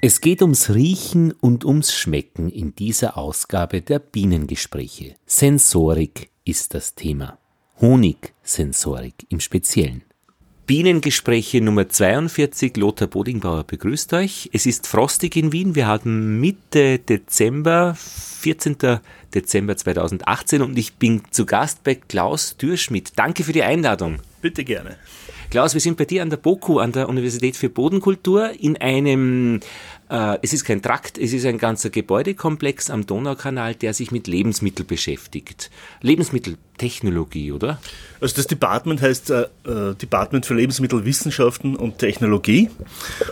Es geht ums Riechen und ums Schmecken in dieser Ausgabe der Bienengespräche. Sensorik ist das Thema. Honigsensorik im Speziellen. Bienengespräche Nummer 42. Lothar Bodingbauer begrüßt euch. Es ist frostig in Wien. Wir haben Mitte Dezember, 14. Dezember 2018 und ich bin zu Gast bei Klaus Dürschmidt. Danke für die Einladung. Bitte gerne. Klaus, wir sind bei dir an der BOKU, an der Universität für Bodenkultur, in einem, äh, es ist kein Trakt, es ist ein ganzer Gebäudekomplex am Donaukanal, der sich mit Lebensmitteln beschäftigt. Lebensmitteltechnologie, oder? Also das Department heißt äh, äh, Department für Lebensmittelwissenschaften und Technologie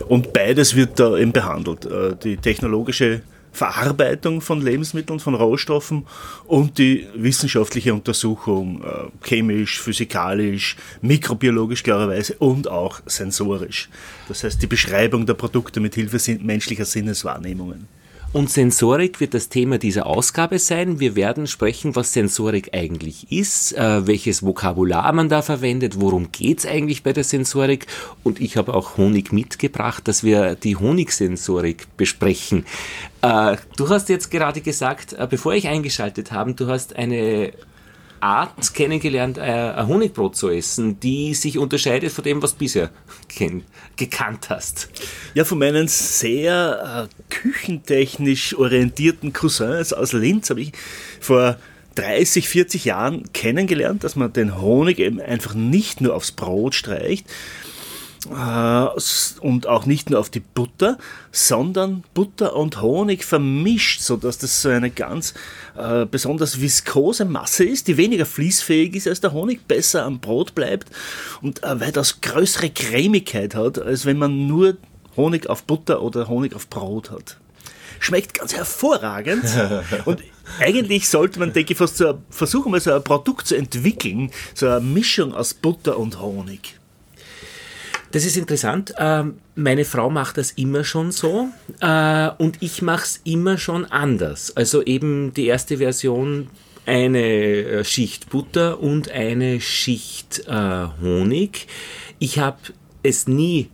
und beides wird da eben behandelt. Äh, die technologische Verarbeitung von Lebensmitteln, von Rohstoffen und die wissenschaftliche Untersuchung, äh, chemisch, physikalisch, mikrobiologisch klarerweise und auch sensorisch. Das heißt die Beschreibung der Produkte mit Hilfe menschlicher Sinneswahrnehmungen. Und Sensorik wird das Thema dieser Ausgabe sein. Wir werden sprechen, was Sensorik eigentlich ist, äh, welches Vokabular man da verwendet, worum geht's eigentlich bei der Sensorik. Und ich habe auch Honig mitgebracht, dass wir die Honigsensorik besprechen. Äh, du hast jetzt gerade gesagt, äh, bevor ich eingeschaltet habe, du hast eine Art kennengelernt, äh, ein Honigbrot zu essen, die sich unterscheidet von dem, was du bisher gekannt hast. Ja, von meinen sehr äh, küchentechnisch orientierten Cousins aus Linz habe ich vor 30, 40 Jahren kennengelernt, dass man den Honig eben einfach nicht nur aufs Brot streicht, und auch nicht nur auf die Butter, sondern Butter und Honig vermischt, sodass das so eine ganz äh, besonders viskose Masse ist, die weniger fließfähig ist als der Honig, besser am Brot bleibt und äh, weitaus größere Cremigkeit hat, als wenn man nur Honig auf Butter oder Honig auf Brot hat. Schmeckt ganz hervorragend und eigentlich sollte man, denke ich, fast so versuchen, mal so ein Produkt zu entwickeln, so eine Mischung aus Butter und Honig. Das ist interessant. Ähm, meine Frau macht das immer schon so äh, und ich mache es immer schon anders. Also eben die erste Version eine äh, Schicht Butter und eine Schicht äh, Honig. Ich habe es nie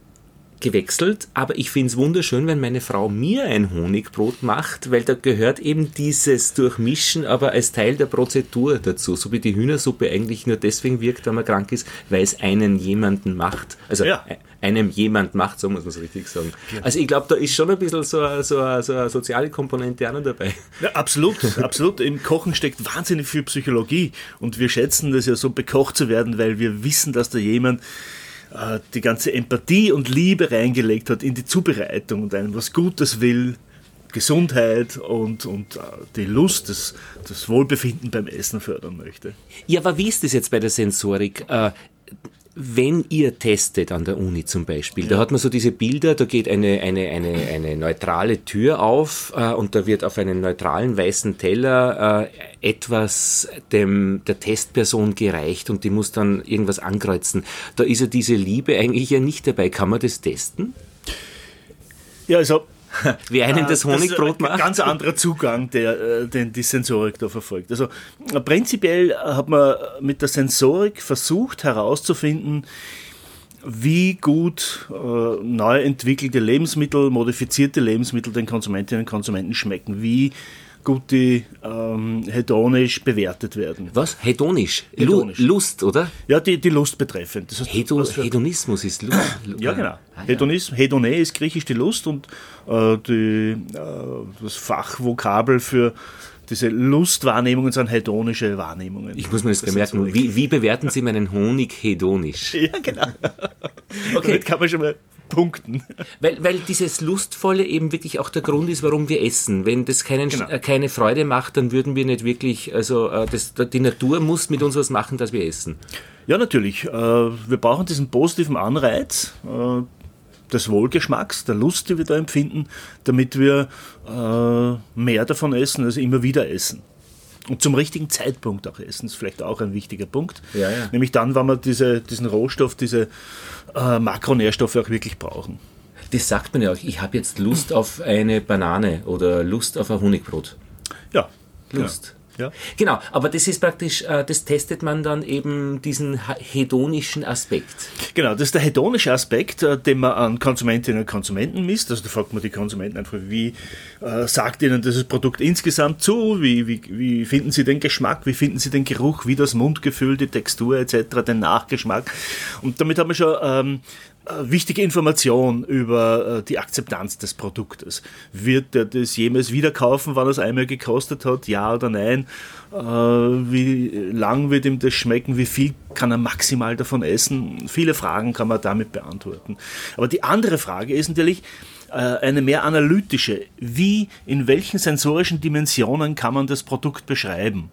gewechselt, aber ich finde es wunderschön, wenn meine Frau mir ein Honigbrot macht, weil da gehört eben dieses Durchmischen, aber als Teil der Prozedur dazu, so wie die Hühnersuppe eigentlich nur deswegen wirkt, wenn man krank ist, weil es einen jemanden macht. Also ja. einem jemand macht, so muss man es richtig sagen. Ja. Also ich glaube, da ist schon ein bisschen so, eine, so, eine, so eine soziale Komponente auch noch dabei. Ja, absolut, absolut. Im Kochen steckt wahnsinnig viel Psychologie und wir schätzen das ja so bekocht zu werden, weil wir wissen, dass da jemand äh, die ganze Empathie und Liebe reingelegt hat in die Zubereitung und einem was Gutes will, Gesundheit und, und äh, die Lust, das, das Wohlbefinden beim Essen fördern möchte. Ja, aber wie ist das jetzt bei der Sensorik? Äh, wenn ihr testet an der Uni zum Beispiel, ja. da hat man so diese Bilder, da geht eine, eine, eine, eine neutrale Tür auf äh, und da wird auf einen neutralen weißen Teller äh, etwas dem, der Testperson gereicht und die muss dann irgendwas ankreuzen. Da ist ja diese Liebe eigentlich ja nicht dabei. Kann man das testen? Ja, also Wie einen das Honigbrot macht. Ein ganz anderer Zugang, der, äh, den die Sensorik da verfolgt. Also prinzipiell hat man mit der Sensorik versucht herauszufinden, wie gut äh, neu entwickelte Lebensmittel, modifizierte Lebensmittel den Konsumentinnen und Konsumenten schmecken. Wie gut die ähm, hedonisch bewertet werden. Was? Hedonisch? hedonisch. Lust, oder? Ja, die, die Lust betreffend. Das heißt, Hedon Hedonismus ist Lust. ja, genau. Ah, Hedonismus, Hedone ist griechisch die Lust und äh, die, äh, das Fachvokabel für diese Lustwahrnehmungen sind hedonische Wahrnehmungen. Ich muss mir das, das bemerken. Wie, wie, bewerten Sie meinen Honig hedonisch? Ja, genau. okay. Damit kann man schon mal punkten. Weil, weil dieses Lustvolle eben wirklich auch der Grund ist, warum wir essen. Wenn das keinen, genau. äh, keine Freude macht, dann würden wir nicht wirklich, also äh, das, die Natur muss mit uns was machen, dass wir essen. Ja, natürlich. Äh, wir brauchen diesen positiven Anreiz des Wohlgeschmacks, der Lust, die wir da empfinden, damit wir mehr davon essen, also immer wieder essen. Und zum richtigen Zeitpunkt auch essen, ist vielleicht auch ein wichtiger Punkt. Ja, ja. Nämlich dann, wenn wir diese, diesen Rohstoff, diese äh, Makronährstoffe auch wirklich brauchen. Das sagt man ja auch. Ich habe jetzt Lust auf eine Banane oder Lust auf ein Honigbrot. Ja. Lust. Ja. Genau, aber das ist praktisch, äh, das testet man dann eben diesen hedonischen Aspekt. Genau, das ist der hedonische Aspekt, äh, den man an Konsumentinnen und Konsumenten misst. Also da fragt man die Konsumenten einfach, wie äh, sagt ihnen dieses Produkt insgesamt zu, wie, wie, wie finden sie den Geschmack, wie finden sie den Geruch, wie das Mundgefühl, die Textur etc., den Nachgeschmack. Und damit haben wir schon ähm, äh, wichtige Information über äh, die Akzeptanz des Produktes. Wird er das jemals wieder kaufen, wann es einmal gekostet hat? Ja oder nein? Äh, wie lang wird ihm das schmecken? Wie viel kann er maximal davon essen? Viele Fragen kann man damit beantworten. Aber die andere Frage ist natürlich, eine mehr analytische. Wie, in welchen sensorischen Dimensionen kann man das Produkt beschreiben?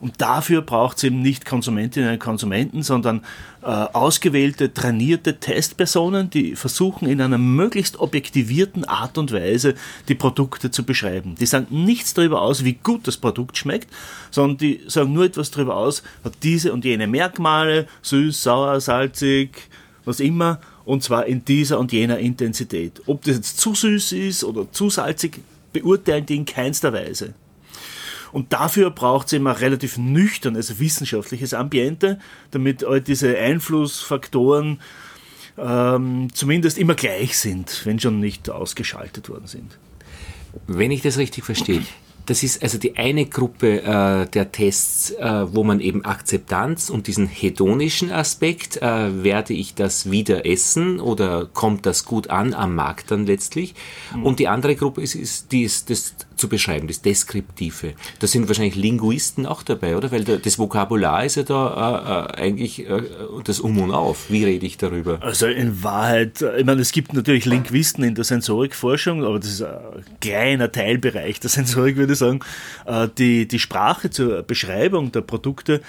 Und dafür braucht es eben nicht Konsumentinnen und Konsumenten, sondern äh, ausgewählte, trainierte Testpersonen, die versuchen in einer möglichst objektivierten Art und Weise die Produkte zu beschreiben. Die sagen nichts darüber aus, wie gut das Produkt schmeckt, sondern die sagen nur etwas darüber aus, hat diese und jene Merkmale, süß, sauer, salzig, was immer, und zwar in dieser und jener Intensität. Ob das jetzt zu süß ist oder zu salzig, beurteilen die in keinster Weise. Und dafür braucht es eben ein relativ nüchternes wissenschaftliches Ambiente, damit all diese Einflussfaktoren ähm, zumindest immer gleich sind, wenn schon nicht ausgeschaltet worden sind. Wenn ich das richtig verstehe, das ist also die eine Gruppe äh, der Tests, äh, wo man eben Akzeptanz und diesen hedonischen Aspekt, äh, werde ich das wieder essen oder kommt das gut an am Markt dann letztlich. Mhm. Und die andere Gruppe ist, ist, die ist das zu beschreiben, das Deskriptive. Da sind wahrscheinlich Linguisten auch dabei, oder? Weil das Vokabular ist ja da äh, äh, eigentlich äh, das Um und Auf. Wie rede ich darüber? Also in Wahrheit, ich meine, es gibt natürlich Linguisten in der Sensorikforschung, aber das ist ein kleiner Teilbereich der Sensorik, würde ich sagen. Äh, die, die Sprache zur Beschreibung der Produkte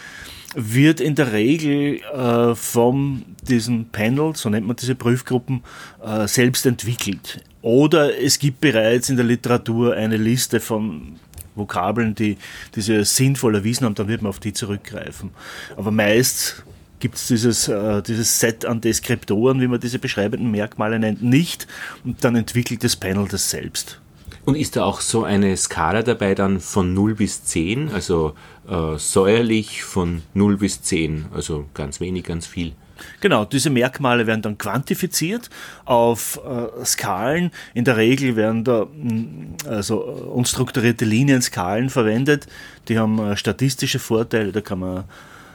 wird in der Regel äh, von diesen Panel, so nennt man diese Prüfgruppen, äh, selbst entwickelt. Oder es gibt bereits in der Literatur eine Liste von Vokabeln, die, die sie sinnvoll erwiesen haben, dann wird man auf die zurückgreifen. Aber meist gibt es dieses, äh, dieses Set an Deskriptoren, wie man diese beschreibenden Merkmale nennt, nicht und dann entwickelt das Panel das selbst. Und ist da auch so eine Skala dabei dann von 0 bis 10, also äh, säuerlich von 0 bis 10, also ganz wenig, ganz viel? Genau, diese Merkmale werden dann quantifiziert auf äh, Skalen. In der Regel werden da mm, also unstrukturierte Linienskalen verwendet. Die haben äh, statistische Vorteile, da kann man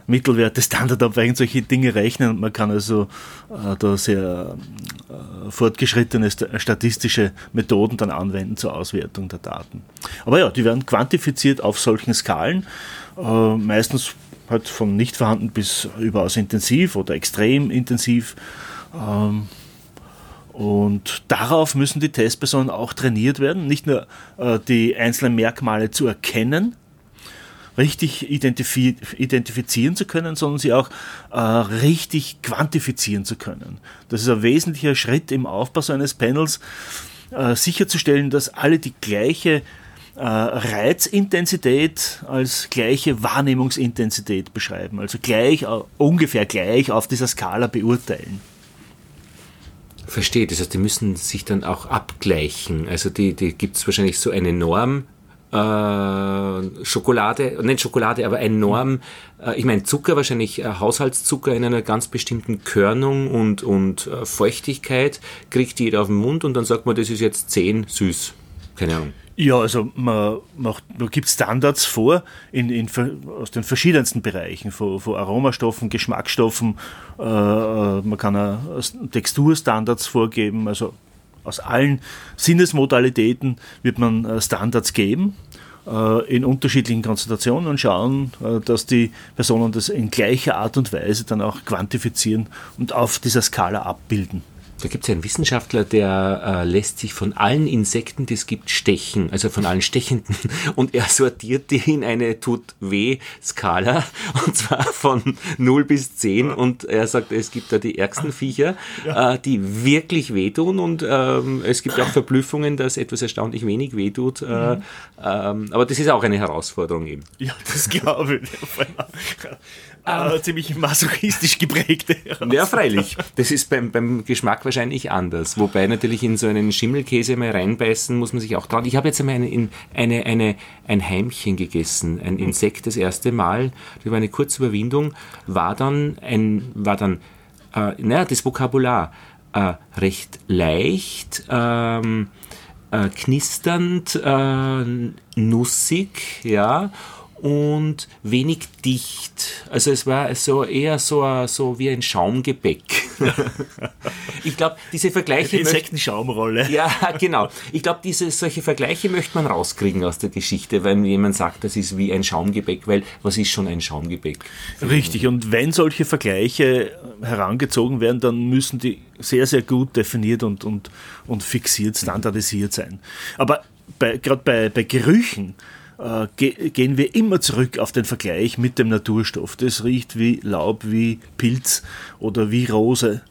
Mittelwerte, Standardabweichungen, solche Dinge rechnen man kann also äh, da sehr äh, fortgeschrittene statistische Methoden dann anwenden zur Auswertung der Daten. Aber ja, die werden quantifiziert auf solchen Skalen, äh, meistens halt von nicht vorhanden bis überaus intensiv oder extrem intensiv. Ähm, und darauf müssen die Testpersonen auch trainiert werden, nicht nur äh, die einzelnen Merkmale zu erkennen, richtig identifi identifizieren zu können, sondern sie auch äh, richtig quantifizieren zu können. Das ist ein wesentlicher Schritt im Aufbau so eines Panels, äh, sicherzustellen, dass alle die gleiche äh, Reizintensität als gleiche Wahrnehmungsintensität beschreiben, also gleich, äh, ungefähr gleich auf dieser Skala beurteilen. Verstehe, das heißt, die müssen sich dann auch abgleichen. Also die, die gibt es wahrscheinlich so eine Norm, äh, Schokolade, nicht Schokolade, aber enorm, äh, ich meine Zucker, wahrscheinlich äh, Haushaltszucker in einer ganz bestimmten Körnung und, und äh, Feuchtigkeit, kriegt jeder auf den Mund und dann sagt man, das ist jetzt 10 süß. Keine Ahnung. Ja, also man, macht, man gibt Standards vor in, in, aus den verschiedensten Bereichen, von, von Aromastoffen, Geschmacksstoffen, äh, man kann Texturstandards vorgeben, also aus allen Sinnesmodalitäten wird man äh, Standards geben äh, in unterschiedlichen Konzentrationen und schauen, äh, dass die Personen das in gleicher Art und Weise dann auch quantifizieren und auf dieser Skala abbilden. Da gibt es einen Wissenschaftler, der äh, lässt sich von allen Insekten, die es gibt, stechen, also von allen Stechenden. Und er sortiert die in eine Tut-Weh-Skala, und zwar von 0 bis 10. Und er sagt, es gibt da die ärgsten Viecher, ja. äh, die wirklich wehtun. Und ähm, es gibt auch Verblüffungen, dass etwas erstaunlich wenig wehtut. Äh, mhm. ähm, aber das ist auch eine Herausforderung eben. Ja, das glaube ich äh, ziemlich masochistisch geprägte. Ja, freilich. Das ist beim, beim Geschmack wahrscheinlich anders. Wobei natürlich in so einen Schimmelkäse mal reinbeißen muss man sich auch trauen. Ich habe jetzt einmal eine, eine, eine, ein Heimchen gegessen, ein Insekt das erste Mal. Das war eine kurze Überwindung, war dann ein, war dann, äh, naja, das Vokabular äh, recht leicht, ähm, äh, knisternd, äh, nussig, ja, und wenig dicht. Also es war so eher so, so wie ein Schaumgebäck. ich glaube, diese Vergleiche. Insektenschaumrolle. Ja, genau. Ich glaube, diese solche Vergleiche möchte man rauskriegen aus der Geschichte, wenn jemand sagt, das ist wie ein Schaumgebäck, weil was ist schon ein Schaumgebäck? Richtig. Und wenn solche Vergleiche herangezogen werden, dann müssen die sehr, sehr gut definiert und, und, und fixiert, standardisiert sein. Aber gerade bei, bei Gerüchen äh, ge gehen wir immer zurück auf den Vergleich mit dem Naturstoff. Das riecht wie Laub, wie Pilz oder wie Rose.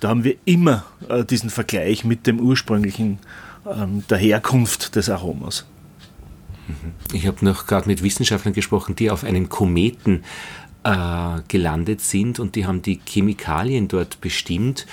Da haben wir immer äh, diesen Vergleich mit dem ursprünglichen, ähm, der Herkunft des Aromas. Mhm. Ich habe noch gerade mit Wissenschaftlern gesprochen, die auf einem Kometen äh, gelandet sind und die haben die Chemikalien dort bestimmt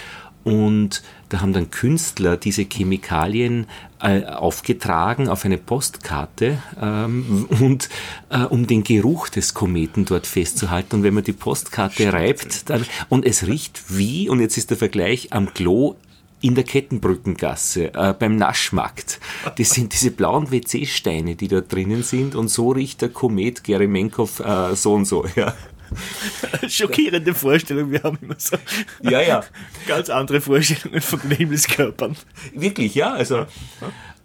und da haben dann Künstler diese Chemikalien äh, aufgetragen auf eine Postkarte ähm, und äh, um den Geruch des Kometen dort festzuhalten. Und wenn man die Postkarte reibt, dann und es riecht wie, und jetzt ist der Vergleich am Klo in der Kettenbrückengasse, äh, beim Naschmarkt. Das sind diese blauen WC-Steine, die da drinnen sind und so riecht der Komet Geremenkov äh, so und so. Ja. Schockierende Vorstellung, wir haben immer so ja, ja. ganz andere Vorstellungen von Himmelskörpern. Wirklich, ja, also.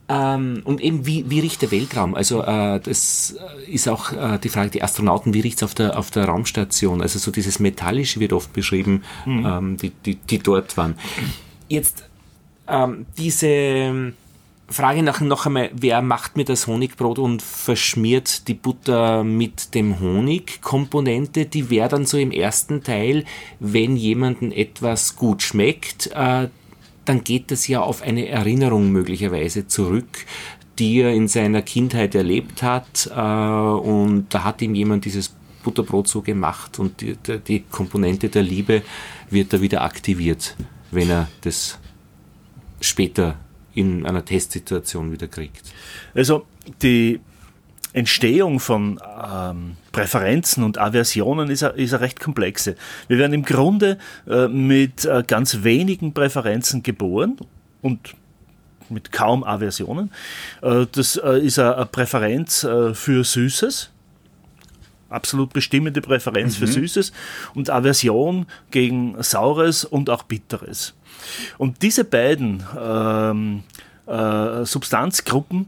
Ähm, und eben, wie, wie riecht der Weltraum? Also, äh, das ist auch äh, die Frage, die Astronauten, wie riecht es auf der, auf der Raumstation? Also, so dieses Metallische wird oft beschrieben, mhm. ähm, die, die, die dort waren. Jetzt, ähm, diese Frage nach noch einmal, wer macht mir das Honigbrot und verschmiert die Butter mit dem Honigkomponente? Die wäre dann so im ersten Teil, wenn jemandem etwas gut schmeckt, äh, dann geht das ja auf eine Erinnerung möglicherweise zurück, die er in seiner Kindheit erlebt hat äh, und da hat ihm jemand dieses Butterbrot so gemacht und die, die Komponente der Liebe wird da wieder aktiviert, wenn er das später in einer Testsituation wieder kriegt. Also die Entstehung von ähm, Präferenzen und Aversionen ist, ist eine recht komplexe. Wir werden im Grunde äh, mit äh, ganz wenigen Präferenzen geboren und mit kaum Aversionen. Äh, das äh, ist eine Präferenz äh, für Süßes, absolut bestimmende Präferenz mhm. für Süßes und Aversion gegen Saures und auch Bitteres. Und diese beiden ähm, äh, Substanzgruppen,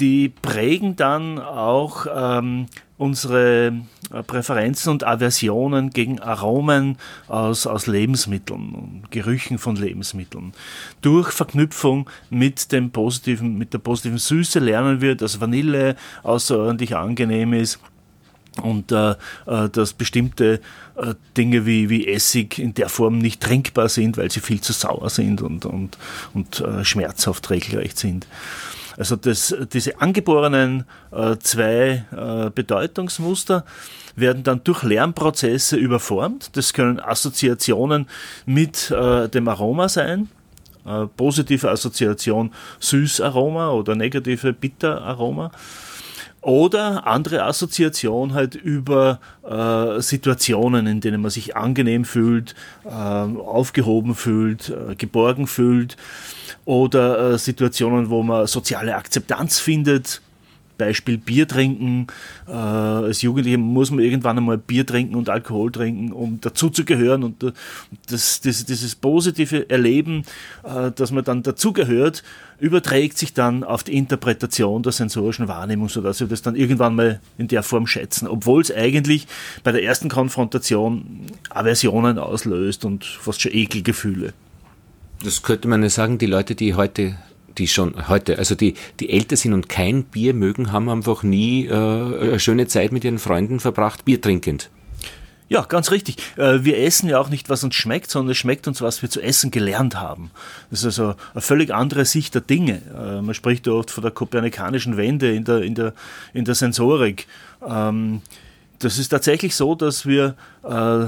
die prägen dann auch ähm, unsere äh, Präferenzen und Aversionen gegen Aromen aus, aus Lebensmitteln, Gerüchen von Lebensmitteln. Durch Verknüpfung mit dem positiven, mit der positiven Süße lernen wir, dass Vanille außerordentlich angenehm ist und äh, äh, dass bestimmte äh, Dinge wie, wie Essig in der Form nicht trinkbar sind, weil sie viel zu sauer sind und, und, und äh, schmerzhaft regelrecht sind. Also das, diese angeborenen äh, zwei äh, Bedeutungsmuster werden dann durch Lernprozesse überformt. Das können Assoziationen mit äh, dem Aroma sein, äh, positive Assoziation Süßaroma oder negative Bitteraroma. Oder andere Assoziation halt über äh, Situationen, in denen man sich angenehm fühlt, äh, aufgehoben fühlt, äh, geborgen fühlt. Oder äh, Situationen, wo man soziale Akzeptanz findet, Beispiel Bier trinken. Äh, als Jugendlicher muss man irgendwann einmal Bier trinken und Alkohol trinken, um dazuzugehören. Und das, das, dieses positive Erleben, äh, dass man dann dazugehört, überträgt sich dann auf die Interpretation der sensorischen Wahrnehmung, sodass wir das dann irgendwann mal in der Form schätzen, obwohl es eigentlich bei der ersten Konfrontation Aversionen auslöst und fast schon Ekelgefühle. Das könnte man ja sagen, die Leute, die heute die schon heute, also die, die älter sind und kein Bier mögen, haben einfach nie äh, eine schöne Zeit mit ihren Freunden verbracht, Bier trinkend. Ja, ganz richtig. Äh, wir essen ja auch nicht, was uns schmeckt, sondern es schmeckt uns, was wir zu essen gelernt haben. Das ist also eine völlig andere Sicht der Dinge. Äh, man spricht ja oft von der kopernikanischen Wende in der, in der, in der Sensorik. Ähm, das ist tatsächlich so, dass wir äh,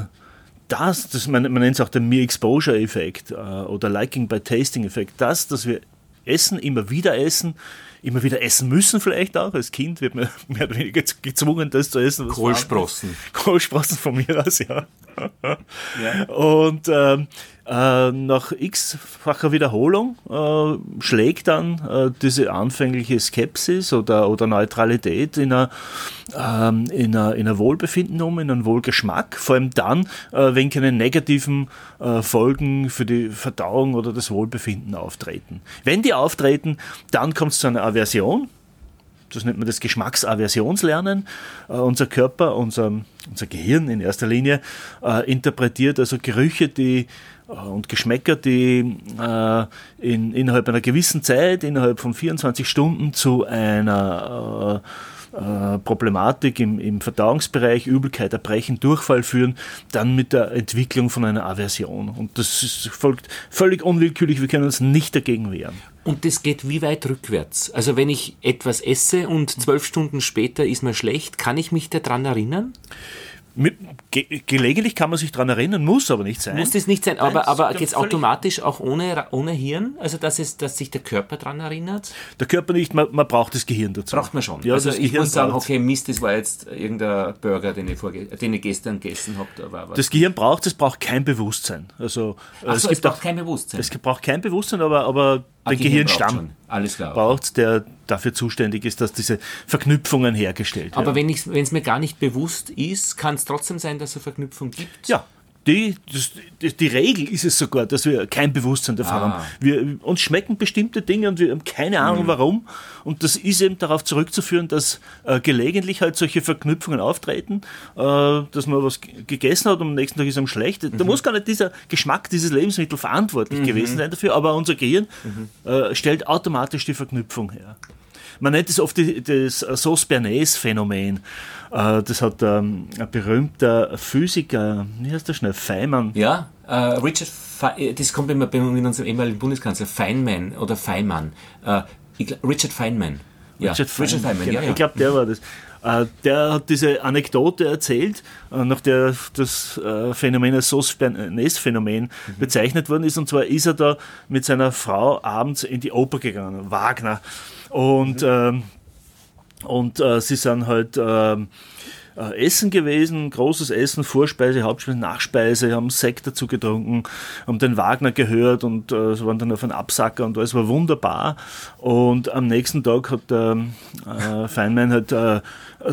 das, das man, man nennt es auch den Mere-Exposure-Effekt äh, oder Liking-by-Tasting-Effekt, das, dass wir essen, immer wieder essen, immer wieder essen müssen vielleicht auch. Als Kind wird man mehr oder weniger gezwungen, das zu essen. Kohlsprossen. Kohlsprossen von mir aus, ja. ja. Und ähm, äh, nach x-facher Wiederholung äh, schlägt dann äh, diese anfängliche Skepsis oder, oder Neutralität in ein ähm, in in Wohlbefinden um, in einen Wohlgeschmack, vor allem dann, äh, wenn keine negativen äh, Folgen für die Verdauung oder das Wohlbefinden auftreten. Wenn die auftreten, dann kommt es zu einer Aversion, das nennt man das Geschmacksaversionslernen. Äh, unser Körper, unser, unser Gehirn in erster Linie, äh, interpretiert also Gerüche, die und Geschmäcker, die äh, in, innerhalb einer gewissen Zeit, innerhalb von 24 Stunden zu einer äh, äh, Problematik im, im Verdauungsbereich, Übelkeit, Erbrechen, Durchfall führen, dann mit der Entwicklung von einer Aversion. Und das ist, folgt völlig unwillkürlich, wir können uns nicht dagegen wehren. Und das geht wie weit rückwärts? Also wenn ich etwas esse und zwölf Stunden später ist mir schlecht, kann ich mich daran erinnern? Mit, ge gelegentlich kann man sich daran erinnern, muss aber nicht sein. Muss das nicht sein, aber, aber geht es automatisch auch ohne, ohne Hirn? Also dass, es, dass sich der Körper daran erinnert? Der Körper nicht, man, man braucht das Gehirn dazu. Braucht man schon. Ja, also ich Gehirn muss sagen, okay, Mist, das war jetzt irgendein Burger, den ich, vorge den ich gestern gegessen habe. Das Gehirn braucht es, braucht kein Bewusstsein. Also, Ach es, so, es braucht auch, kein Bewusstsein. Es braucht kein Bewusstsein, aber, aber ah, der Gehirnstamm Alles klar. braucht, der dafür zuständig ist, dass diese Verknüpfungen hergestellt werden. Aber wenn es mir gar nicht bewusst ist, kann es trotzdem sein, dass es eine Verknüpfung gibt? Ja, die, das, die Regel ist es sogar, dass wir kein Bewusstsein davon ah. haben. Wir, uns schmecken bestimmte Dinge und wir haben keine Ahnung mhm. warum. Und das ist eben darauf zurückzuführen, dass äh, gelegentlich halt solche Verknüpfungen auftreten, äh, dass man was gegessen hat und am nächsten Tag ist einem schlecht. Mhm. Da muss gar nicht dieser Geschmack dieses Lebensmittels verantwortlich mhm. gewesen sein dafür, aber unser Gehirn mhm. äh, stellt automatisch die Verknüpfung her. Man nennt es oft die, das Sauce Bernays-Phänomen. Äh, das hat ähm, ein berühmter Physiker, wie heißt der schnell, Feynman. Ja, äh, Richard, Fe das kommt immer bei unserem ehemaligen Bundeskanzler, Feynman oder Feynman. Äh, Richard Feynman. Ja, Richard, Feynman, Richard Feynman, genau. ja, ja. Ich glaube, der war das. Äh, der hat diese Anekdote erzählt, äh, nach der das äh, Phänomen als Sauce-Bernays-Phänomen mhm. bezeichnet worden ist. Und zwar ist er da mit seiner Frau abends in die Oper gegangen, Wagner. Und, mhm. ähm, und äh, sie sind halt ähm, äh, Essen gewesen, großes Essen, Vorspeise, Hauptspeise, Nachspeise, haben Sekt dazu getrunken, haben den Wagner gehört und äh, waren dann auf einen Absacker und alles war wunderbar. Und am nächsten Tag hat der äh, Feynman halt äh,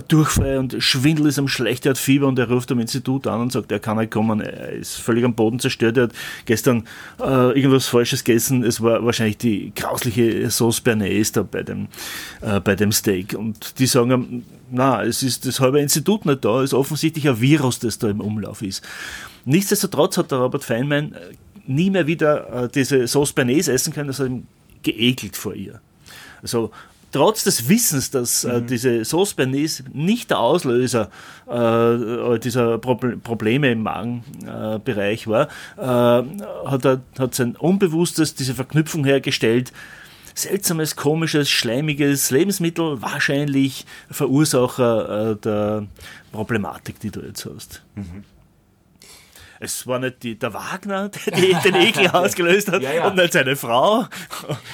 Durchfall und Schwindel ist am schlecht, er hat Fieber und er ruft am Institut an und sagt, er kann nicht kommen, er ist völlig am Boden zerstört, er hat gestern äh, irgendwas Falsches gegessen, es war wahrscheinlich die grausliche Sauce Bernays da bei dem, äh, bei dem Steak. Und die sagen, na, es ist das halbe Institut nicht da, es ist offensichtlich ein Virus, das da im Umlauf ist. Nichtsdestotrotz hat der Robert Feynman äh, nie mehr wieder äh, diese Sauce Bernays essen können, das hat ihm geekelt vor ihr. Also trotz des Wissens, dass äh, mhm. diese Sauce Bernays nicht der Auslöser äh, dieser Pro Probleme im Magenbereich äh, war, hat er hat sein Unbewusstes diese Verknüpfung hergestellt. Seltsames, komisches, schleimiges Lebensmittel, wahrscheinlich Verursacher äh, der Problematik, die du jetzt hast. Mhm es war nicht die, der Wagner, der den Ekel ausgelöst hat ja, ja. und nicht seine Frau.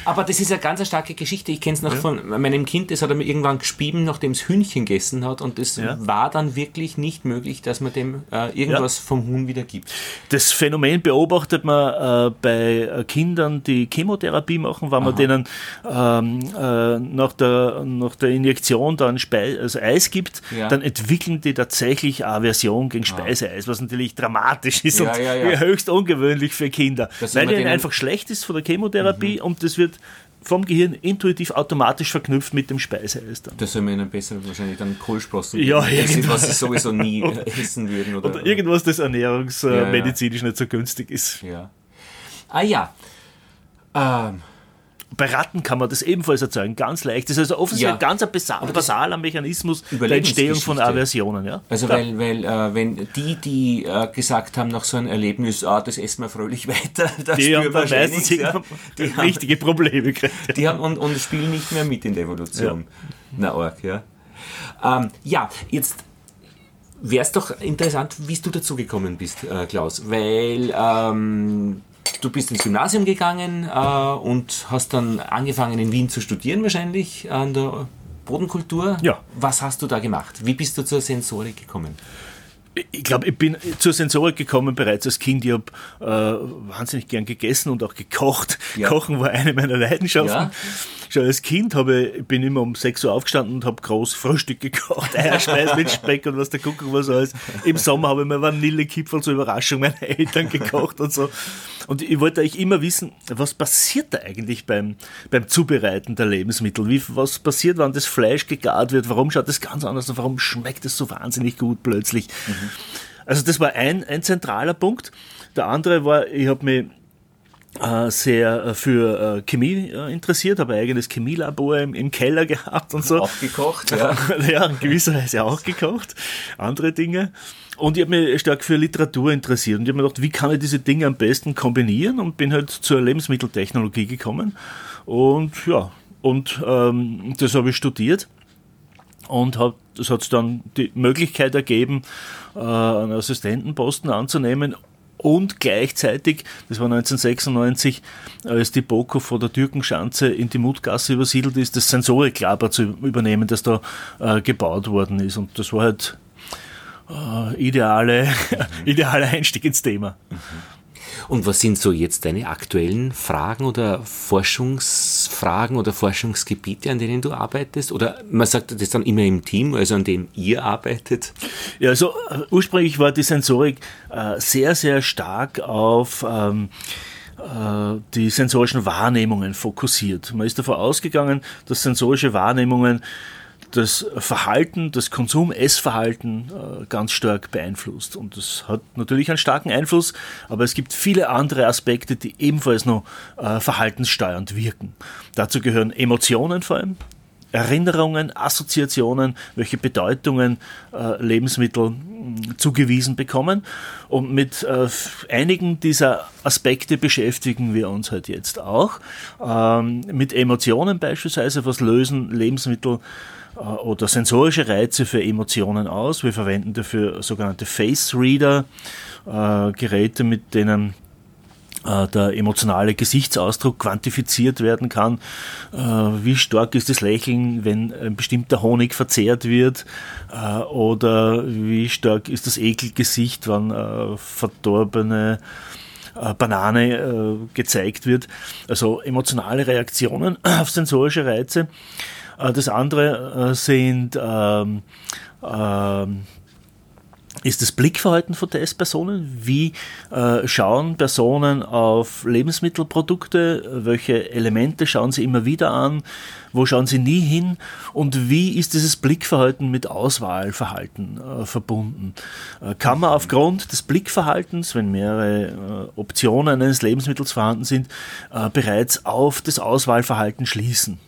Aber das ist eine ganz starke Geschichte. Ich kenne es noch ja. von meinem Kind, das hat er mir irgendwann gespieben, nachdem es Hühnchen gegessen hat und es war dann wirklich nicht möglich, dass man dem äh, irgendwas vom Huhn wieder gibt. Das Phänomen beobachtet man äh, bei Kindern, die Chemotherapie machen, wenn man denen ähm, äh, nach, der, nach der Injektion dann Speis also Eis gibt, dann entwickeln die tatsächlich Aversion gegen ah. Speiseeis, was natürlich dramatisch ist ja, und ja, ja. höchst ungewöhnlich für Kinder. weil ihnen einfach schlecht ist von der Chemotherapie mhm. und das wird vom Gehirn intuitiv automatisch verknüpft mit dem Speiseeis dann. Das soll man ihnen besser wahrscheinlich dann Kohlsprossen ja, geben, was sie sowieso nie essen würden. Oder, oder irgendwas, das ernährungsmedizinisch nicht so günstig ist. Ja. Ah ja. Ähm, bei Ratten kann man das ebenfalls erzeugen, ganz leicht. Das ist also offensichtlich ja. ein ganz ein basaler Mechanismus der Entstehung von Aversionen. Ja? Also ja. weil, weil äh, wenn die, die äh, gesagt haben nach so einem Erlebnis, ah, das essen wir fröhlich weiter, das die haben dann meistens ja. die richtige haben, Probleme gekriegt. Die haben und, und spielen nicht mehr mit in der Evolution. Na arg, ja. Ähm, ja, jetzt wäre es doch interessant, wie du dazu gekommen bist, äh, Klaus, weil ähm, du bist ins Gymnasium gegangen äh, und hast dann angefangen in Wien zu studieren wahrscheinlich an der Bodenkultur. Ja. Was hast du da gemacht? Wie bist du zur Sensorik gekommen? Ich glaube, ich bin zur Sensorik gekommen bereits als Kind. Ich habe äh, wahnsinnig gern gegessen und auch gekocht. Ja. Kochen war eine meiner Leidenschaften. Ja. Schon als Kind habe ich, bin immer um 6 Uhr aufgestanden und habe groß Frühstück gekocht. Eierspeis mit Speck und was der Kuckuck was alles. Im Sommer habe ich mir Vanillekipferl zur Überraschung meiner Eltern gekocht und so. Und ich wollte eigentlich immer wissen, was passiert da eigentlich beim, beim Zubereiten der Lebensmittel? Wie, was passiert, wenn das Fleisch gegart wird? Warum schaut das ganz anders und warum schmeckt es so wahnsinnig gut plötzlich? Mhm. Also das war ein, ein zentraler Punkt. Der andere war, ich habe mich äh, sehr äh, für äh, Chemie interessiert, habe ein eigenes Chemielabor im, im, Keller gehabt und so. Auch gekocht, ja. ja, in gewisser Weise auch gekocht. Andere Dinge. Und ich habe mich stark für Literatur interessiert und ich habe mir gedacht, wie kann ich diese Dinge am besten kombinieren und bin halt zur Lebensmitteltechnologie gekommen. Und ja, und ähm, das habe ich studiert und hab, das hat dann die Möglichkeit ergeben, äh, einen Assistentenposten anzunehmen und gleichzeitig, das war 1996, als die Boko vor der Türkenschanze in die Mutgasse übersiedelt ist, das Sensoriklaber zu übernehmen, das da äh, gebaut worden ist. Und das war halt äh, ideale, idealer Einstieg ins Thema. Mhm. Und was sind so jetzt deine aktuellen Fragen oder Forschungsfragen oder Forschungsgebiete, an denen du arbeitest? Oder man sagt das dann immer im Team, also an dem ihr arbeitet? Ja, also äh, ursprünglich war die Sensorik äh, sehr, sehr stark auf ähm, äh, die sensorischen Wahrnehmungen fokussiert. Man ist davon ausgegangen, dass sensorische Wahrnehmungen das Verhalten, das Konsum-Essverhalten äh, ganz stark beeinflusst. Und das hat natürlich einen starken Einfluss, aber es gibt viele andere Aspekte, die ebenfalls noch äh, verhaltenssteuernd wirken. Dazu gehören Emotionen vor allem, Erinnerungen, Assoziationen, welche Bedeutungen äh, Lebensmittel mh, zugewiesen bekommen. Und mit einigen dieser Aspekte beschäftigen wir uns halt jetzt auch. Ähm, mit Emotionen beispielsweise, was lösen Lebensmittel oder sensorische Reize für Emotionen aus. Wir verwenden dafür sogenannte Face Reader, äh, Geräte, mit denen äh, der emotionale Gesichtsausdruck quantifiziert werden kann. Wie stark ist das Lächeln, wenn ein bestimmter Honig verzehrt wird? Oder wie stark ist das Ekelgesicht, wenn verdorbene Banane gezeigt wird? Also emotionale Reaktionen auf sensorische Reize. Äh, das andere äh, sind ähm, ähm, ist das Blickverhalten von Testpersonen. Wie äh, schauen Personen auf Lebensmittelprodukte? Welche Elemente schauen sie immer wieder an? Wo schauen sie nie hin? Und wie ist dieses Blickverhalten mit Auswahlverhalten äh, verbunden? Äh, kann man aufgrund des Blickverhaltens, wenn mehrere Optionen eines Lebensmittels vorhanden sind, bereits auf das Auswahlverhalten schließen?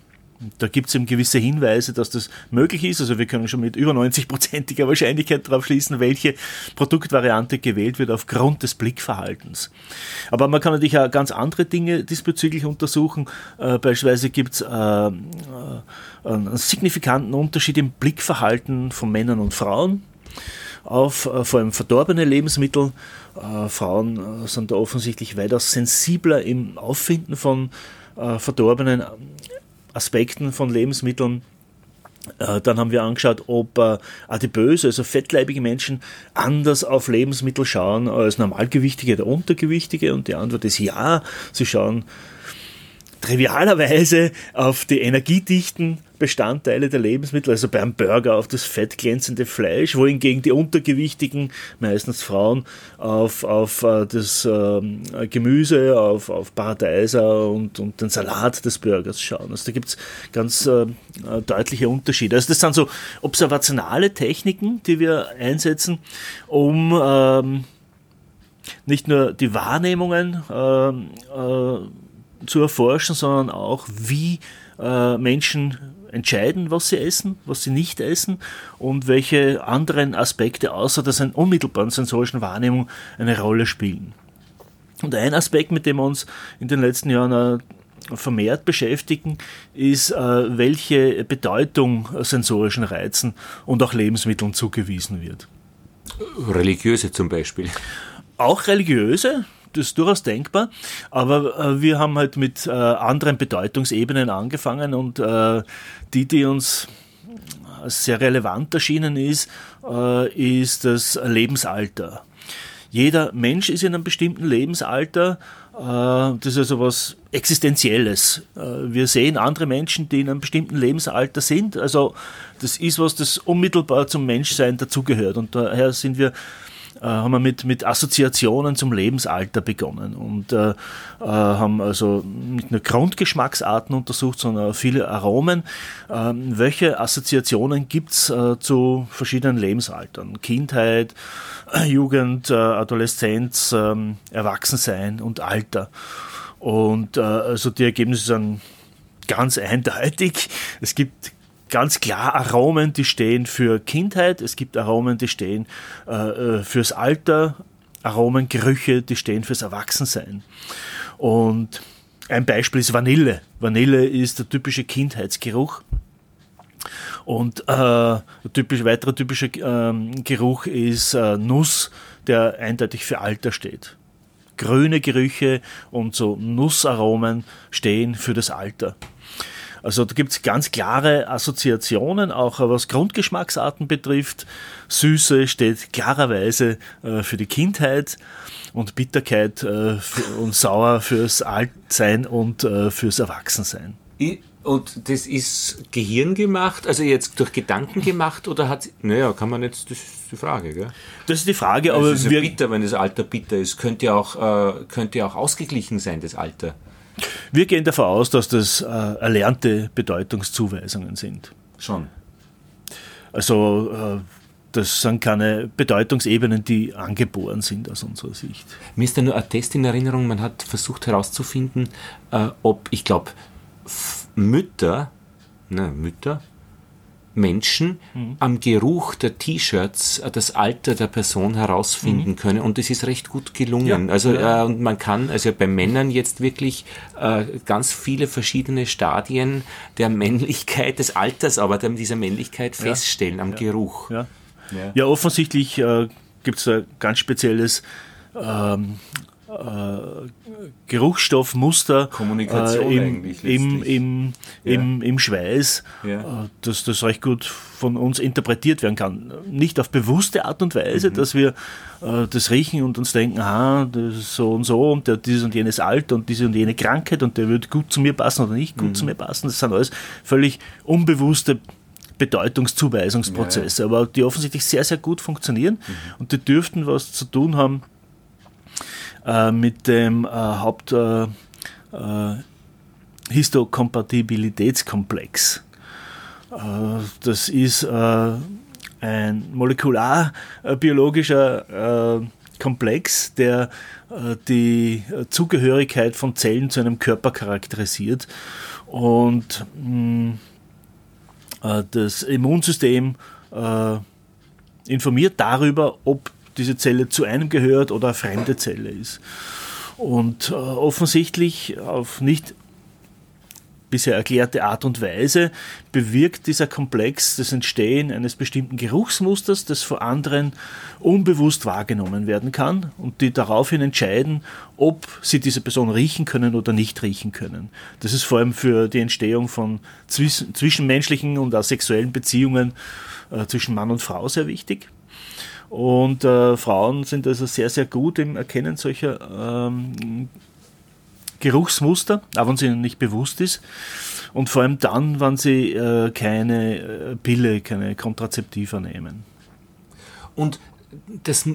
Da gibt es eben gewisse Hinweise, dass das möglich ist. Also wir können schon mit über 90-prozentiger Wahrscheinlichkeit darauf schließen, welche Produktvariante gewählt wird aufgrund des Blickverhaltens. Aber man kann natürlich auch ganz andere Dinge diesbezüglich untersuchen. Äh, beispielsweise gibt es äh, äh, einen signifikanten Unterschied im Blickverhalten von Männern und Frauen auf äh, vor allem verdorbene Lebensmittel. Äh, Frauen äh, sind da offensichtlich weitaus sensibler im Auffinden von verdorbenen Aspekten von Lebensmitteln. Äh, dann haben wir angeschaut, ob äh, adipöse, also fettleibige Menschen anders auf Lebensmittel schauen als Normalgewichtige oder Untergewichtige. Und die Antwort ist ja, sie schauen trivialerweise auf die energiedichten Bestandteile der Lebensmittel, also beim Burger auf das fettglänzende Fleisch, wohingegen die untergewichtigen, meistens Frauen, auf, auf äh, das äh, Gemüse, auf, auf Paradeiser und, und den Salat des Burgers schauen. Also da gibt es ganz äh, deutliche Unterschiede. Also das sind so observationale Techniken, die wir einsetzen, um ähm, nicht nur die Wahrnehmungen äh, äh, zu erforschen, sondern auch, wie äh, Menschen entscheiden, was sie essen, was sie nicht essen und welche anderen Aspekte außer der unmittelbaren sensorischen Wahrnehmung eine Rolle spielen. Und ein Aspekt, mit dem wir uns in den letzten Jahren vermehrt beschäftigen, ist, äh, welche Bedeutung sensorischen Reizen und auch Lebensmitteln zugewiesen wird. Religiöse zum Beispiel. Auch religiöse, das ist durchaus denkbar, aber äh, wir haben halt mit äh, anderen Bedeutungsebenen angefangen und äh, die, die uns sehr relevant erschienen ist, äh, ist das Lebensalter. Jeder Mensch ist in einem bestimmten Lebensalter. Äh, das ist also was Existenzielles. Äh, wir sehen andere Menschen, die in einem bestimmten Lebensalter sind. Also das ist was, das unmittelbar zum Menschsein dazugehört. Und daher sind wir äh, haben wir mit, mit Assoziationen zum Lebensalter begonnen und äh, äh, haben also nicht nur Grundgeschmacksarten untersucht, sondern auch viele Aromen. Ähm, welche Assoziationen gibt es äh, zu verschiedenen Lebensaltern? Kindheit, Jugend, äh, Adoleszenz, ähm, Erwachsensein und Alter. Und äh, also die Ergebnisse sind ganz eindeutig. Es gibt ganz klar Aromen, die stehen für Kindheit, es gibt Aromen, die stehen äh, äh, fürs Alter, Aromen, Gerüche, die stehen fürs Erwachsensein. Und ein Beispiel ist Vanille. Vanille ist der typische Kindheitsgeruch. Und äh, ein typisch, weiterer typischer äh, Geruch ist äh, Nuss, der eindeutig für Alter steht. Grüne Gerüche und so Nussaromen stehen für das Alter. Also da gibt es ganz klare Assoziationen, auch was Grundgeschmacksarten betrifft. Süße steht klarerweise äh, für die Kindheit und Bitterkeit äh, und Sauer fürs Altsein und äh, fürs Erwachsensein. Und das ist Gehirn gemacht, also jetzt durch Gedanken gemacht oder hat naja, kann man jetzt, das ist die Frage, gell? Das ist die Frage, aber. Es ist ja bitter, wenn das Alter bitter ist. Könnte ja auch, äh, könnte ja auch ausgeglichen sein, das Alter. Wir gehen davon aus, dass das äh, erlernte Bedeutungszuweisungen sind. Schon. Also äh, das sind keine Bedeutungsebenen, die angeboren sind aus unserer Sicht. Mir ist da nur ein Test in Erinnerung, man hat versucht herauszufinden, äh, ob, ich glaube, Mütter, na, Mütter, Menschen mhm. am Geruch der T-Shirts äh, das Alter der Person herausfinden mhm. können und das ist recht gut gelungen. Ja, also ja. Äh, und man kann also bei Männern jetzt wirklich äh, ganz viele verschiedene Stadien der Männlichkeit, des Alters, aber dieser Männlichkeit ja. feststellen am Geruch. Ja, offensichtlich äh, gibt es ein ganz spezielles ähm, äh, Geruchsstoffmuster Kommunikation äh, im, im, im, ja. im, im Schweiß, ja. äh, dass das recht gut von uns interpretiert werden kann. Nicht auf bewusste Art und Weise, mhm. dass wir äh, das riechen und uns denken, ah, das ist so und so und der, dieses und jenes Alter und diese und jene Krankheit und der wird gut zu mir passen oder nicht gut mhm. zu mir passen. Das sind alles völlig unbewusste Bedeutungszuweisungsprozesse, ja, aber die offensichtlich sehr, sehr gut funktionieren mhm. und die dürften was zu tun haben äh, mit dem äh, Haupt äh, äh Histokompatibilitätskomplex. Äh, das ist ein molekularbiologischer Komplex, der die Zugehörigkeit von Zellen zu einem Körper charakterisiert. Und mh, mm, das Immunsystem informiert darüber, ob diese Zelle zu einem gehört oder eine fremde Zelle ist. Und äh, offensichtlich auf nicht bisher erklärte Art und Weise bewirkt dieser Komplex das Entstehen eines bestimmten Geruchsmusters, das von anderen unbewusst wahrgenommen werden kann und die daraufhin entscheiden, ob sie diese Person riechen können oder nicht riechen können. Das ist vor allem für die Entstehung von zwischenmenschlichen und auch sexuellen Beziehungen äh, zwischen Mann und Frau sehr wichtig. Und äh, Frauen sind also sehr, sehr gut im Erkennen solcher ähm, Geruchsmuster, auch wenn es ihnen nicht bewusst ist. Und vor allem dann, wenn sie äh, keine äh, Pille, keine Kontrazeptiva nehmen. Und das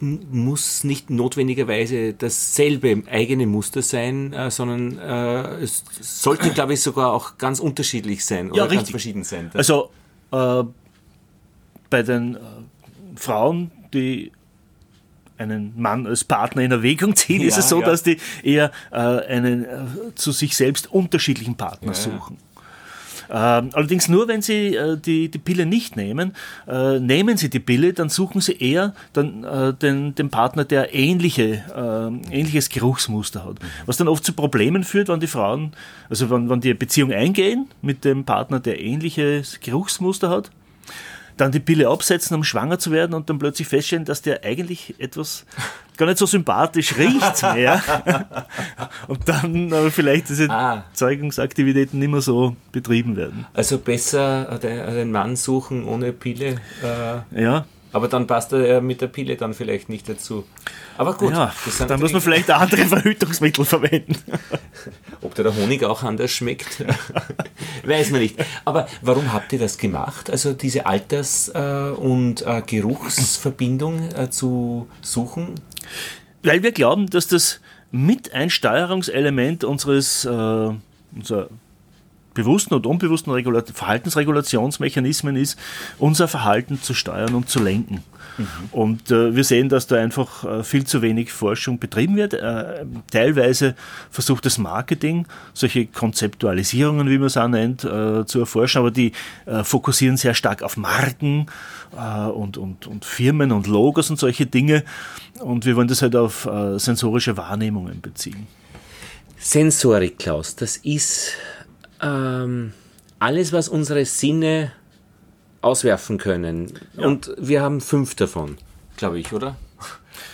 muss nicht notwendigerweise dasselbe eigene Muster sein, äh, sondern äh, es sollte, glaube ich, sogar auch ganz unterschiedlich sein oder ja, ganz verschieden sein. Also äh, bei den äh, Frauen, die einen Mann als Partner in Erwägung ziehen, ja, ist es so, ja. dass die eher äh, einen äh, zu sich selbst unterschiedlichen Partner ja, suchen. Ähm, allerdings nur, wenn Sie äh, die, die Pille nicht nehmen. Äh, nehmen Sie die Pille, dann suchen Sie eher dann, äh, den, den Partner, der ähnliche, äh, ähnliches Geruchsmuster hat. Was dann oft zu Problemen führt, wenn die Frauen, also wenn, wenn die Beziehung eingehen mit dem Partner, der ähnliches Geruchsmuster hat, dann die Pille absetzen, um schwanger zu werden und dann plötzlich feststellen, dass der eigentlich etwas gar nicht so sympathisch riecht mehr. und dann aber vielleicht diese ah. Zeugungsaktivitäten nicht mehr so betrieben werden. Also besser den Mann suchen ohne Pille. Äh, ja. Aber dann passt er mit der Pille dann vielleicht nicht dazu. Aber gut. Ja, dann muss man vielleicht andere Verhütungsmittel verwenden. Ob der Honig auch anders schmeckt, weiß man nicht. Aber warum habt ihr das gemacht? Also diese Alters- äh, und äh, Geruchsverbindung äh, zu suchen? Weil wir glauben, dass das mit ein Steuerungselement unseres unserer bewussten und unbewussten Regulat Verhaltensregulationsmechanismen ist, unser Verhalten zu steuern und zu lenken. Mhm. Und äh, wir sehen, dass da einfach äh, viel zu wenig Forschung betrieben wird. Äh, teilweise versucht das Marketing, solche Konzeptualisierungen, wie man es auch nennt, äh, zu erforschen, aber die äh, fokussieren sehr stark auf Marken äh, und, und, und Firmen und Logos und solche Dinge. Und wir wollen das halt auf sensorische Wahrnehmungen beziehen. Sensorik, Klaus, das ist ähm, alles, was unsere Sinne auswerfen können. Ja. Und wir haben fünf davon, glaube ich, oder?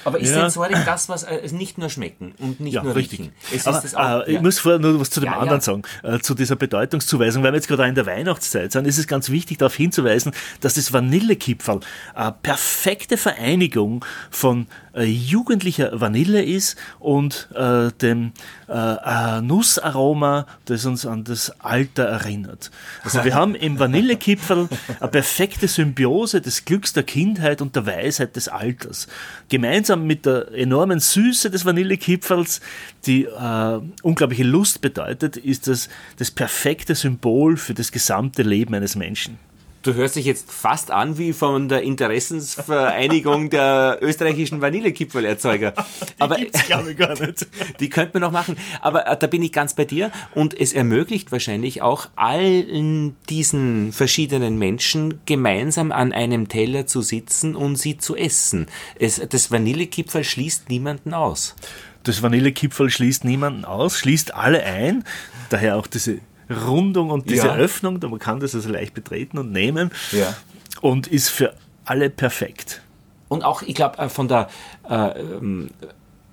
Aber ist ja. Sensorik das, was äh, nicht nur schmecken und nicht ja, nur richtig. riechen? Es Aber, ist auch, äh, ich muss vorher nur was zu dem anderen sagen, äh, zu dieser Bedeutungszuweisung. Weil wir jetzt gerade in der Weihnachtszeit sind, ist es ganz wichtig, darauf hinzuweisen, dass das Vanillekipferl eine perfekte Vereinigung von äh, jugendlicher Vanille ist und äh, dem äh, Nussaroma, das uns an das Alter erinnert. Also wir haben im Vanillekipferl eine perfekte Symbiose des Glücks der Kindheit und der Weisheit des Alters. Gemeinsam mit der enormen Süße des Vanillekipferls, die äh, unglaubliche Lust bedeutet, ist das das perfekte Symbol für das gesamte Leben eines Menschen. Du hörst dich jetzt fast an wie von der Interessensvereinigung der österreichischen Vanillekipferlerzeuger. Aber die glaube ich gar nicht. Die könnte man noch machen. Aber äh, da bin ich ganz bei dir. Und es ermöglicht wahrscheinlich auch allen diesen verschiedenen Menschen gemeinsam an einem Teller zu sitzen und sie zu essen. Es, das Vanillekipferl schließt niemanden aus. Das Vanillekipferl schließt niemanden aus, schließt alle ein. Daher auch diese Rundung und diese ja. Öffnung, man kann das also leicht betreten und nehmen ja. und ist für alle perfekt. Und auch, ich glaube, äh, von der äh, ähm,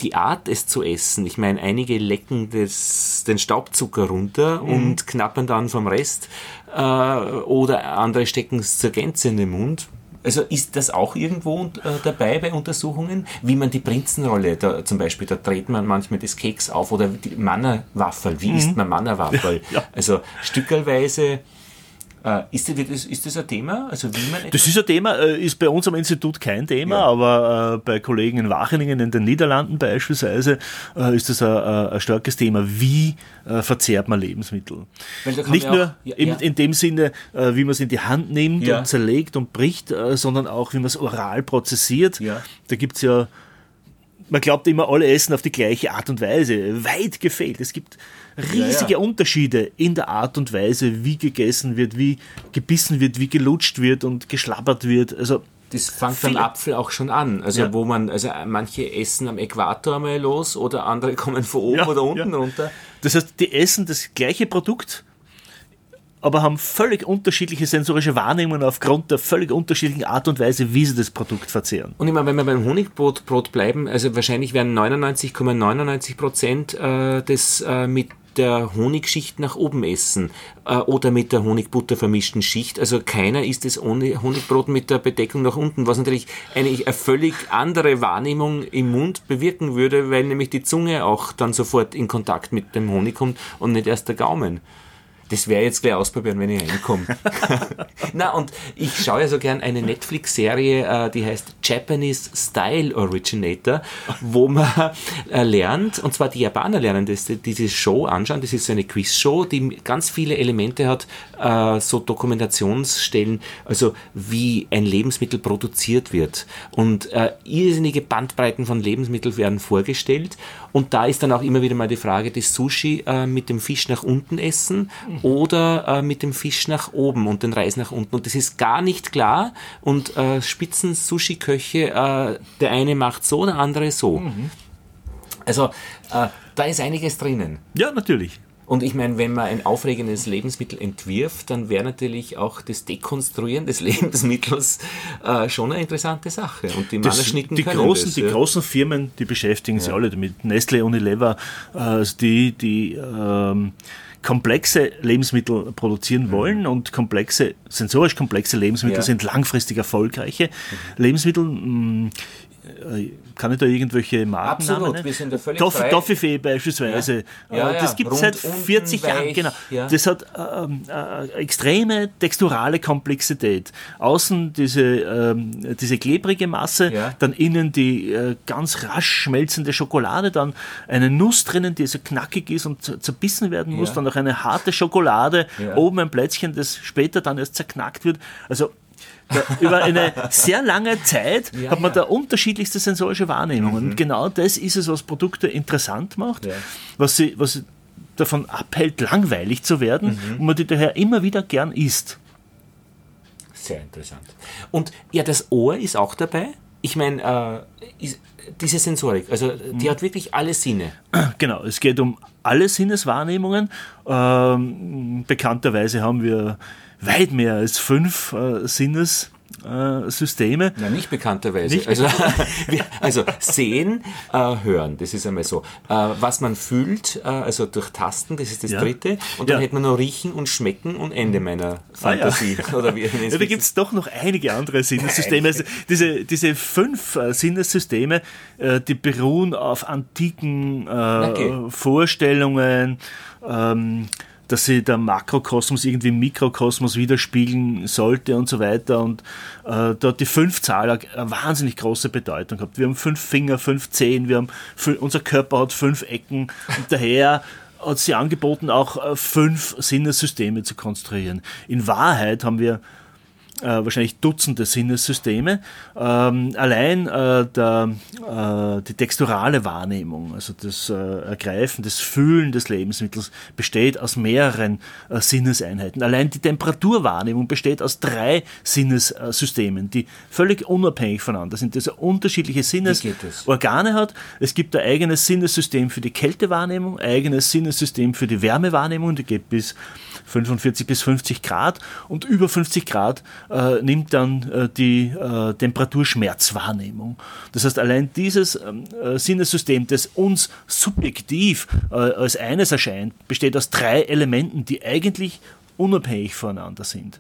die Art, es zu essen. Ich meine, einige lecken das, den Staubzucker runter mhm. und knappern dann vom Rest äh, oder andere stecken es zur Gänze in den Mund. Also ist das auch irgendwo äh, dabei bei Untersuchungen? Wie man die Prinzenrolle, da, zum Beispiel, da dreht man manchmal das Keks auf oder die Mannerwaffel. Wie mhm. isst man Mannerwaffel? Ja, ja. Also stückelweise ist, das, ist das ein Thema? Also wie man das ist ein Thema, äh, ist bei uns am Institut kein Thema, ja. aber äh, bei Kollegen in Wacheningen in den Niederlanden beispielsweise ist das ein, ein starkes Thema. Wie verzehrt man Lebensmittel? Nicht nur auch, ja, in, ja. in, dem Sinne, wie man es in die Hand nimmt und zerlegt und bricht, sondern auch, wie man es oral prozessiert. Da gibt es ja man glaubt immer, alle essen auf die gleiche Art und Weise. Weit gefehlt. Es gibt riesige ja, ja. Unterschiede in der Art und Weise, wie gegessen wird, wie gebissen wird, wie gelutscht wird und geschlabbert wird. Also das fängt beim Apfel auch schon an. Also ja. wo man, also manche essen am Äquator mal los oder andere kommen von oben oder unten runter. Das heißt, die essen das gleiche Produkt, aber haben völlig unterschiedliche sensorische Wahrnehmungen aufgrund der völlig unterschiedlichen Art und Weise, wie sie das Produkt verzehren. Und meine, wenn wir beim Honigbrot Brot bleiben, also wahrscheinlich werden 99,99 Prozent äh, des äh, mit der Honigschicht nach oben essen äh, oder mit der Honigbutter vermischten Schicht. Also keiner isst das ohne Honigbrot mit der Bedeckung nach unten, was natürlich eine, eine völlig andere Wahrnehmung im Mund bewirken würde, weil nämlich die Zunge auch dann sofort in Kontakt mit dem Honig kommt und nicht erst der Gaumen. Das ich jetzt gleich ausprobieren, wenn ich reinkomme. Na, und ich schaue ja so gern eine Netflix-Serie, äh, die heißt Japanese Style Originator, wo man äh, lernt, und zwar die Japaner lernen das, diese Show anschauen. Das ist so eine Quiz-Show, die ganz viele Elemente hat, äh, so Dokumentationsstellen, also wie ein Lebensmittel produziert wird. Und irrsinnige Bandbreiten von Lebensmitteln werden vorgestellt. Und da ist dann auch immer wieder mal die Frage des Sushi mit dem Fisch nach unten essen oder äh, mit dem Fisch nach oben und den Reis nach unten. Und das ist gar nicht klar. Und äh, Spitzen-Sushi-Köche, äh, der eine macht so, der andere so. Mhm. Also äh, da ist einiges drinnen. Ja, natürlich. Und ich meine, wenn man ein aufregendes Lebensmittel entwirft, dann wäre natürlich auch das Dekonstruieren des Lebensmittels äh, schon eine interessante Sache. Und die Mannerschnitten die können großen, das, Die ja. großen Firmen, die beschäftigen sich alle damit. Nestle, Unilever, äh, die, die ähm, komplexe Lebensmittel produzieren wollen und komplexe, sensorisch komplexe Lebensmittel Ja. sind langfristig erfolgreiche Lebensmittel. mh, äh, Kann ich da irgendwelche Marken Absolut, wir sind da völlig Toffee, frei. Toffifee beispielsweise. Ja. Ja, Äh, das ja, gibt es seit rund, unten, 40 Jahren. weich, Genau. ja. Das hat ähm, äh, extreme texturale Komplexität. Außen diese, ähm, diese klebrige Masse, dann innen die äh, ganz rasch schmelzende Schokolade, dann eine Nuss drinnen, die so knackig ist und zer- zerbissen werden muss, dann noch eine harte Schokolade, oben ein Plätzchen, das später dann erst zerknackt wird. Also da, über eine sehr lange Zeit Ja, hat man ja. da unterschiedlichste sensorische Wahrnehmungen. Und genau das ist es, was Produkte interessant macht, Ja. was sie, was sie davon abhält, langweilig zu werden und man die daher immer wieder gern isst. Sehr interessant. Und ja, das Ohr ist auch dabei. Ich meine, äh, diese Sensorik, also die hat wirklich alle Sinne. Genau, es geht um alle Sinneswahrnehmungen. Ähm, bekannterweise haben wir weit mehr als fünf äh, Sinnessysteme. Äh, Systeme. Na, nicht bekannterweise. Nicht also, also sehen, äh, hören, das ist einmal so. Äh, was man fühlt, äh, also durch Tasten, das ist das Ja. dritte. Und dann Ja. hätte man noch riechen und schmecken und Ende meiner Fantasie. Oder wie Ja, da gibt es doch noch einige andere Sinnessysteme. Also diese, diese fünf äh, Sinnessysteme, die beruhen auf antiken Okay. Vorstellungen, ähm, dass sie der Makrokosmos irgendwie im Mikrokosmos widerspiegeln sollte und so weiter. Und äh, da hat die Fünfzahl eine wahnsinnig große Bedeutung gehabt. Wir haben fünf Finger, fünf Zehen, wir haben unser Körper hat fünf Ecken und daher hat sie angeboten, auch äh, fünf Sinnessysteme zu konstruieren. In Wahrheit haben wir wahrscheinlich Dutzende Sinnessysteme. Ähm, allein äh, der, äh, die texturale Wahrnehmung, also das äh, Ergreifen, das Fühlen des Lebensmittels, besteht aus mehreren äh, Sinneseinheiten. Allein die Temperaturwahrnehmung besteht aus drei Sinnessystemen, die völlig unabhängig voneinander sind, also unterschiedliche das? Sinnesorgane hat. Es gibt ein eigenes Sinnessystem für die Kältewahrnehmung, ein eigenes Sinnessystem für die Wärmewahrnehmung, die geht bis 45 bis 50 Grad und über 50 Grad äh, nimmt dann äh, die äh, Temperaturschmerzwahrnehmung. Das heißt, allein dieses ähm, äh, Sinnessystem, das uns subjektiv äh, als eines erscheint, besteht aus drei Elementen, die eigentlich unabhängig voneinander sind.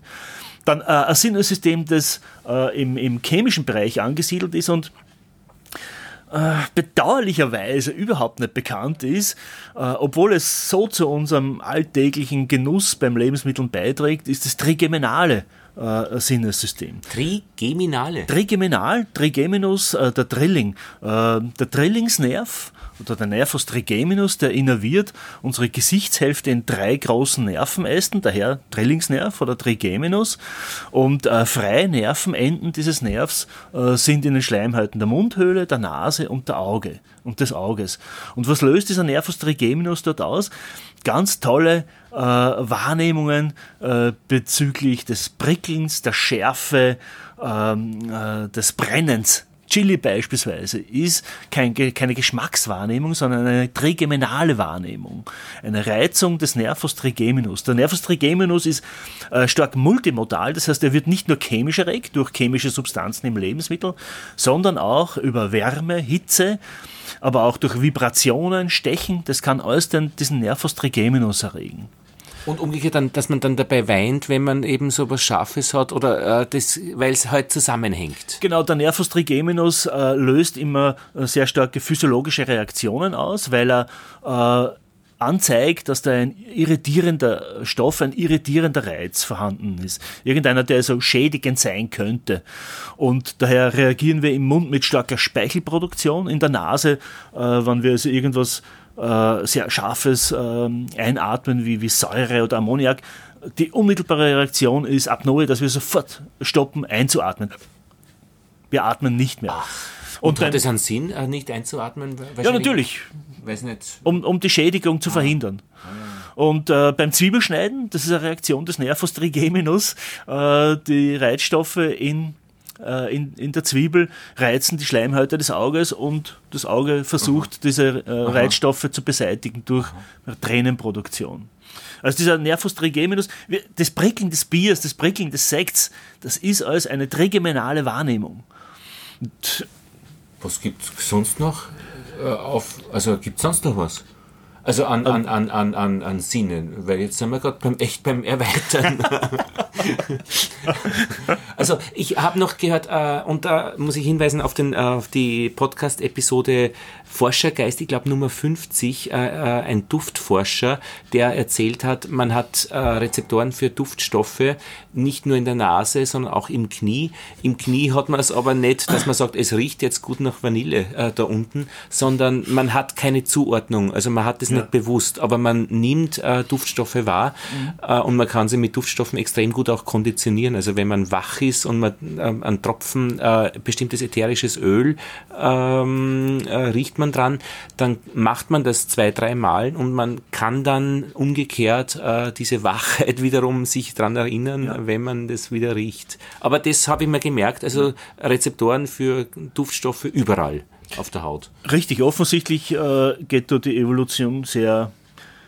Dann äh, ein Sinnessystem, das im, im chemischen Bereich angesiedelt ist und bedauerlicherweise überhaupt nicht bekannt ist, äh, obwohl es so zu unserem alltäglichen Genuss beim Lebensmitteln beiträgt, ist das trigeminale äh, Sinnessystem. Trigeminale. Trigeminal, Trigeminus, äh, der Drilling. Äh, der Drillingsnerv oder der Nervus trigeminus, der innerviert unsere Gesichtshälfte in drei großen Nervenästen, daher Drillingsnerv oder Trigeminus. Und äh, freie Nervenenden dieses Nervs äh, sind in den Schleimhäuten der Mundhöhle, der Nase und der Auge und des Auges. Und was löst dieser Nervus trigeminus dort aus? Ganz tolle äh, Wahrnehmungen äh, bezüglich des Prickelns, der Schärfe, ähm, äh, des Brennens. Chili beispielsweise ist kein, keine Geschmackswahrnehmung, sondern eine trigeminale Wahrnehmung. Eine Reizung des Nervus trigeminus. Der Nervus trigeminus ist äh, stark multimodal, das heißt, er wird nicht nur chemisch erregt durch chemische Substanzen im Lebensmittel, sondern auch über Wärme, Hitze, aber auch durch Vibrationen, Stechen. Das kann alles den, diesen Nervus trigeminus erregen. Und umgekehrt dann, dass man dann dabei weint, wenn man eben so was Scharfes hat oder äh, das, weil es halt zusammenhängt. Genau, der Nervus trigeminus äh, löst immer äh, sehr starke physiologische Reaktionen aus, weil er äh, anzeigt, dass da ein irritierender Stoff, ein irritierender Reiz vorhanden ist. Irgendeiner, der so schädigend sein könnte. Und daher reagieren wir im Mund mit starker Speichelproduktion, in der Nase, äh, wenn wir also irgendwas äh, sehr Scharfes ähm, einatmen, wie, wie Säure oder Ammoniak. Die unmittelbare Reaktion ist Apnoe, dass wir sofort stoppen, einzuatmen. Wir atmen nicht mehr. Und, beim- hat es einen Sinn, äh, nicht einzuatmen? ja, natürlich, Weiß nicht. um, um die Schädigung zu verhindern. Und äh, beim Zwiebelschneiden, das ist eine Reaktion des Nervus trigeminus, äh, die Reizstoffe in in, in der Zwiebel reizen die Schleimhäute des Auges und das Auge versucht, diese äh, Reizstoffe zu beseitigen durch Tränenproduktion. Also dieser Nervus trigeminus, das Prickeln des Biers, das Prickeln des Sekts, das ist als eine trigeminale Wahrnehmung. Und was gibt es sonst noch? Äh, auf, also gibt es sonst noch was? Also an, an, an, an, an, an Sinnen, weil jetzt sind wir gerade beim, echt beim Erweitern. also ich habe noch gehört, äh, und da muss ich hinweisen auf, den, auf die Podcast-Episode Forschergeist, ich glaube Nummer 50, äh, äh, ein Duftforscher, der erzählt hat, man hat äh, Rezeptoren für Duftstoffe, nicht nur in der Nase, sondern auch im Knie. Im Knie hat man es aber nicht, dass man sagt, es riecht jetzt gut nach Vanille äh, da unten, sondern man hat keine Zuordnung. Also man hat es ja. nicht bewusst, aber man nimmt äh, Duftstoffe wahr mhm. Äh, und man kann sie mit Duftstoffen extrem gut auch konditionieren. Also wenn man wach ist und man einen Tropfen bestimmtes ätherisches Öl ähm, riecht man dran, dann macht man das zwei, drei Mal und man kann dann umgekehrt äh, diese Wachheit wiederum sich dran erinnern, ja. wenn man das wieder riecht. Aber das habe ich mir gemerkt, also Rezeptoren für Duftstoffe überall auf der Haut. Richtig, offensichtlich äh, geht da die Evolution sehr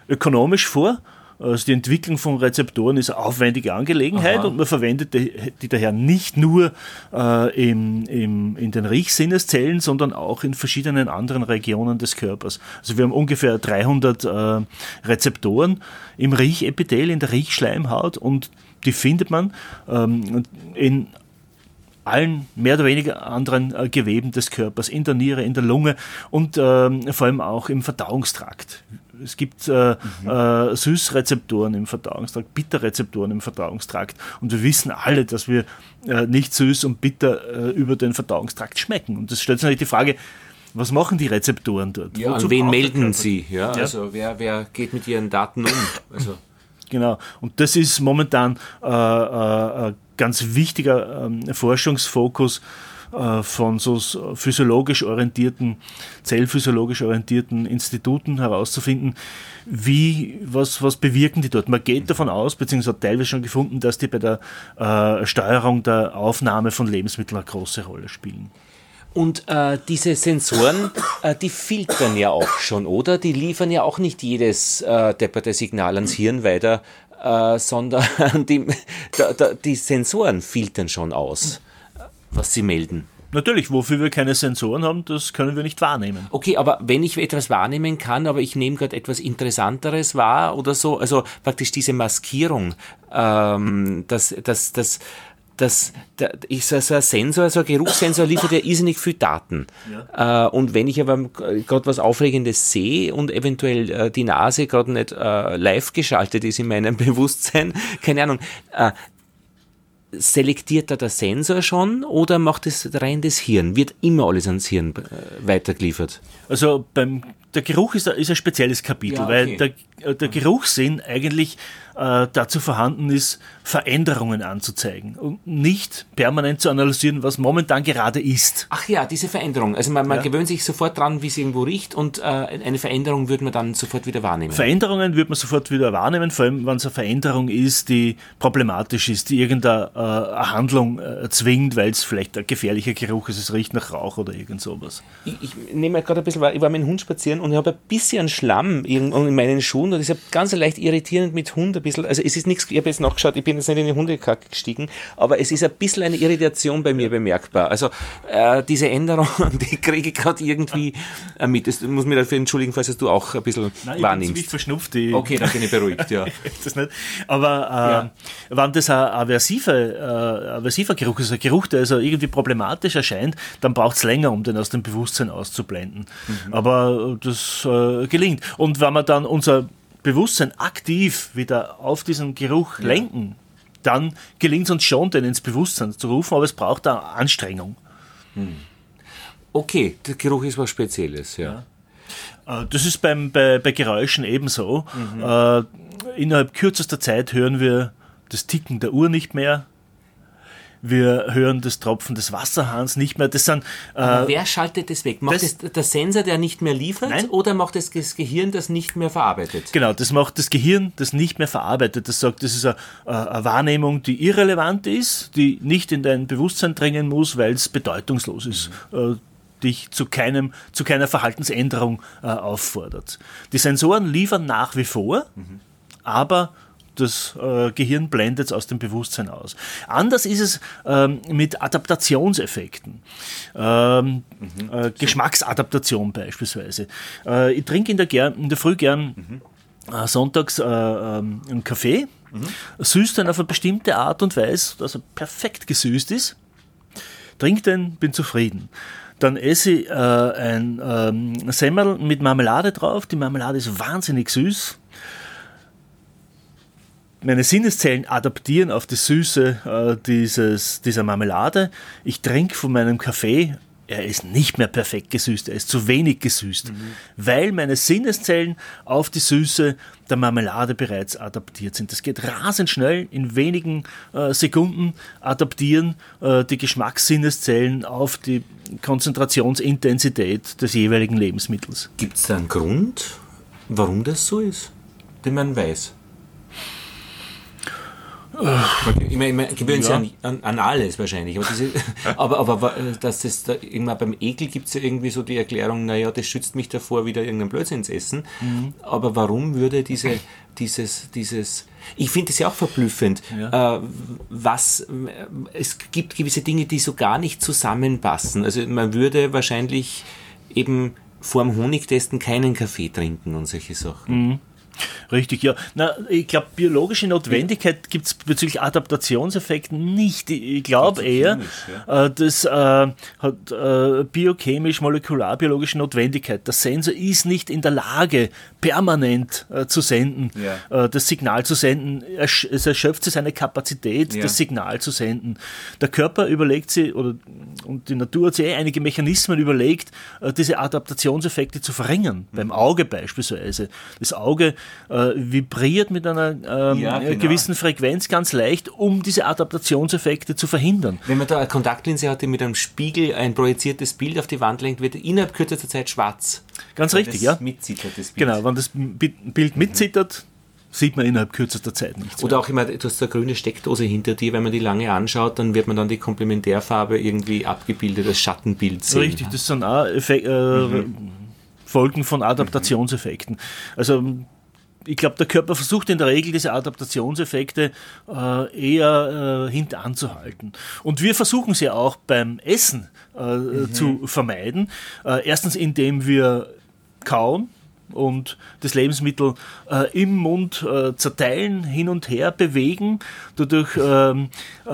ökonomisch vor. Also die Entwicklung von Rezeptoren ist eine aufwendige Angelegenheit Aha. und man verwendet die, daher nicht nur äh, im, im, in den Riechsinneszellen, sondern auch in verschiedenen anderen Regionen des Körpers. Also wir haben ungefähr 300 äh, Rezeptoren im Riechepithel, in der Riechschleimhaut und die findet man ähm, in allen mehr oder weniger anderen äh, Geweben des Körpers, in der Niere, in der Lunge und äh, vor allem auch im Verdauungstrakt. Es gibt äh, mhm. äh, Süßrezeptoren im Verdauungstrakt, Bitterrezeptoren im Verdauungstrakt. Und wir wissen alle, dass wir äh, nicht süß und bitter äh, über den Verdauungstrakt schmecken. Und das stellt sich natürlich die Frage, was machen die Rezeptoren dort? Ja, an wen melden sie? Ja, ja, Also wer, wer geht mit ihren Daten um? Also. Genau. Und das ist momentan äh, äh, ein ganz wichtiger ähm, Forschungsfokus äh, von so physiologisch orientierten, zellphysiologisch orientierten Instituten herauszufinden, wie, was, was bewirken die dort. Man geht davon aus, beziehungsweise hat teilweise schon gefunden, dass die bei der äh, Steuerung der Aufnahme von Lebensmitteln eine große Rolle spielen. Und äh, diese Sensoren, äh, die filtern ja auch schon, oder? Die liefern ja auch nicht jedes äh, depperte Signal ans Hirn weiter, äh, sondern die, da, da, die Sensoren filtern schon aus was sie melden. Natürlich, wofür wir keine Sensoren haben, das können wir nicht wahrnehmen. Okay, aber wenn ich etwas wahrnehmen kann, aber ich nehme gerade etwas Interessanteres wahr oder so, also praktisch diese Maskierung, ähm, das, das, das, das, das ist so ein Sensor, so ein Geruchssensor liefert ja irrsinnig viel Daten. Ja. Äh, und wenn ich aber gerade was Aufregendes sehe und eventuell äh, die Nase gerade nicht äh, live geschaltet ist in meinem Bewusstsein, keine Ahnung, äh, selektiert da der Sensor schon oder macht es rein das Hirn? Wird immer alles ans Hirn äh, weitergeliefert? Also beim der Geruch ist, ist ein spezielles Kapitel, ja, okay. weil der, der Geruchssinn eigentlich äh, dazu vorhanden ist, Veränderungen anzuzeigen und nicht permanent zu analysieren, was momentan gerade ist. Ach ja, diese Veränderung. Also man, man ja. gewöhnt sich sofort dran, wie es irgendwo riecht und äh, eine Veränderung würde man dann sofort wieder wahrnehmen. Veränderungen würde man sofort wieder wahrnehmen, vor allem wenn es eine Veränderung ist, die problematisch ist, die irgendeine äh, Handlung äh, zwingt, weil es vielleicht ein gefährlicher Geruch ist, es riecht nach Rauch oder irgend sowas. Ich, ich nehme gerade ein bisschen, ich war mit dem Hund spazieren und ich habe ein bisschen Schlamm in, in meinen Schuhen und das ist ganz leicht irritierend mit Hund ein bisschen, also es ist nichts, ich habe jetzt nachgeschaut, ich bin jetzt nicht in die Hundekacke gestiegen, aber es ist ein bisschen eine Irritation bei mir bemerkbar. Also äh, diese Änderung, die kriege ich gerade irgendwie äh, mit. Das muss mir dafür entschuldigen, falls du auch ein bisschen Nein, wahrnimmst. Ich bin verschnupft. Ich okay, dann bin ich beruhigt, ja. das nicht. Aber äh, ja. wenn das ein aversiver, äh, aversiver Geruch ist, ein Geruch, der also irgendwie problematisch erscheint, dann braucht es länger, um den aus dem Bewusstsein auszublenden. Mhm. Aber das äh, gelingt. Und wenn man dann unser Bewusstsein aktiv wieder auf diesen Geruch ja. lenken, dann gelingt es uns schon, den ins Bewusstsein zu rufen, aber es braucht da Anstrengung. Hm. Okay, der Geruch ist was Spezielles, ja. ja. Äh, das ist beim, bei, bei Geräuschen ebenso. Mhm. Äh, innerhalb kürzester Zeit hören wir das Ticken der Uhr nicht mehr. Wir hören das Tropfen des Wasserhahns nicht mehr. Das sind, äh, wer schaltet das weg? Macht das, das der Sensor, der nicht mehr liefert, nein. oder macht das das Gehirn, das nicht mehr verarbeitet? Genau, das macht das Gehirn, das nicht mehr verarbeitet. Das sagt, das ist eine, eine Wahrnehmung, die irrelevant ist, die nicht in dein Bewusstsein drängen muss, weil es bedeutungslos ist. Mhm. Äh, dich zu, keinem, zu keiner Verhaltensänderung äh, auffordert. Die Sensoren liefern nach wie vor, mhm. aber das äh, Gehirn blendet es aus dem Bewusstsein aus. Anders ist es ähm, mit Adaptationseffekten. Ähm, mhm. äh, Geschmacksadaptation beispielsweise. Äh, ich trinke in der, in der Früh gern mhm. Äh, sonntags äh, ähm, einen Kaffee, mhm. süß dann auf eine bestimmte Art und Weise, dass er perfekt gesüßt ist. Trink den, bin zufrieden. Dann esse ich äh, ein ähm, Semmel mit Marmelade drauf. Die Marmelade ist wahnsinnig süß. Meine Sinneszellen adaptieren auf die Süße äh, dieses, dieser Marmelade. Ich trinke von meinem Kaffee er ist nicht mehr perfekt gesüßt, er ist zu wenig gesüßt, mhm. weil meine Sinneszellen auf die Süße der Marmelade bereits adaptiert sind. Das geht rasend schnell, in wenigen äh, Sekunden adaptieren äh, die Geschmackssinneszellen auf die Konzentrationsintensität des jeweiligen Lebensmittels. Gibt es da einen Grund, warum das so ist, den man weiß? Ich meine, ich gewöhnen ja. sich an, an, alles wahrscheinlich. Aber, diese, aber, aber dass das da irgendwann beim Ekel gibt es ja irgendwie so die Erklärung, naja, das schützt mich davor, wieder irgendeinen Blödsinn zu essen. Mhm. Aber warum würde diese, dieses, dieses, ich finde es ja auch verblüffend, ja. Äh, was, es gibt gewisse Dinge, die so gar nicht zusammenpassen. Also man würde wahrscheinlich eben vorm Honigtesten keinen Kaffee trinken und solche Sachen. Mhm. Richtig, ja. Na, ich glaube, biologische Notwendigkeit gibt es bezüglich Adaptationseffekten nicht. Ich glaube eher, ja. äh, das äh, hat äh, biochemisch, molekularbiologische Notwendigkeit. Der Sensor ist nicht in der Lage, permanent äh, zu senden, ja. Äh, das Signal zu senden. Es erschöpft seine Kapazität, ja. das Signal zu senden. Der Körper überlegt sich, oder und die Natur hat sich eh einige Mechanismen überlegt, äh, diese Adaptationseffekte zu verringern. Mhm. Beim Auge beispielsweise. Das Auge äh, vibriert mit einer ähm, ja, genau. gewissen Frequenz ganz leicht, um diese Adaptationseffekte zu verhindern. Wenn man da eine Kontaktlinse hat, die mit einem Spiegel ein projiziertes Bild auf die Wand lenkt, wird innerhalb kürzester Zeit schwarz. Ganz richtig, ja. Mitzittert, das Bild. Genau, wenn das Bild mhm. mitzittert, sieht man innerhalb kürzester Zeit nichts. Oder auch immer, du hast eine grüne Steckdose hinter dir, wenn man die lange anschaut, dann wird man dann die Komplementärfarbe irgendwie abgebildet als Schattenbild sehen. Richtig, das sind auch Effek äh, mhm. Folgen von Adaptationseffekten. Also ich glaube, der Körper versucht in der Regel diese Adaptationseffekte äh, eher äh, hintanzuhalten. Und wir versuchen sie auch beim Essen äh, mhm. zu vermeiden. Äh, erstens, indem wir kauen, und das Lebensmittel äh, im Mund äh, zerteilen, hin und her bewegen. Dadurch ähm, äh, äh,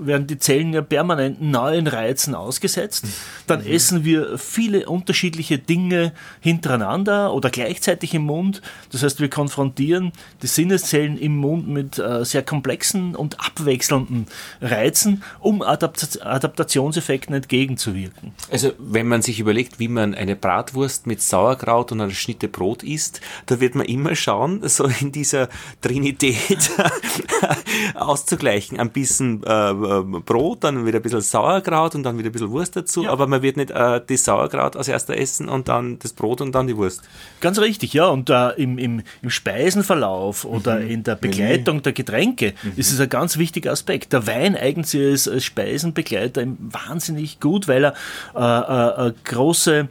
werden die Zellen ja permanent neuen Reizen ausgesetzt. Dann mhm. essen wir viele unterschiedliche Dinge hintereinander oder gleichzeitig im Mund. Das heißt, wir konfrontieren die Sinneszellen im Mund mit äh, sehr komplexen und abwechselnden Reizen, um Adapt Adaptationseffekten entgegenzuwirken. Also wenn man sich überlegt, wie man eine Bratwurst mit Sauerkraut und eine Schnitte Brot isst, da wird man immer schauen, so in dieser Trinität auszugleichen. Ein bisschen äh, Brot, dann wieder ein bisschen Sauerkraut und dann wieder ein bisschen Wurst dazu, ja. aber man wird nicht äh, das Sauerkraut als erster essen und dann das Brot und dann die Wurst. Ganz richtig, ja. Und äh, im, im, im Speisenverlauf oder mhm. in der Begleitung der Getränke mhm. ist es ein ganz wichtiger Aspekt. Der Wein eignet sich als, als Speisenbegleiter wahnsinnig gut, weil er äh, äh, eine große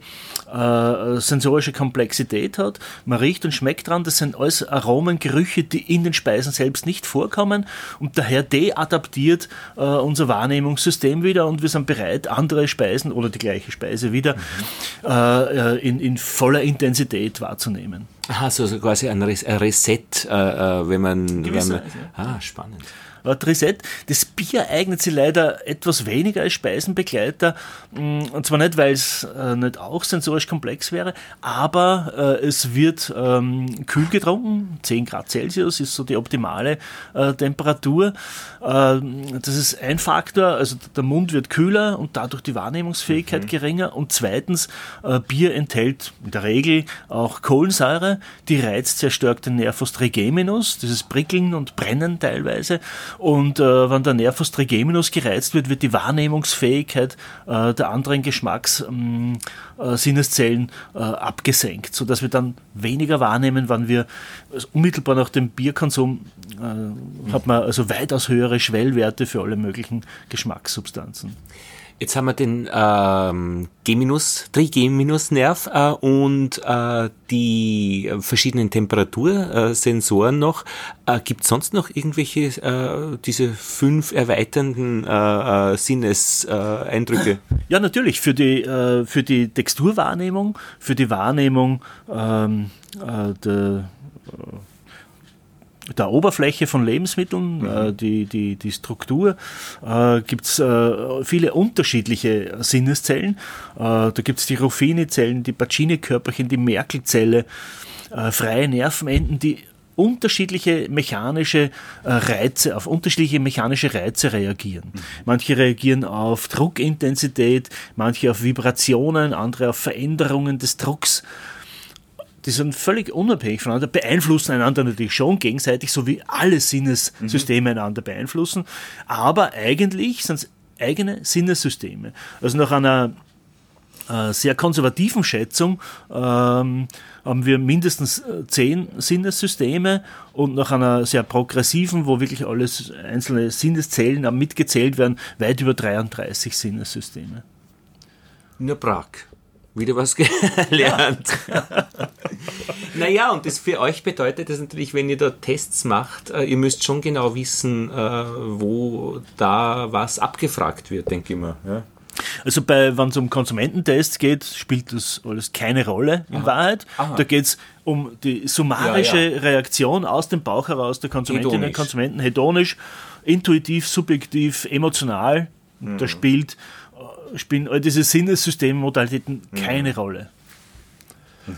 äh, sensorische Komplexität hat. Man riecht und schmeckt dran. Das sind alles Aromen, Gerüche, die in den Speisen selbst nicht vorkommen und daher deadaptiert äh, unser Wahrnehmungssystem wieder und wir sind bereit, andere Speisen oder die gleiche Speise wieder mhm. äh, in, in voller Intensität wahrzunehmen. Aha, so, so quasi ein Reset, äh, äh, wenn man. Wenn man ah, spannend. Trisette. Das Bier eignet sich leider etwas weniger als Speisenbegleiter. Mm, und zwar nicht, weil es äh, nicht auch sensorisch komplex wäre, aber äh, es wird ähm, kühl getrunken. 10 Grad Celsius ist so die optimale äh, Temperatur. Ähm, das ist ein Faktor. Also der Mund wird kühler und dadurch die Wahrnehmungsfähigkeit mhm. geringer. Und zweitens, Bier enthält in der Regel auch Kohlensäure die reizt sehr stark den Nervus trigeminus, dieses Prickeln und Brennen teilweise. Und äh, wenn der Nervus trigeminus gereizt wird, wird die Wahrnehmungsfähigkeit äh, der anderen Geschmackssineszellen ähm, äh, abgesenkt, sodass wir dann weniger wahrnehmen, wenn wir also unmittelbar nach dem Bierkonsum äh, hat man also weitaus höhere Schwellwerte für alle möglichen Geschmackssubstanzen. Jetzt haben wir den ähm, G-, äh, und äh, die verschiedenen Temperatursensoren noch. Äh, Gibt es sonst noch irgendwelche, äh, diese fünf erweiternden äh, äh, Sinneseindrücke? Ja, natürlich. Für die, äh, für die Texturwahrnehmung, für die Wahrnehmung ähm, äh, der der Oberfläche von Lebensmitteln, mhm. äh, die, die, die Struktur, äh, gibt es äh, viele unterschiedliche Sinneszellen. Äh, da gibt es die Ruffini-Zellen, die Pacini-Körperchen, die Merkel-Zelle, äh, freie Nervenenden, die unterschiedliche mechanische äh, Reize, auf unterschiedliche mechanische Reize reagieren. Mhm. Manche reagieren auf Druckintensität, manche auf Vibrationen, andere auf Veränderungen des Drucks die sind völlig unabhängig voneinander, beeinflussen einander natürlich schon gegenseitig, so wie alle Sinnessysteme mhm. einander beeinflussen, aber eigentlich sind es eigene Sinnessysteme. Also nach einer äh, sehr konservativen Schätzung ähm, haben wir mindestens äh, zehn Sinnessysteme und nach einer sehr progressiven, wo wirklich alles einzelne Sinneszellen mitgezählt werden, weit über 33 Sinnessysteme. Nur Prag. Wieder was gelernt. naja, und das für euch bedeutet das natürlich, wenn ihr da Tests macht, äh, ihr müsst schon genau wissen, äh, wo da was abgefragt wird, denke ich mal. Ja? Also bei, wenn es um Konsumententests geht, spielt das alles keine Rolle in Aha. Wahrheit. Aha. Da geht es um die summarische ja, ja. Reaktion aus dem Bauch heraus der Konsumentinnen und Konsumenten, hedonisch, intuitiv, subjektiv, emotional. Mhm. Da spielt spielen all diese Sinnessystemmodalitäten mhm. keine Rolle. Mhm.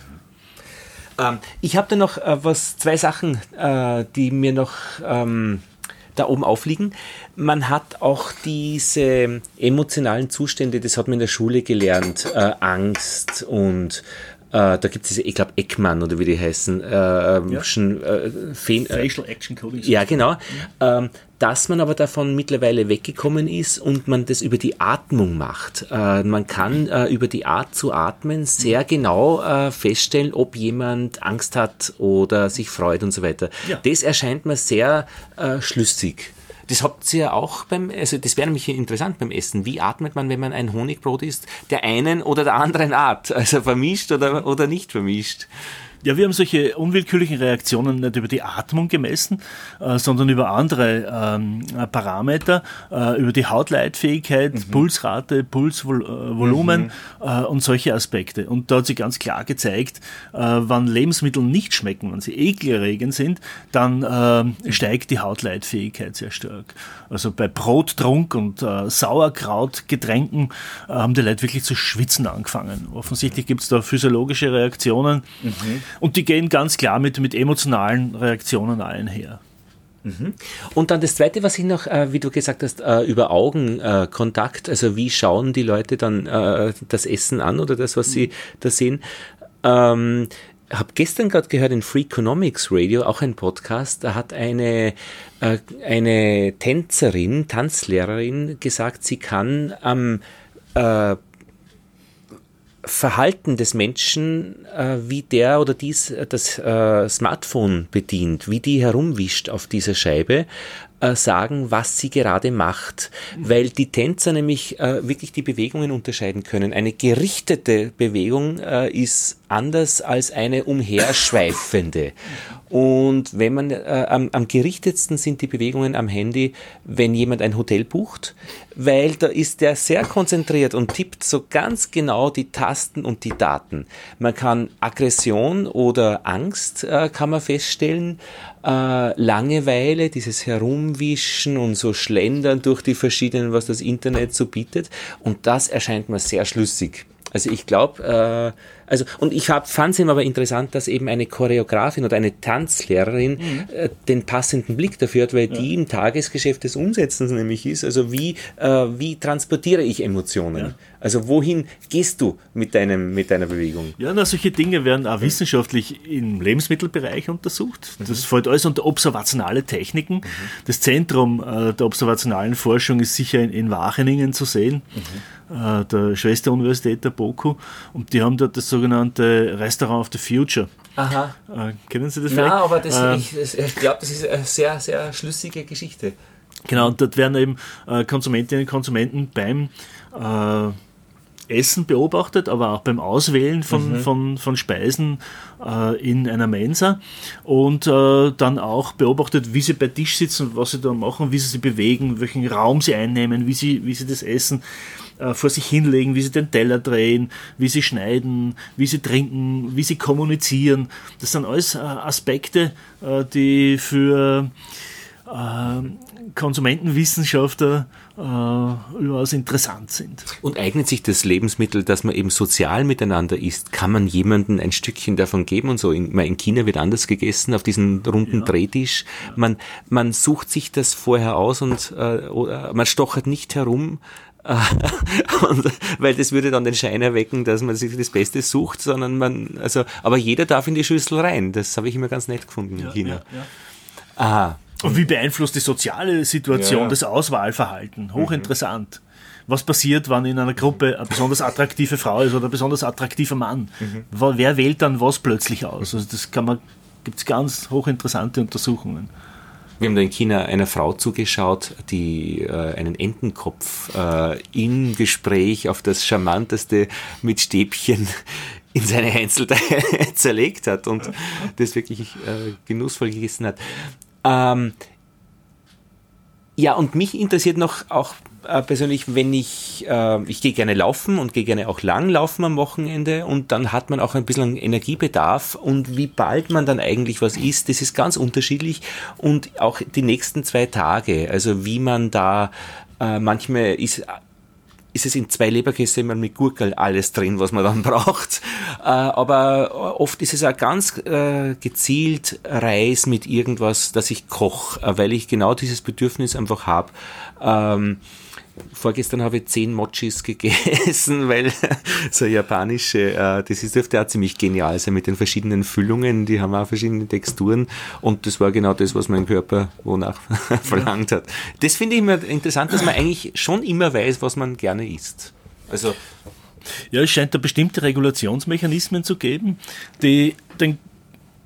Ähm, ich habe da noch äh, was, zwei Sachen, äh, die mir noch ähm, da oben aufliegen. Man hat auch diese emotionalen Zustände, das hat man in der Schule gelernt, äh, Angst und da gibt es diese, ich glaube, Eckmann oder wie die heißen, äh, ja. schon, äh, Facial Action Coding. Ja, genau. Mhm. Ähm, dass man aber davon mittlerweile weggekommen ist und man das über die Atmung macht. Äh, man kann äh, über die Art zu atmen sehr genau äh, feststellen, ob jemand Angst hat oder sich freut und so weiter. Ja. Das erscheint mir sehr äh, schlüssig. Das habt ihr ja auch beim, also das wäre nämlich interessant beim Essen. Wie atmet man, wenn man ein Honigbrot isst, der einen oder der anderen Art? Also vermischt oder, oder nicht vermischt? Ja, wir haben solche unwillkürlichen Reaktionen nicht über die Atmung gemessen, äh, sondern über andere ähm, Parameter, äh, über die Hautleitfähigkeit, mhm. Pulsrate, Pulsvolumen mhm. äh, und solche Aspekte. Und da hat sich ganz klar gezeigt, äh, wenn Lebensmittel nicht schmecken, wenn sie ekelerregend sind, dann äh, steigt die Hautleitfähigkeit sehr stark. Also bei Brottrunk und äh, Sauerkrautgetränken haben die Leute wirklich zu schwitzen angefangen. Offensichtlich gibt es da physiologische Reaktionen. Mhm. Und die gehen ganz klar mit, mit emotionalen Reaktionen einher. Mhm. Und dann das Zweite, was ich noch, äh, wie du gesagt hast, äh, über Augenkontakt, also wie schauen die Leute dann äh, das Essen an oder das, was sie da sehen. Ähm, habe gestern gerade gehört in Free Economics Radio, auch ein Podcast, da hat eine, äh, eine Tänzerin, Tanzlehrerin gesagt, sie kann am äh, Verhalten des Menschen, äh, wie der oder dies äh, das äh, Smartphone bedient, wie die herumwischt auf dieser Scheibe, sagen, was sie gerade macht, weil die Tänzer nämlich äh, wirklich die Bewegungen unterscheiden können. Eine gerichtete Bewegung äh, ist anders als eine umherschweifende. Und wenn man äh, am, am gerichtetsten sind die Bewegungen am Handy, wenn jemand ein Hotel bucht, weil da ist der sehr konzentriert und tippt so ganz genau die Tasten und die Daten. Man kann Aggression oder Angst äh, kann man feststellen, äh, Langeweile, dieses Herumwischen und so Schlendern durch die verschiedenen, was das Internet so bietet. Und das erscheint mir sehr schlüssig. Also ich glaube, Also, und ich fand es immer aber interessant, dass eben eine Choreografin oder eine Tanzlehrerin mhm. äh, den passenden Blick dafür hat, weil ja. die im Tagesgeschäft des Umsetzens nämlich ist. Also wie, äh, wie transportiere ich Emotionen? Ja. Also wohin gehst du mit, deinem, mit deiner Bewegung? Ja, na, solche Dinge werden auch wissenschaftlich im Lebensmittelbereich untersucht. Das mhm. fällt alles unter observationale Techniken. Mhm. Das Zentrum äh, der observationalen Forschung ist sicher in, in Wageningen zu sehen. Mhm. Äh, der Schwesteruniversität der BOKU. Und die haben dort das sogenannte Restaurant of the Future. Aha. Äh, kennen Sie das vielleicht? Ja, aber das, ähm, ich, ich glaube, das ist eine sehr, sehr schlüssige Geschichte. Genau, und dort werden eben äh, Konsumentinnen und Konsumenten beim äh, Essen beobachtet, aber auch beim Auswählen von, mhm. von, von Speisen äh, in einer Mensa und äh, dann auch beobachtet, wie sie bei Tisch sitzen, was sie da machen, wie sie sich bewegen, welchen Raum sie einnehmen, wie sie, wie sie das Essen äh, vor sich hinlegen, wie sie den Teller drehen, wie sie schneiden, wie sie trinken, wie sie kommunizieren. Das sind alles äh, Aspekte, äh, die für äh, Konsumentenwissenschaftler äh, überaus interessant sind. Und eignet sich das Lebensmittel, dass man eben sozial miteinander isst? Kann man jemandem ein Stückchen davon geben und so? In, in China wird anders gegessen auf diesem runden ja. Drehtisch. Man, man sucht sich das vorher aus und äh, man stochert nicht herum, und, weil das würde dann den Schein erwecken, dass man sich das Beste sucht, sondern man, also, aber jeder darf in die Schüssel rein. Das habe ich immer ganz nett gefunden in China. Ja, ja. Aha. Und wie beeinflusst die soziale Situation ja. das Auswahlverhalten? Hochinteressant. Mhm. Was passiert, wenn in einer Gruppe eine besonders attraktive Frau ist oder ein besonders attraktiver Mann? Mhm. Wer wählt dann was plötzlich aus? Also das kann man, gibt es ganz hochinteressante Untersuchungen. Wir haben da in China einer Frau zugeschaut, die äh, einen Entenkopf äh, im Gespräch auf das Charmanteste mit Stäbchen in seine Einzelteile zerlegt hat und das wirklich äh, genussvoll gegessen hat. Ähm, ja, und mich interessiert noch auch äh, persönlich, wenn ich, äh, ich gehe gerne laufen und gehe gerne auch lang laufen am Wochenende und dann hat man auch ein bisschen Energiebedarf. Und wie bald man dann eigentlich was isst, das ist ganz unterschiedlich und auch die nächsten zwei Tage, also wie man da äh, manchmal ist ist es in zwei Leberkäse immer mit Gurkel alles drin, was man dann braucht. Äh, aber oft ist es auch ganz äh, gezielt Reis mit irgendwas, das ich koche, äh, weil ich genau dieses Bedürfnis einfach habe. Vorgestern habe ich zehn Mochis gegessen, weil so japanische, äh, das ist dürfte auch ziemlich genial sein mit den verschiedenen Füllungen, die haben auch verschiedene Texturen und das war genau das, was mein Körper wonach verlangt hat. Das finde ich immer interessant, dass man eigentlich schon immer weiß, was man gerne isst. Also ja, es scheint da bestimmte Regulationsmechanismen zu geben, die den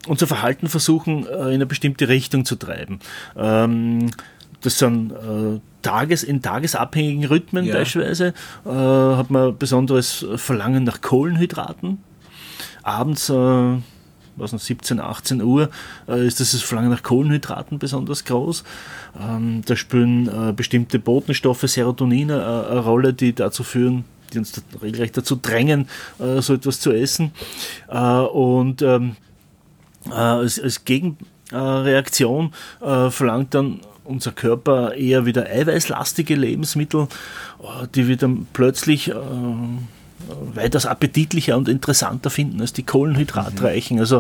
unser Verhalten versuchen, äh, in eine bestimmte Richtung zu treiben. Ähm, das sind äh, Tages, in tagesabhängigen Rhythmen ja. beispielsweise äh, hat man besonderes Verlangen nach Kohlenhydraten. Abends, äh, was noch 17, 18 Uhr, äh, ist das, Verlangen nach Kohlenhydraten besonders groß. Ähm, da spielen äh, bestimmte Botenstoffe, Serotonin, äh, eine Rolle, die dazu führen, die uns regelrecht dazu drängen, äh, so etwas zu essen. und ähm, als, als Gegenreaktion verlangt dann unser Körper eher wieder eiweißlastige Lebensmittel, äh, die wir dann plötzlich äh, weitaus appetitlicher und interessanter finden als die kohlenhydratreichen. Mhm. Also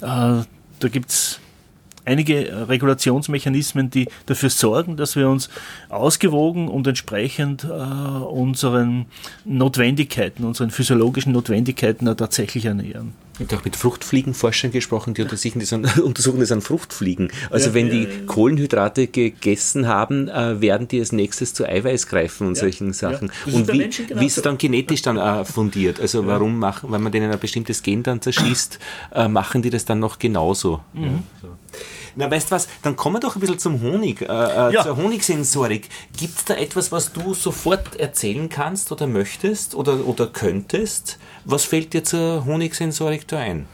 äh, da gibt es einige Regulationsmechanismen, die dafür sorgen, dass wir uns ausgewogen und entsprechend äh, unseren Notwendigkeiten, unseren physiologischen Notwendigkeiten tatsächlich ernähren. Ich habe auch mit Fruchtfliegenforschern gesprochen, die untersuchen das an, untersuchen das an Fruchtfliegen. Also ja, wenn die Kohlenhydrate gegessen haben, äh, werden die als nächstes zu Eiweiß greifen und solchen Sachen. Und wie, wie ist es dann genetisch dann äh, fundiert? Also warum machen, wenn man denen ein bestimmtes Gen dann zerschießt, äh, machen die das dann noch genauso? Mhm. So. Na, weißt du was, dann kommen wir doch ein bisschen zum Honig, äh, äh, ja. zur Honigsensorik. Gibt es da etwas, was du sofort erzählen kannst oder möchtest oder, oder könntest? Was fällt dir zur Honigsensorik da ein?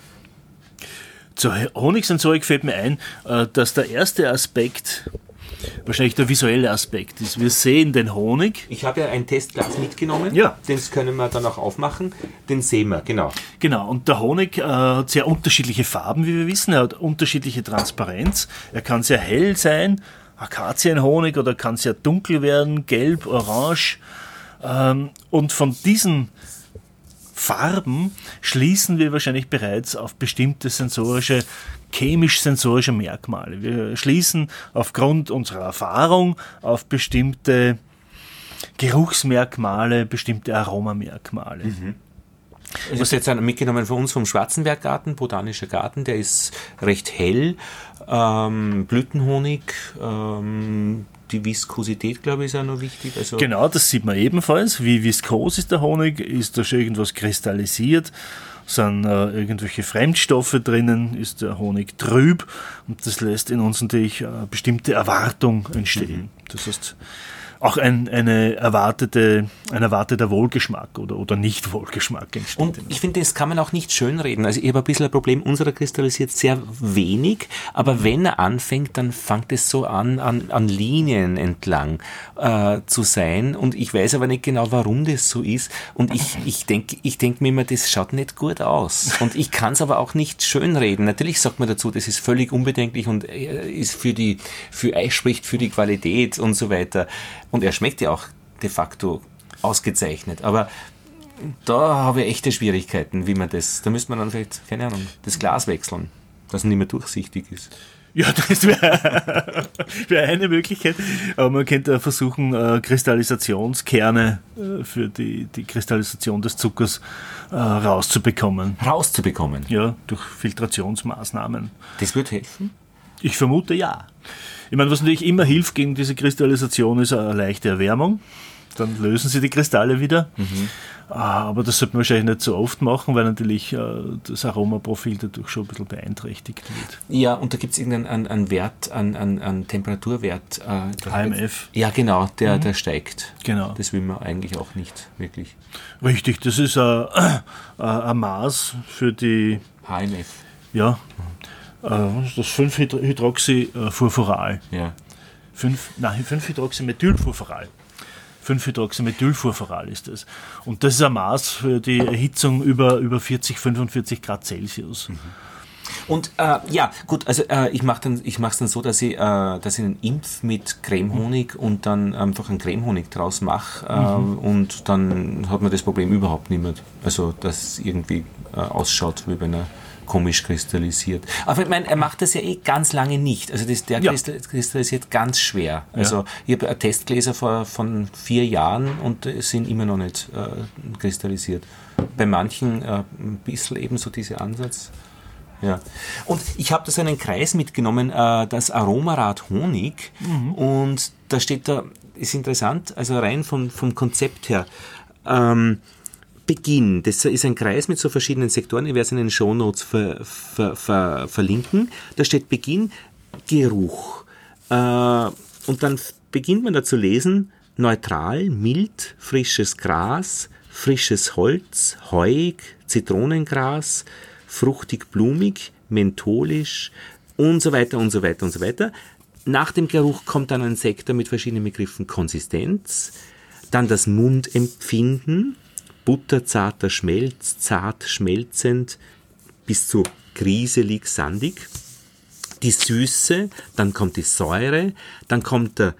Zur Honigsensorik fällt mir ein, äh, dass der erste Aspekt wahrscheinlich der visuelle Aspekt ist. Wir sehen den Honig. Ich habe ja ein Testglas mitgenommen. Ja. Den können wir dann auch aufmachen. Den sehen wir, genau. Genau. Und der Honig äh, hat sehr unterschiedliche Farben, wie wir wissen. Er hat unterschiedliche Transparenz. Er kann sehr hell sein, Akazienhonig, oder kann sehr dunkel werden, gelb, orange. Ähm, und von diesen Farben schließen wir wahrscheinlich bereits auf bestimmte sensorische, chemisch-sensorische Merkmale. Wir schließen aufgrund unserer Erfahrung auf bestimmte Geruchsmerkmale, bestimmte Aromamerkmale. Mhm. Ich habe jetzt mitgenommen von uns vom Schwarzenberggarten, Botanischer Garten, der ist recht hell, ähm, Blütenhonig, ähm, die Viskosität, glaube ich, ist auch noch wichtig. Also genau, das sieht man ebenfalls. Wie viskos ist der Honig? Ist da schon irgendwas kristallisiert? Sind äh, irgendwelche Fremdstoffe drinnen? Ist der Honig trüb? Und das lässt in uns natürlich äh, bestimmte Erwartung entstehen. Mhm. Das heißt, auch ein, eine erwartete, ein erwarteter Wohlgeschmack oder, oder Nicht-Wohlgeschmack entsteht. Und ich finde, das kann man auch nicht schönreden. Also ich habe ein bisschen ein Problem, unserer kristallisiert sehr wenig, aber wenn er anfängt, dann fängt es so an, an, an Linien entlang äh, zu sein und ich weiß aber nicht genau, warum das so ist und ich, ich denke ich denk mir immer, das schaut nicht gut aus und ich kann es aber auch nicht schönreden. Natürlich sagt man dazu, das ist völlig unbedenklich und äh, ist für die, für, spricht für die Qualität und so weiter. Und er schmeckt ja auch de facto ausgezeichnet. Aber da habe ich echte Schwierigkeiten, wie man das. Da müsste man dann vielleicht, keine Ahnung, das Glas wechseln, dass es nicht mehr durchsichtig ist. Ja, das wäre wär eine Möglichkeit. Aber man könnte versuchen, äh, Kristallisationskerne äh, für die, die Kristallisation des Zuckers äh, rauszubekommen. Rauszubekommen? Ja, durch Filtrationsmaßnahmen. Das wird helfen? Ich vermute ja. Ich meine, was natürlich immer hilft gegen diese Kristallisation, ist eine leichte Erwärmung. Dann lösen sie die Kristalle wieder. Mhm. Aber das sollte man wahrscheinlich nicht so oft machen, weil natürlich äh, das Aromaprofil dadurch schon ein bisschen beeinträchtigt wird. Ja, und da gibt es irgendeinen einen Wert, einen, einen, einen Temperaturwert. Äh, AMF. Ja, genau, der, mhm. der steigt. Genau. Das will man eigentlich auch nicht wirklich. Richtig, das ist ein, ein Maß für die. HMF. Ja. Mhm äh, das 5-Hydroxyfurfural. Ja. 5, nein, 5-Hydroxymethylfurfural. 5-Hydroxymethylfurfural ist das. Und das ist ein Maß für die Erhitzung über, über 40, 45 Grad Celsius. Mhm. Und äh, ja, gut, also äh, ich mache dann, ich dann so, dass ich, äh, dass ich einen Impf mit Cremehonig und dann einfach einen Cremehonig draus mache äh, mhm. und dann hat man das Problem überhaupt nicht mehr. Also, dass es irgendwie äh, ausschaut, wie wenn er komisch kristallisiert. Aber ich meine, er macht das ja eh ganz lange nicht. Also das, der ja. kristallisiert ganz schwer. Also ich habe Testgläser vor, von vier Jahren und sind immer noch nicht äh, kristallisiert. Bei manchen äh, ein bisschen ebenso dieser Ansatz. Ja. Und ich habe da so einen Kreis mitgenommen, äh, das Aromarad Honig. Mhm. Und da steht da, ist interessant, also rein vom, vom Konzept her. Ähm, Beginn, das ist ein Kreis mit so verschiedenen Sektoren, ich werde es in den Shownotes ver, ver, ver, verlinken. Da steht Beginn, Geruch. Äh, und dann beginnt man da zu lesen, neutral, mild, frisches Gras, frisches Holz, heuig, Zitronengras, fruchtig, blumig, mentholisch und so weiter und so weiter und so weiter. Nach dem Geruch kommt dann ein Sektor mit verschiedenen Begriffen Konsistenz, dann das Mundempfinden, butterzarter Schmelz, zart schmelzend bis zu griselig, sandig. Die Süße, dann kommt die Säure, dann kommt der,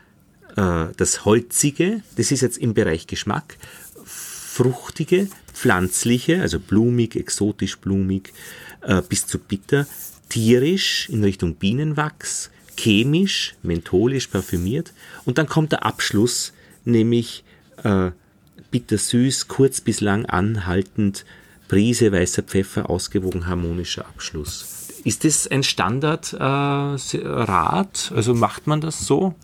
äh, das Holzige, das ist jetzt im Bereich Geschmack, fruchtige, pflanzliche, also blumig, exotisch blumig, äh, bis zu bitter, tierisch in Richtung Bienenwachs, chemisch, mentholisch, parfümiert. Und dann kommt der Abschluss, nämlich äh, bittersüß, kurz bis lang anhaltend, Prise weißer Pfeffer, ausgewogen harmonischer Abschluss. Ist das ein Standardrat? Äh, also macht man das so?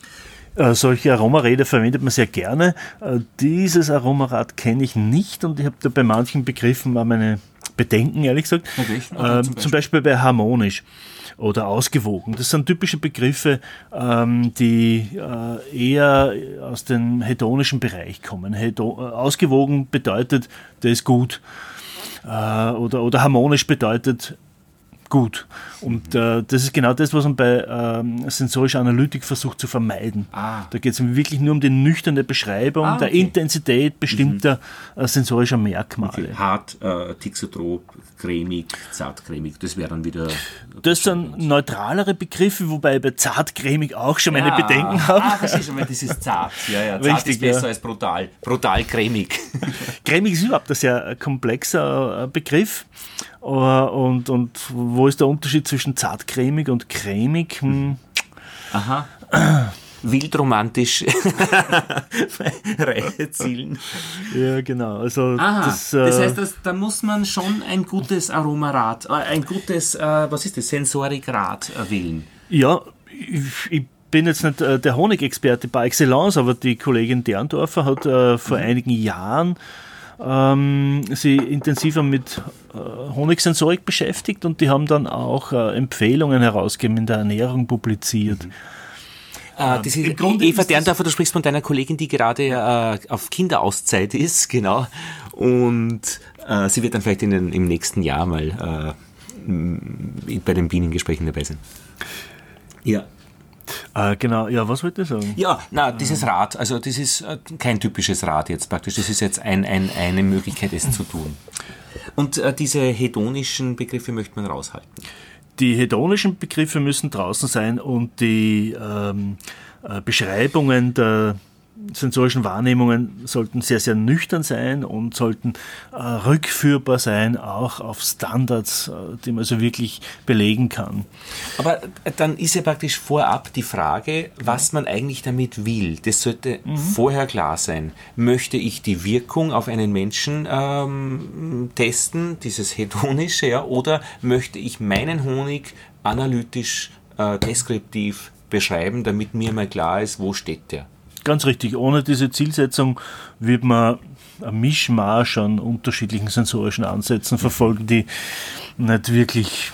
Äh, solche Aromarede verwendet man sehr gerne. Äh, dieses Aromarad kenne ich nicht und ich habe da bei manchen Begriffen mal meine Bedenken, ehrlich gesagt. Okay. Okay, zum, zum Beispiel bei harmonisch oder ausgewogen. Das sind typische Begriffe, ähm, die äh, eher aus dem hedonischen Bereich kommen. Hedo äh, ausgewogen bedeutet, der ist gut. Äh, oder, oder harmonisch bedeutet, gut. Und äh, das ist genau das, was man bei ähm, sensorischer Analytik versucht zu vermeiden. Ah. Da geht es wirklich nur um die nüchterne Beschreibung Ah, der okay. Intensität bestimmter äh, sensorischer Merkmale. Hart, äh, Tixotrop, cremig, zartcremig, das wäre dann wieder. Das sind neutralere Begriffe, wobei ich bei zartcremig auch schon meine Bedenken habe. Ah, verstehe schon, weil das ist zart. Ja, ja, zart Richtig, ist besser ja. als brutal. Brutal cremig. Cremig ist überhaupt ein sehr komplexer äh, Begriff. Äh, Und, und wo ist der Unterschied zwischen zartcremig und cremig? Hm. Aha. Wildromantisch Reihe zielen. Ja, genau. Also Aha, das, das, äh, heißt, dass, da muss man schon ein gutes Aromarad, äh, ein gutes, äh, was ist das, Sensorikrad äh, wählen. Ja, ich, ich bin jetzt nicht äh, der Honigexperte par excellence, aber die Kollegin Derndorfer hat äh, vor einigen Jahren ähm, sie intensiver mit äh, Honigsensorik beschäftigt und die haben dann auch äh, Empfehlungen herausgegeben in der Ernährung publiziert. Äh, das ist, Eva Derndorfer, du sprichst von deiner Kollegin, die gerade äh, auf Kinderauszeit ist, genau. Und äh, sie wird dann vielleicht in den, im nächsten Jahr mal äh, bei den Bienengesprächen dabei sein. Ja. Äh, genau, ja, was wollte ich sagen? Ja, na, dieses Rad, also das ist äh, kein typisches Rad jetzt praktisch. Das ist jetzt ein, ein, eine Möglichkeit, es zu tun. Und äh, diese hedonischen Begriffe möchte man raushalten. Die hedonischen Begriffe müssen draußen sein und die ähm, äh, Beschreibungen der sensorischen Wahrnehmungen sollten sehr, sehr nüchtern sein und sollten äh, rückführbar sein, auch auf Standards, äh, die man also wirklich belegen kann. Aber äh, dann ist ja praktisch vorab die Frage, was man eigentlich damit will. Das sollte vorher klar sein. Möchte ich die Wirkung auf einen Menschen ähm, testen, dieses hedonische, ja, oder möchte ich meinen Honig analytisch, äh, deskriptiv beschreiben, damit mir mal klar ist, wo steht der? Ganz richtig, ohne diese Zielsetzung wird man ein Mischmasch an unterschiedlichen sensorischen Ansätzen verfolgen, die nicht wirklich,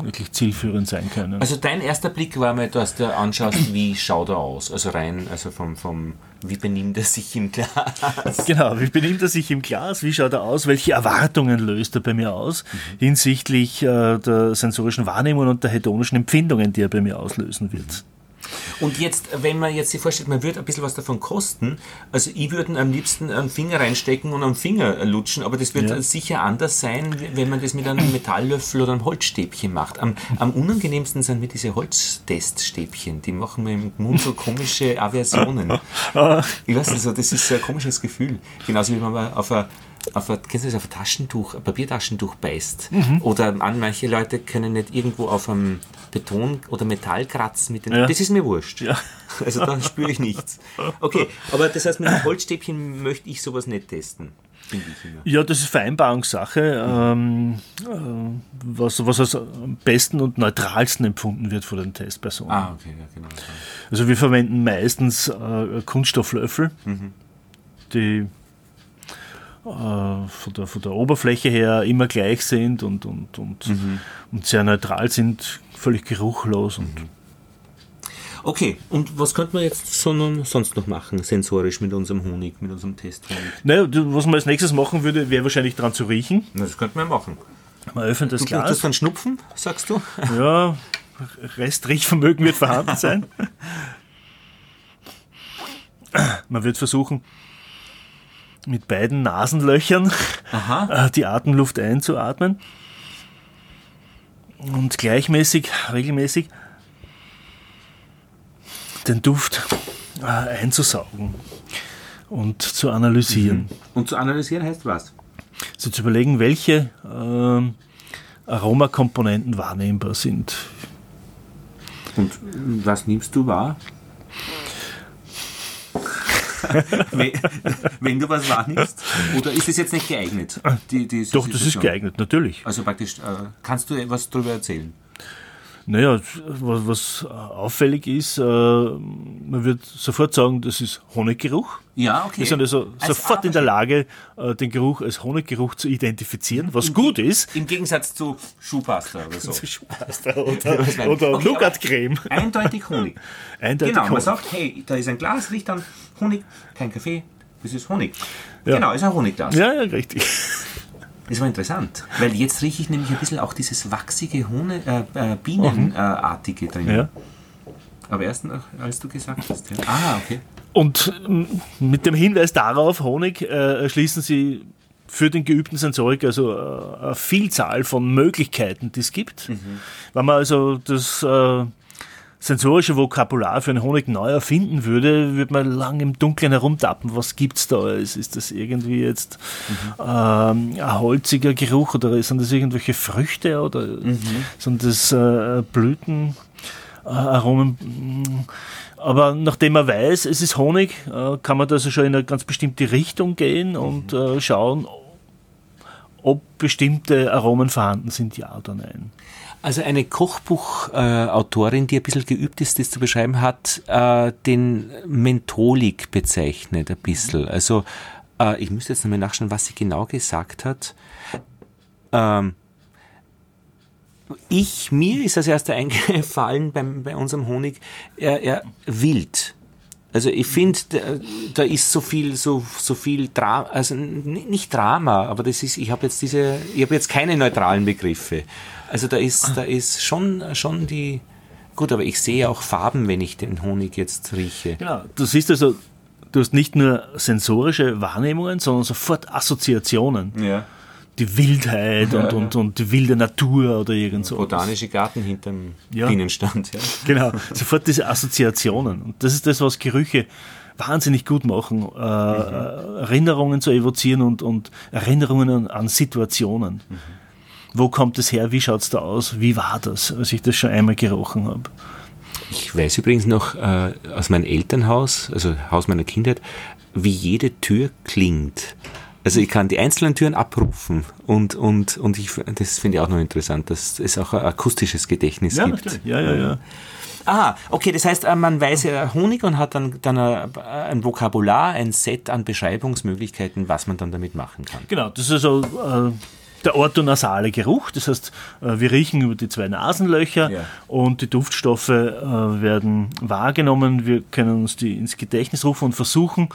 wirklich zielführend sein können. Also dein erster Blick war mal, dass du anschaust, wie schaut er aus? Also rein, also vom, vom wie benimmt er sich im Glas? Genau, wie benimmt er sich im Glas? Wie schaut er aus? Welche Erwartungen löst er bei mir aus hinsichtlich äh, der sensorischen Wahrnehmung und der hedonischen Empfindungen, die er bei mir auslösen wird? Und jetzt, wenn man jetzt sich vorstellt, man würde ein bisschen was davon kosten, also ich würde am liebsten einen Finger reinstecken und am Finger lutschen, aber das wird Ja. sicher anders sein, wenn man das mit einem Metalllöffel oder einem Holzstäbchen macht. Am, am unangenehmsten sind mir diese Holzteststäbchen, die machen mir im Mund so komische Aversionen. Ich weiß nicht, so, das ist so ein komisches Gefühl. Genauso wie wenn man auf ein auf ein, kennst du das, auf ein Taschentuch, ein Papiertaschentuch beißt. Oder an manche Leute können nicht irgendwo auf einem Beton oder Metall kratzen mit den. Ja. Das ist mir wurscht. Ja. Also da spüre ich nichts. Okay, aber das heißt, mit einem Holzstäbchen möchte ich sowas nicht testen. Finde ich immer. Ja, das ist Vereinbarungssache, ähm, äh, was, was als am besten und neutralsten empfunden wird von den Testpersonen. Ah, okay, ja, genau. Also wir verwenden meistens äh, Kunststofflöffel, die äh, von, der, von der Oberfläche her immer gleich sind und, und, und, und sehr neutral sind, völlig geruchlos. Und Okay, und was könnte man jetzt so sonst noch machen, sensorisch mit unserem Honig, mit unserem Testhonig? naja, du- was man als nächstes machen würde, wäre wahrscheinlich dran zu riechen. Na, Das könnte man machen. Man öffnet das Du Glas. dann Schnupfen, sagst du? Ja, Restriechvermögen wird vorhanden sein. Man wird versuchen, mit beiden Nasenlöchern äh, die Atemluft einzuatmen und gleichmäßig, regelmäßig den Duft äh, einzusaugen und zu analysieren. Und zu analysieren heißt was? Also zu überlegen, welche ähm, Aromakomponenten wahrnehmbar sind. Und was nimmst du wahr? wenn, du was wahrnimmst? Oder ist es jetzt nicht geeignet? Die, Doch, das ist geeignet, natürlich. Also praktisch, äh, kannst du etwas darüber erzählen? Naja, was, was auffällig ist, äh, man wird sofort sagen, das ist Honiggeruch. Ja, okay. Wir sind also Als sofort in der Lage, äh, den Geruch als Honiggeruch zu identifizieren, was gut ist. Im Gegensatz zu Schuhpasta oder so. oder Was meine ich? oder Okay, Nougatcreme. Eindeutig Honig. Eindeutig genau, man Honig. sagt, hey, da ist ein Glas, riecht an Honig, kein Kaffee, das ist Honig. Ja. Genau, ist ein Honigglas. Ja, ja, richtig. Das war interessant, weil jetzt rieche ich nämlich ein bisschen auch dieses wachsige, Hohne, äh, äh, Bienenartige drin. Ja. Aber erst noch, als du gesagt hast. Ja. Ah, okay. Und mit dem Hinweis darauf, Honig, äh, schließen Sie für den geübten Sensoriker also äh, eine Vielzahl von Möglichkeiten, die es gibt. Mhm. Wenn man also das äh, sensorische Vokabular für einen Honig neu erfinden würde, würde man lang im Dunkeln herumtappen. Was gibt es da? Ist das irgendwie jetzt mhm. ähm, ein holziger Geruch oder sind das irgendwelche Früchte oder mhm. sind das äh, Blüten? Aromen. Aber nachdem man weiß, es ist Honig, äh, kann man da also schon in eine ganz bestimmte Richtung gehen und mhm. äh, schauen, ob bestimmte Aromen vorhanden sind, ja oder nein. Also eine Kochbuchautorin, äh, die ein bisschen geübt ist, das zu beschreiben, hat äh, den Mentholik bezeichnet ein bisschen. Also äh, ich müsste jetzt nochmal nachschauen, was sie genau gesagt hat. Ähm, ich, mir ist das erste eingefallen beim, bei unserem Honig, er, er wild. Also ich finde, da ist so viel, so, so viel Drama, also nicht Drama, aber das ist, ich habe jetzt diese, ich habe jetzt keine neutralen Begriffe. Also da ist, da ist schon, schon die, gut, aber ich sehe auch Farben, wenn ich den Honig jetzt rieche. Genau, du siehst also, du hast nicht nur sensorische Wahrnehmungen, sondern sofort Assoziationen. Ja die Wildheit und, und, und die wilde Natur oder irgend so. Botanische Garten hinterm ja. Bienenstand. Ja. Genau, sofort diese Assoziationen. Und das ist das, was Gerüche wahnsinnig gut machen, äh, mhm. Erinnerungen zu evozieren und, und Erinnerungen an, an Situationen. Mhm. Wo kommt es her? Wie schaut es da aus? Wie war das, als ich das schon einmal gerochen habe? Ich weiß übrigens noch äh, aus meinem Elternhaus, also Haus meiner Kindheit, wie jede Tür klingt. Also ich kann die einzelnen Türen abrufen und, und, und ich, das finde ich auch noch interessant, dass es auch ein akustisches Gedächtnis ja, gibt. Natürlich. Ja, ja, ja. Ah, okay, das heißt, äh, man weiß ja Honig und hat dann, dann ein Vokabular, ein Set an Beschreibungsmöglichkeiten, was man dann damit machen kann. Genau, das ist also äh, der orthonasale Geruch, das heißt, äh, wir riechen über die zwei Nasenlöcher ja. und die Duftstoffe äh, werden wahrgenommen, wir können uns die ins Gedächtnis rufen und versuchen,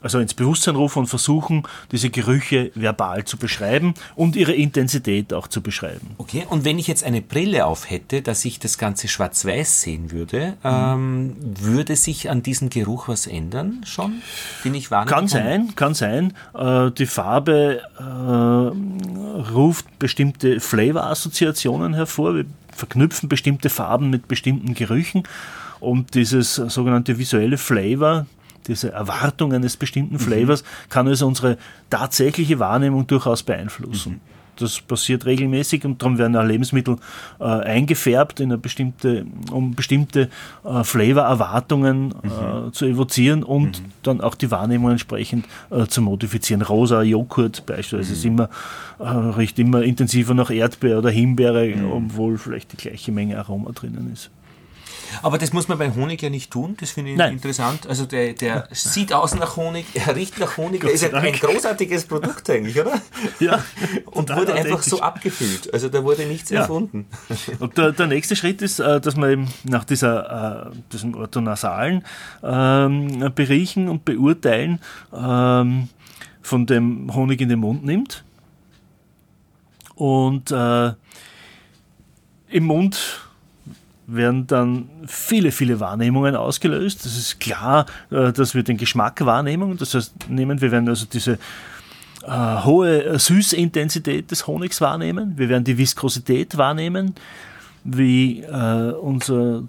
also ins Bewusstsein rufen und versuchen, diese Gerüche verbal zu beschreiben und ihre Intensität auch zu beschreiben. Okay, und wenn ich jetzt eine Brille auf hätte, dass ich das Ganze schwarz-weiß sehen würde, mhm. ähm, würde sich an diesem Geruch was ändern schon, den ich wahrnehme? Kann sein, kann sein. Äh, die Farbe äh, ruft bestimmte Flavor-Assoziationen hervor. Wir verknüpfen bestimmte Farben mit bestimmten Gerüchen. Und dieses sogenannte visuelle Flavor, diese Erwartung eines bestimmten mhm. Flavors kann also unsere tatsächliche Wahrnehmung durchaus beeinflussen. Mhm. Das passiert regelmäßig und darum werden auch Lebensmittel äh, eingefärbt, bestimmte, um bestimmte äh, Flavor-Erwartungen mhm. äh, zu evozieren und mhm. dann auch die Wahrnehmung entsprechend äh, zu modifizieren. Rosa Joghurt beispielsweise ist mhm. immer, äh, riecht immer intensiver nach Erdbeer oder Himbeere, mhm. obwohl vielleicht die gleiche Menge Aroma drinnen ist. Aber das muss man bei Honig ja nicht tun, das finde ich Nein. interessant. Also der, der sieht aus nach Honig, er riecht nach Honig, er ist ein, ein, großartiges Produkt eigentlich, oder? Ja. Und wurde einfach so abgefüllt. Also da wurde nichts ja. erfunden. Und der, der, nächste Schritt ist, äh, dass man eben nach dieser, äh, diesem orthonasalen ähm, Beriechen und Beurteilen ähm, von dem Honig in den Mund nimmt und äh, im Mund werden dann viele, viele Wahrnehmungen ausgelöst. Das ist klar, äh, dass wir den Geschmack wahrnehmen. Das heißt, nehmen wir werden also diese äh, hohe Süßintensität des Honigs wahrnehmen. Wir werden die Viskosität wahrnehmen, wie äh, unsere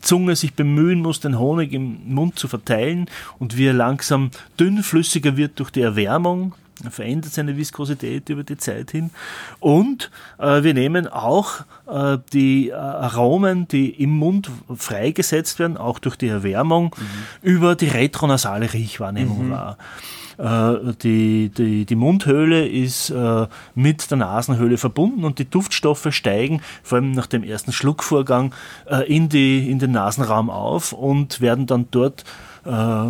Zunge sich bemühen muss, den Honig im Mund zu verteilen und wie er langsam dünnflüssiger wird durch die Erwärmung verändert seine Viskosität über die Zeit hin. Und äh, wir nehmen auch äh, die äh, Aromen, die im Mund freigesetzt werden, auch durch die Erwärmung, mhm. über die retronasale Riechwahrnehmung mhm. wahr. Äh, die, die, die Mundhöhle ist äh, mit der Nasenhöhle verbunden und die Duftstoffe steigen vor allem nach dem ersten Schluckvorgang in, die, in den Nasenraum auf und werden dann dort äh,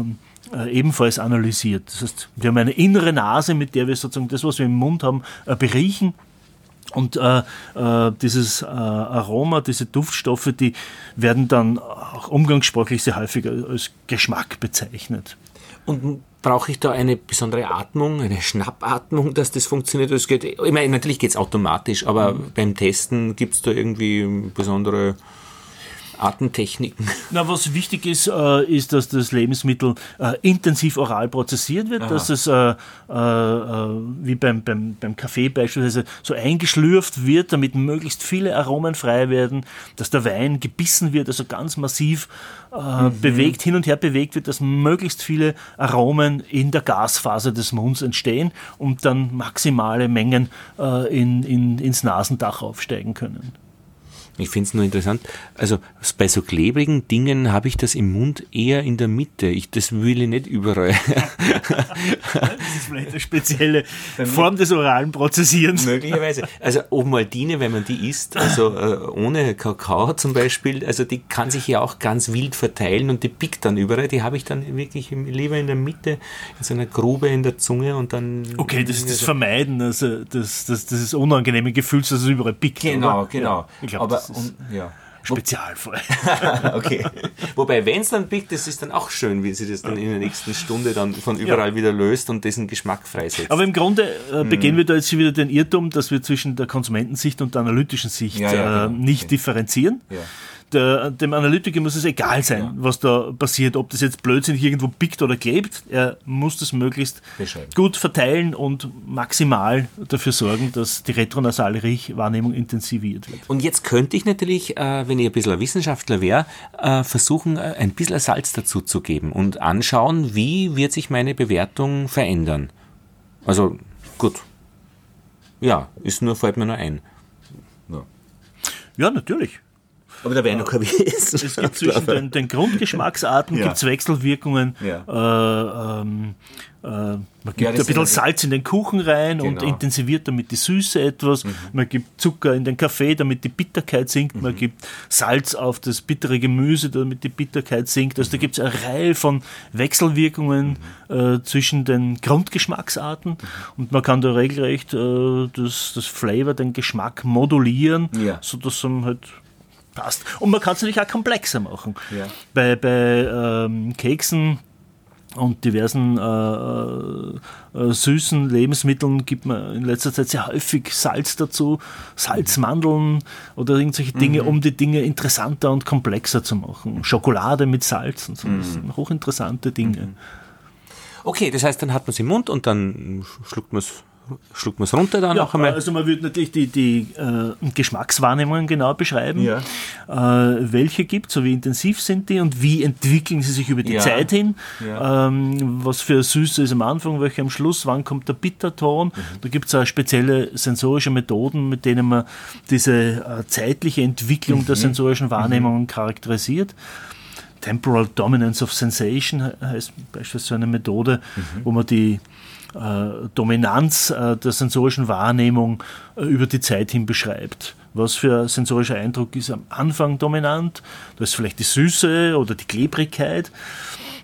ebenfalls analysiert. Das heißt, wir haben eine innere Nase, mit der wir sozusagen das, was wir im Mund haben, äh, beriechen. Und äh, äh, dieses äh, Aroma, diese Duftstoffe, die werden dann auch umgangssprachlich sehr häufig als Geschmack bezeichnet. Und brauche ich da eine besondere Atmung, eine Schnappatmung, dass das funktioniert? Das geht, ich meine, natürlich geht es automatisch, aber mhm. beim Testen gibt es da irgendwie besondere Atemtechniken. Na, was wichtig ist, äh, ist, dass das Lebensmittel äh, intensiv oral prozessiert wird, Aha. dass es äh, äh, äh, wie beim, beim, beim Kaffee beispielsweise so eingeschlürft wird, damit möglichst viele Aromen frei werden, dass der Wein gebissen wird, also ganz massiv äh, mhm. bewegt, hin und her bewegt wird, dass möglichst viele Aromen in der Gasphase des Munds entstehen und dann maximale Mengen in, in, ins Nasendach aufsteigen können. Ich finde es nur interessant. Also bei so klebrigen Dingen habe ich das im Mund eher in der Mitte. Ich, das will ich nicht überall. das ist vielleicht eine spezielle Form des oralen Prozessierens. Möglicherweise. Also Omaltine, wenn man die isst, also äh, ohne Kakao zum Beispiel, also die kann sich ja auch ganz wild verteilen und die pickt dann überall. Die habe ich dann wirklich lieber in der Mitte, in so einer Grube in der Zunge und dann. Okay, das ist das Vermeiden, also das, das, das ist unangenehme Gefühl, dass es überall pickt. Genau, oder? genau. Ja, ich glaub, Aber und, ja. Spezialfall. okay. Wobei, wenn es dann pickt, das ist dann auch schön, wie sie das dann in der nächsten Stunde dann von überall ja. wieder löst und diesen Geschmack freisetzt. Aber im Grunde äh, begehen mm. wir da jetzt wieder den Irrtum, dass wir zwischen der Konsumentensicht und der analytischen Sicht ja, ja, äh, genau. nicht okay. differenzieren. Der, dem Analytiker muss es egal sein, ja. was da passiert, ob das jetzt blödsinnig irgendwo pickt oder klebt. Er muss das möglichst gut verteilen und maximal dafür sorgen, dass die retronasale Riechwahrnehmung intensiviert wird. Und jetzt könnte ich natürlich, äh, wenn ich ein bisschen ein Wissenschaftler wäre, äh, versuchen, äh, ein bisschen Salz dazu zu geben und anschauen, wie wird sich meine Bewertung verändern. Also gut. Ja, ist nur, fällt mir nur ein. Ja, ja natürlich. Aber da wäre noch kein Es gibt zwischen den, den Grundgeschmacksarten ja. gibt's Wechselwirkungen. Ja. Äh, ähm, äh, man gibt ja, ein bisschen Salz in den Kuchen rein genau. und intensiviert damit die Süße etwas. Mhm. Man gibt Zucker in den Kaffee, damit die Bitterkeit sinkt. Mhm. Man gibt Salz auf das bittere Gemüse, damit die Bitterkeit sinkt. Also da gibt es eine Reihe von Wechselwirkungen mhm. äh, zwischen den Grundgeschmacksarten. Mhm. Und man kann da regelrecht äh, das, das Flavor, den Geschmack modulieren, ja. sodass man halt passt. Und man kann es natürlich auch komplexer machen. Ja. Bei, bei ähm, Keksen und diversen äh, äh, süßen Lebensmitteln gibt man in letzter Zeit sehr häufig Salz dazu, Salzmandeln oder irgendwelche Dinge, mhm. um die Dinge interessanter und komplexer zu machen. Schokolade mit Salz und so, mhm. das sind hochinteressante Dinge. Mhm. Okay, das heißt, dann hat man es im Mund und dann schluckt man es schluckt man es runter dann ja, noch einmal? Also man würde natürlich die, die äh, Geschmackswahrnehmungen genau beschreiben, ja. äh, welche gibt es, wie intensiv sind die und wie entwickeln sie sich über die ja. Zeit hin, ähm, was für Süße ist am Anfang, welche am Schluss, wann kommt der Bitterton. Mhm. Da gibt es auch spezielle sensorische Methoden, mit denen man diese äh, zeitliche Entwicklung mhm. der sensorischen Wahrnehmungen mhm. charakterisiert. Temporal Dominance of Sensation heißt beispielsweise so eine Methode, mhm. wo man die Dominanz äh, der sensorischen Wahrnehmung äh, über die Zeit hin beschreibt. Was für sensorischer Eindruck ist am Anfang dominant? Da ist vielleicht die Süße oder die Klebrigkeit.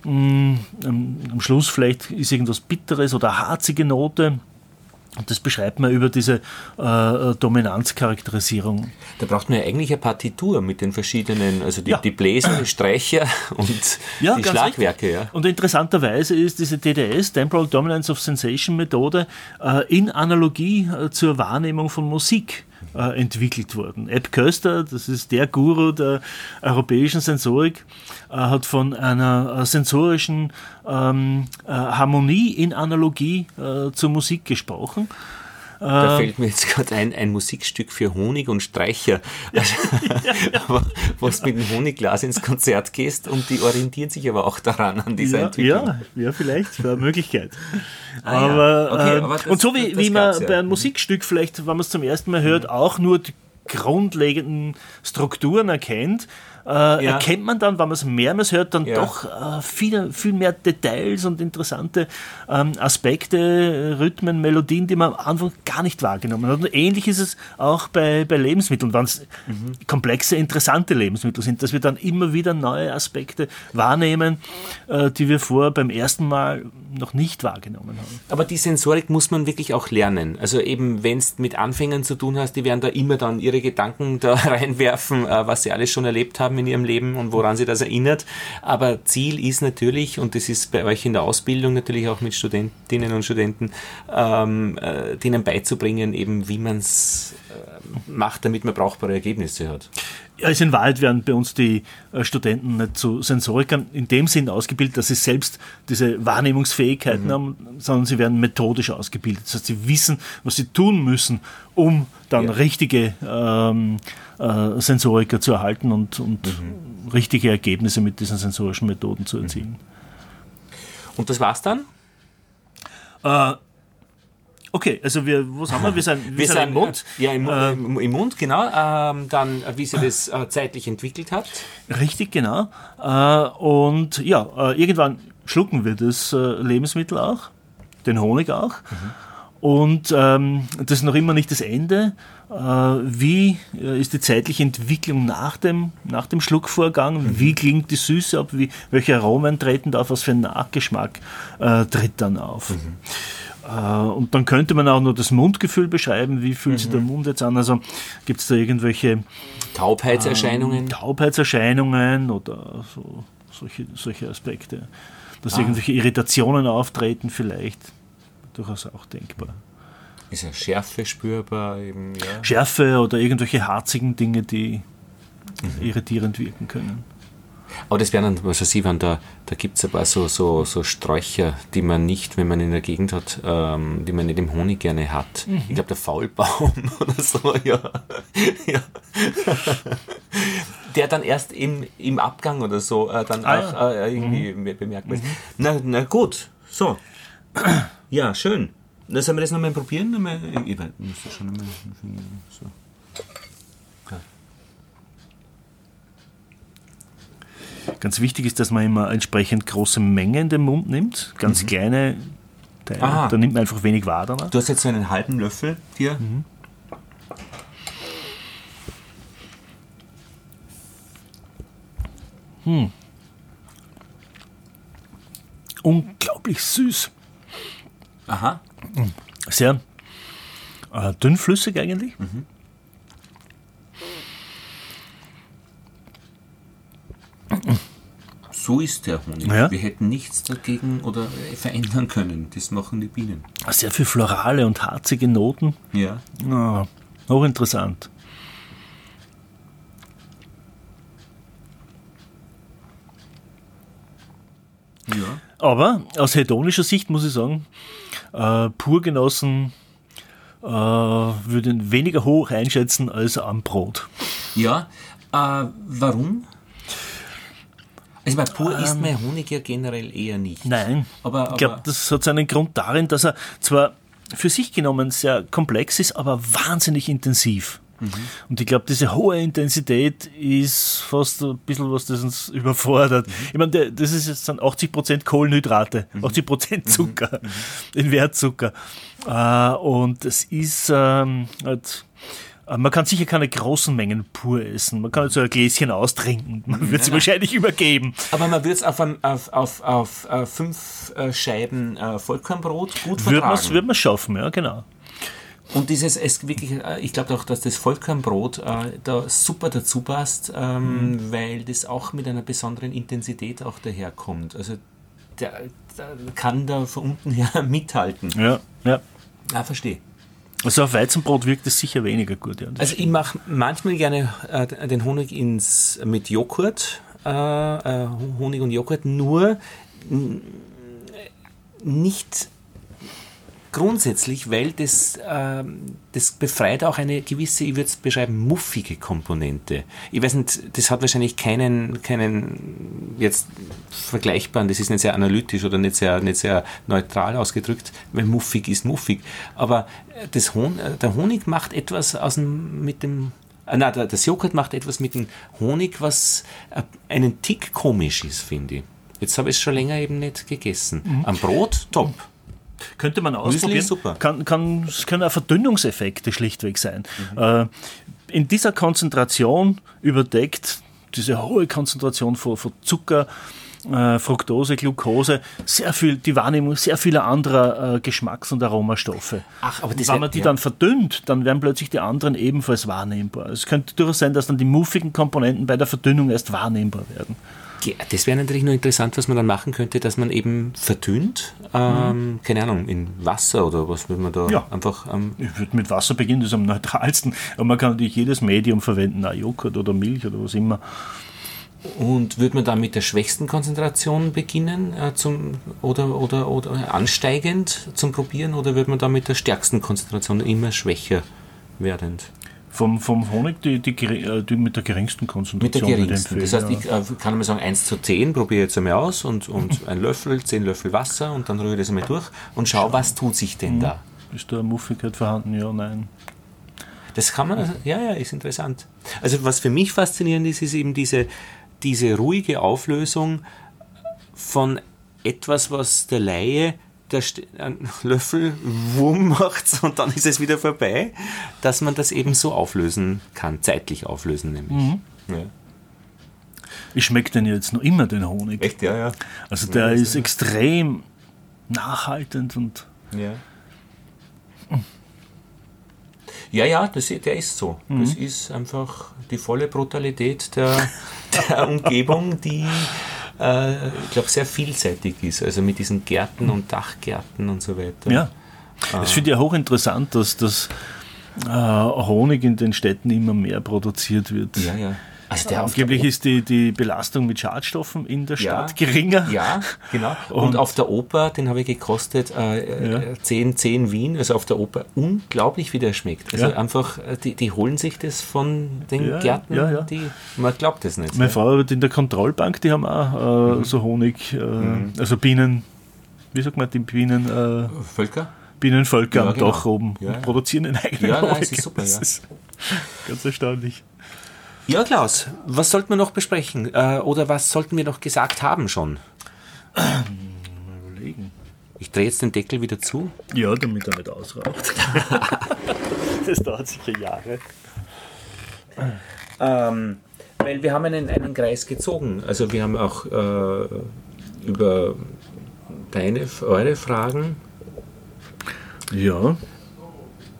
Mm, am Schluss vielleicht ist irgendwas Bitteres oder harzige Note. Und das beschreibt man über diese äh, Dominanzcharakterisierung. Da braucht man ja eigentlich eine Partitur mit den verschiedenen, also die, ja. die Bläser, die Streicher und ja, die Schlagwerke. Ja. Und interessanterweise ist diese TDS, Temporal Dominance of Sensation Methode, äh, in Analogie äh, zur Wahrnehmung von Musik äh, entwickelt worden. Ed Köster, das ist der Guru der europäischen Sensorik, äh, hat von einer äh, sensorischen ähm, äh, Harmonie in Analogie äh, zur Musik gesprochen. Da ähm. fällt mir jetzt gerade ein, ein Musikstück für Honig und Streicher. Also, ja, was mit dem Honigglas ins Konzert gehst und die orientieren sich aber auch daran, an dieser ja, Entwicklung. Ja, ja, vielleicht, eine Möglichkeit. Ah, aber, okay, ähm, aber das, und so wie, wie man bei einem Musikstück vielleicht, wenn man es zum ersten Mal hört, mhm. auch nur die grundlegenden Strukturen erkennt, äh, ja. erkennt man dann, wenn man es mehrmals hört, dann ja. doch äh, viel, viel mehr Details und interessante ähm, Aspekte, Rhythmen, Melodien, die man am Anfang gar nicht wahrgenommen hat. Und ähnlich ist es auch bei, bei Lebensmitteln, wenn es mhm. komplexe, interessante Lebensmittel sind, dass wir dann immer wieder neue Aspekte wahrnehmen, äh, die wir vorher beim ersten Mal noch nicht wahrgenommen haben. Aber die Sensorik muss man wirklich auch lernen. Also eben, wenn es mit Anfängern zu tun hast, die werden da immer dann ihre Gedanken da reinwerfen, äh, was sie alles schon erlebt haben in ihrem Leben und woran sie das erinnert. Aber Ziel ist natürlich, und das ist bei euch in der Ausbildung natürlich auch mit Studentinnen und Studenten, ähm, äh, denen beizubringen, eben wie man es äh, macht, damit man brauchbare Ergebnisse hat. Ja, also in Wahrheit werden bei uns die äh, Studenten nicht zu Sensorikern in dem Sinn ausgebildet, dass sie selbst diese Wahrnehmungsfähigkeiten mhm. haben, sondern sie werden methodisch ausgebildet. Das heißt, sie wissen, was sie tun müssen, um dann ja. richtige ähm, äh, Sensoriker zu erhalten und, und mhm. richtige Ergebnisse mit diesen sensorischen Methoden zu erzielen. Mhm. Und das war's dann? Äh, Okay, also wir, wo sind wir? Wir sind, wir, wir sind, im Mund. Ja, im, äh, im, Mund, genau. Ähm, dann, wie sich das äh, zeitlich entwickelt hat. Richtig, genau. Äh, und ja, äh, irgendwann schlucken wir das äh, Lebensmittel auch, den Honig auch. Mhm. Und ähm, das ist noch immer nicht das Ende. Äh, wie ist die zeitliche Entwicklung nach dem, nach dem Schluckvorgang? Mhm. Wie klingt die Süße ab? Wie, welche Aromen treten da auf? Was für ein Nachgeschmack tritt dann auf? Mhm. Äh, und dann könnte man auch nur das Mundgefühl beschreiben. Wie fühlt mhm. sich der Mund jetzt an? Also gibt es da irgendwelche Taubheitserscheinungen? Ähm, Taubheitserscheinungen oder so, solche, solche Aspekte. Dass ah. irgendwelche Irritationen auftreten, vielleicht. Durchaus auch denkbar. Ist ja Schärfe spürbar? Eben, ja. Schärfe oder irgendwelche harzigen Dinge, die mhm. irritierend wirken können. Aber das wären dann, was weiß ich, wenn da, da gibt es ein paar so, so, so Sträucher, die man nicht, wenn man in der Gegend hat, ähm, die man nicht im Honig gerne hat. Mhm. Ich glaube, der Faulbaum oder so, ja. ja. der dann erst im, im Abgang oder so äh, dann ah, auch äh, irgendwie mhm. bemerkbar ist. Mhm. Na, na gut, so. Ja, schön. Na, sollen wir das nochmal probieren? Nochmal, ich, ich, ich schon nochmal. So. Ganz wichtig ist, dass man immer entsprechend große Mengen in den Mund nimmt. Ganz mhm. kleine Teile. Da nimmt man einfach wenig wahr danach. Du hast jetzt so einen halben Löffel hier. Mhm. Hm. Unglaublich süß. Aha. Sehr äh, dünnflüssig eigentlich. Mhm. So ist der Honig. Ja. Wir hätten nichts dagegen oder verändern können. Das machen die Bienen. Sehr viel florale und harzige Noten. Ja. Oh, hochinteressant. Ja. Aber aus hedonischer Sicht muss ich sagen, äh, Purgenossen äh, würden weniger hoch einschätzen als am Brot. Ja, äh, warum? Also bei pur ähm, isst man Honig ja generell eher nicht. Nein, aber, aber ich glaube, das hat seinen Grund darin, dass er zwar für sich genommen sehr komplex ist, aber wahnsinnig intensiv. Mhm. Und ich glaube, diese hohe Intensität ist fast ein bisschen was, das uns überfordert. Mhm. Ich meine, das ist jetzt dann 80% Kohlenhydrate, mhm. 80% mhm. Zucker, mhm. in Wertzucker. Äh, und es ist ähm, halt äh, man kann sicher keine großen Mengen pur essen. Man kann so ein Gläschen austrinken. Man wird es wahrscheinlich übergeben. Aber man wird es auf, auf, auf, auf, äh, fünf Scheiben Vollkornbrot gut vertragen. Würde man würd schaffen, ja, genau. Und dieses, es wirklich, ich glaube auch, dass das Vollkornbrot äh, da super dazu passt, ähm, mhm. weil das auch mit einer besonderen Intensität auch daherkommt. Also der, der kann da von unten her mithalten. Ja, ja. Ah, verstehe. Also auf Weizenbrot wirkt es sicher weniger gut. Ja, also ich mache manchmal gerne äh, den Honig ins, mit Joghurt, äh, äh Honig und Joghurt, nur nicht grundsätzlich, weil das, äh, das befreit auch eine gewisse, ich würde es beschreiben, muffige Komponente. Ich weiß nicht, das hat wahrscheinlich keinen, keinen jetzt vergleichbaren, das ist nicht sehr analytisch oder nicht sehr, nicht sehr neutral ausgedrückt, weil muffig ist muffig. Aber das Hon der Honig macht etwas aus dem, mit dem äh, na, das Joghurt macht etwas mit dem Honig, was äh, einen Tick komisch ist, finde ich. Jetzt habe ich es schon länger eben nicht gegessen. Mhm. Am Brot, top. Könnte man ausprobieren. Super. Kann, kann, es können auch Verdünnungseffekte schlichtweg sein. Mhm. Äh, in dieser Konzentration überdeckt diese hohe Konzentration von, von Zucker äh, Fructose, Glucose, sehr viel, die Wahrnehmung sehr vieler anderer äh, Geschmacks- und Aromastoffe. Ach, aber Und das wenn man die ja. dann verdünnt, dann werden plötzlich die anderen ebenfalls wahrnehmbar. Es könnte durchaus sein, dass dann die muffigen Komponenten bei der Verdünnung erst wahrnehmbar werden. Das wäre natürlich nur interessant, was man dann machen könnte, dass man eben verdünnt, ähm, keine Ahnung, in Wasser oder was würde man da Ja. einfach. Ähm, Ich würde mit Wasser beginnen, das ist am neutralsten. Aber man kann natürlich jedes Medium verwenden, auch Joghurt oder Milch oder was immer. und würde man dann mit der schwächsten Konzentration beginnen äh, zum, oder, oder, oder ansteigend zum Probieren oder würde man dann mit der stärksten Konzentration immer schwächer werdend? Vom, vom Honig die, die, äh, die mit der geringsten Mit der Konzentration. würde ich geringsten. Das empfehlen, heißt, ich äh, kann mal sagen 1 zu 10, probiere jetzt einmal aus und, und ein Löffel, 10 Löffel Wasser und dann rühre ich das einmal durch und schau, was tut sich denn da. Ist da Muffigkeit vorhanden? Ja, nein. Das kann man, also, ja, ja, ist interessant. Also was für mich faszinierend ist, ist eben diese, diese ruhige Auflösung von etwas, was der Laie der St- einen Löffel Wurm macht und dann ist es wieder vorbei, dass man das eben so auflösen kann, zeitlich auflösen nämlich. Ja. Ich schmecke denn jetzt noch immer den Honig. Echt, ja, ja. Also der ist extrem nachhaltend und Ja. Ja, ja, das, der ist so. Das ist einfach die volle Brutalität der, der Umgebung, die, äh, ich glaube, sehr vielseitig ist. Also mit diesen Gärten und Dachgärten und so weiter. ja. Das finde ich ja hochinteressant, dass das äh, Honig in den Städten immer mehr produziert wird. Ja, ja. Also der Angeblich ist die, die Belastung mit Schadstoffen in der Ja. Stadt geringer. Ja, genau. Und, auf der Oper, den habe ich gekostet, äh, Ja. äh, 10, 10 Wien, also auf der Oper, unglaublich, wie der schmeckt. Also Ja. einfach, äh, die, die holen sich das von den Ja, Gärten, ja, ja. die, man glaubt es nicht. Meine ja. Frau arbeitet in der Kontrollbank, die haben auch äh, so Honig, äh, also Bienen, wie sagt man, die Bienen, äh, Völker? Bienenvölker Ja, am genau. Dach oben Ja, ja. und produzieren den eigenen Ja, nein, Honig. es ist super, das ja. ganz erstaunlich. Ja, Klaus, was sollten wir noch besprechen? Äh, oder was sollten wir noch gesagt haben schon? Überlegen. Ich drehe jetzt den Deckel wieder zu. Ja, damit er nicht ausraucht. das dauert sicher Jahre. Ähm, weil wir haben einen, einen Kreis gezogen. Also wir haben auch äh, über deine, eure Fragen. Ja,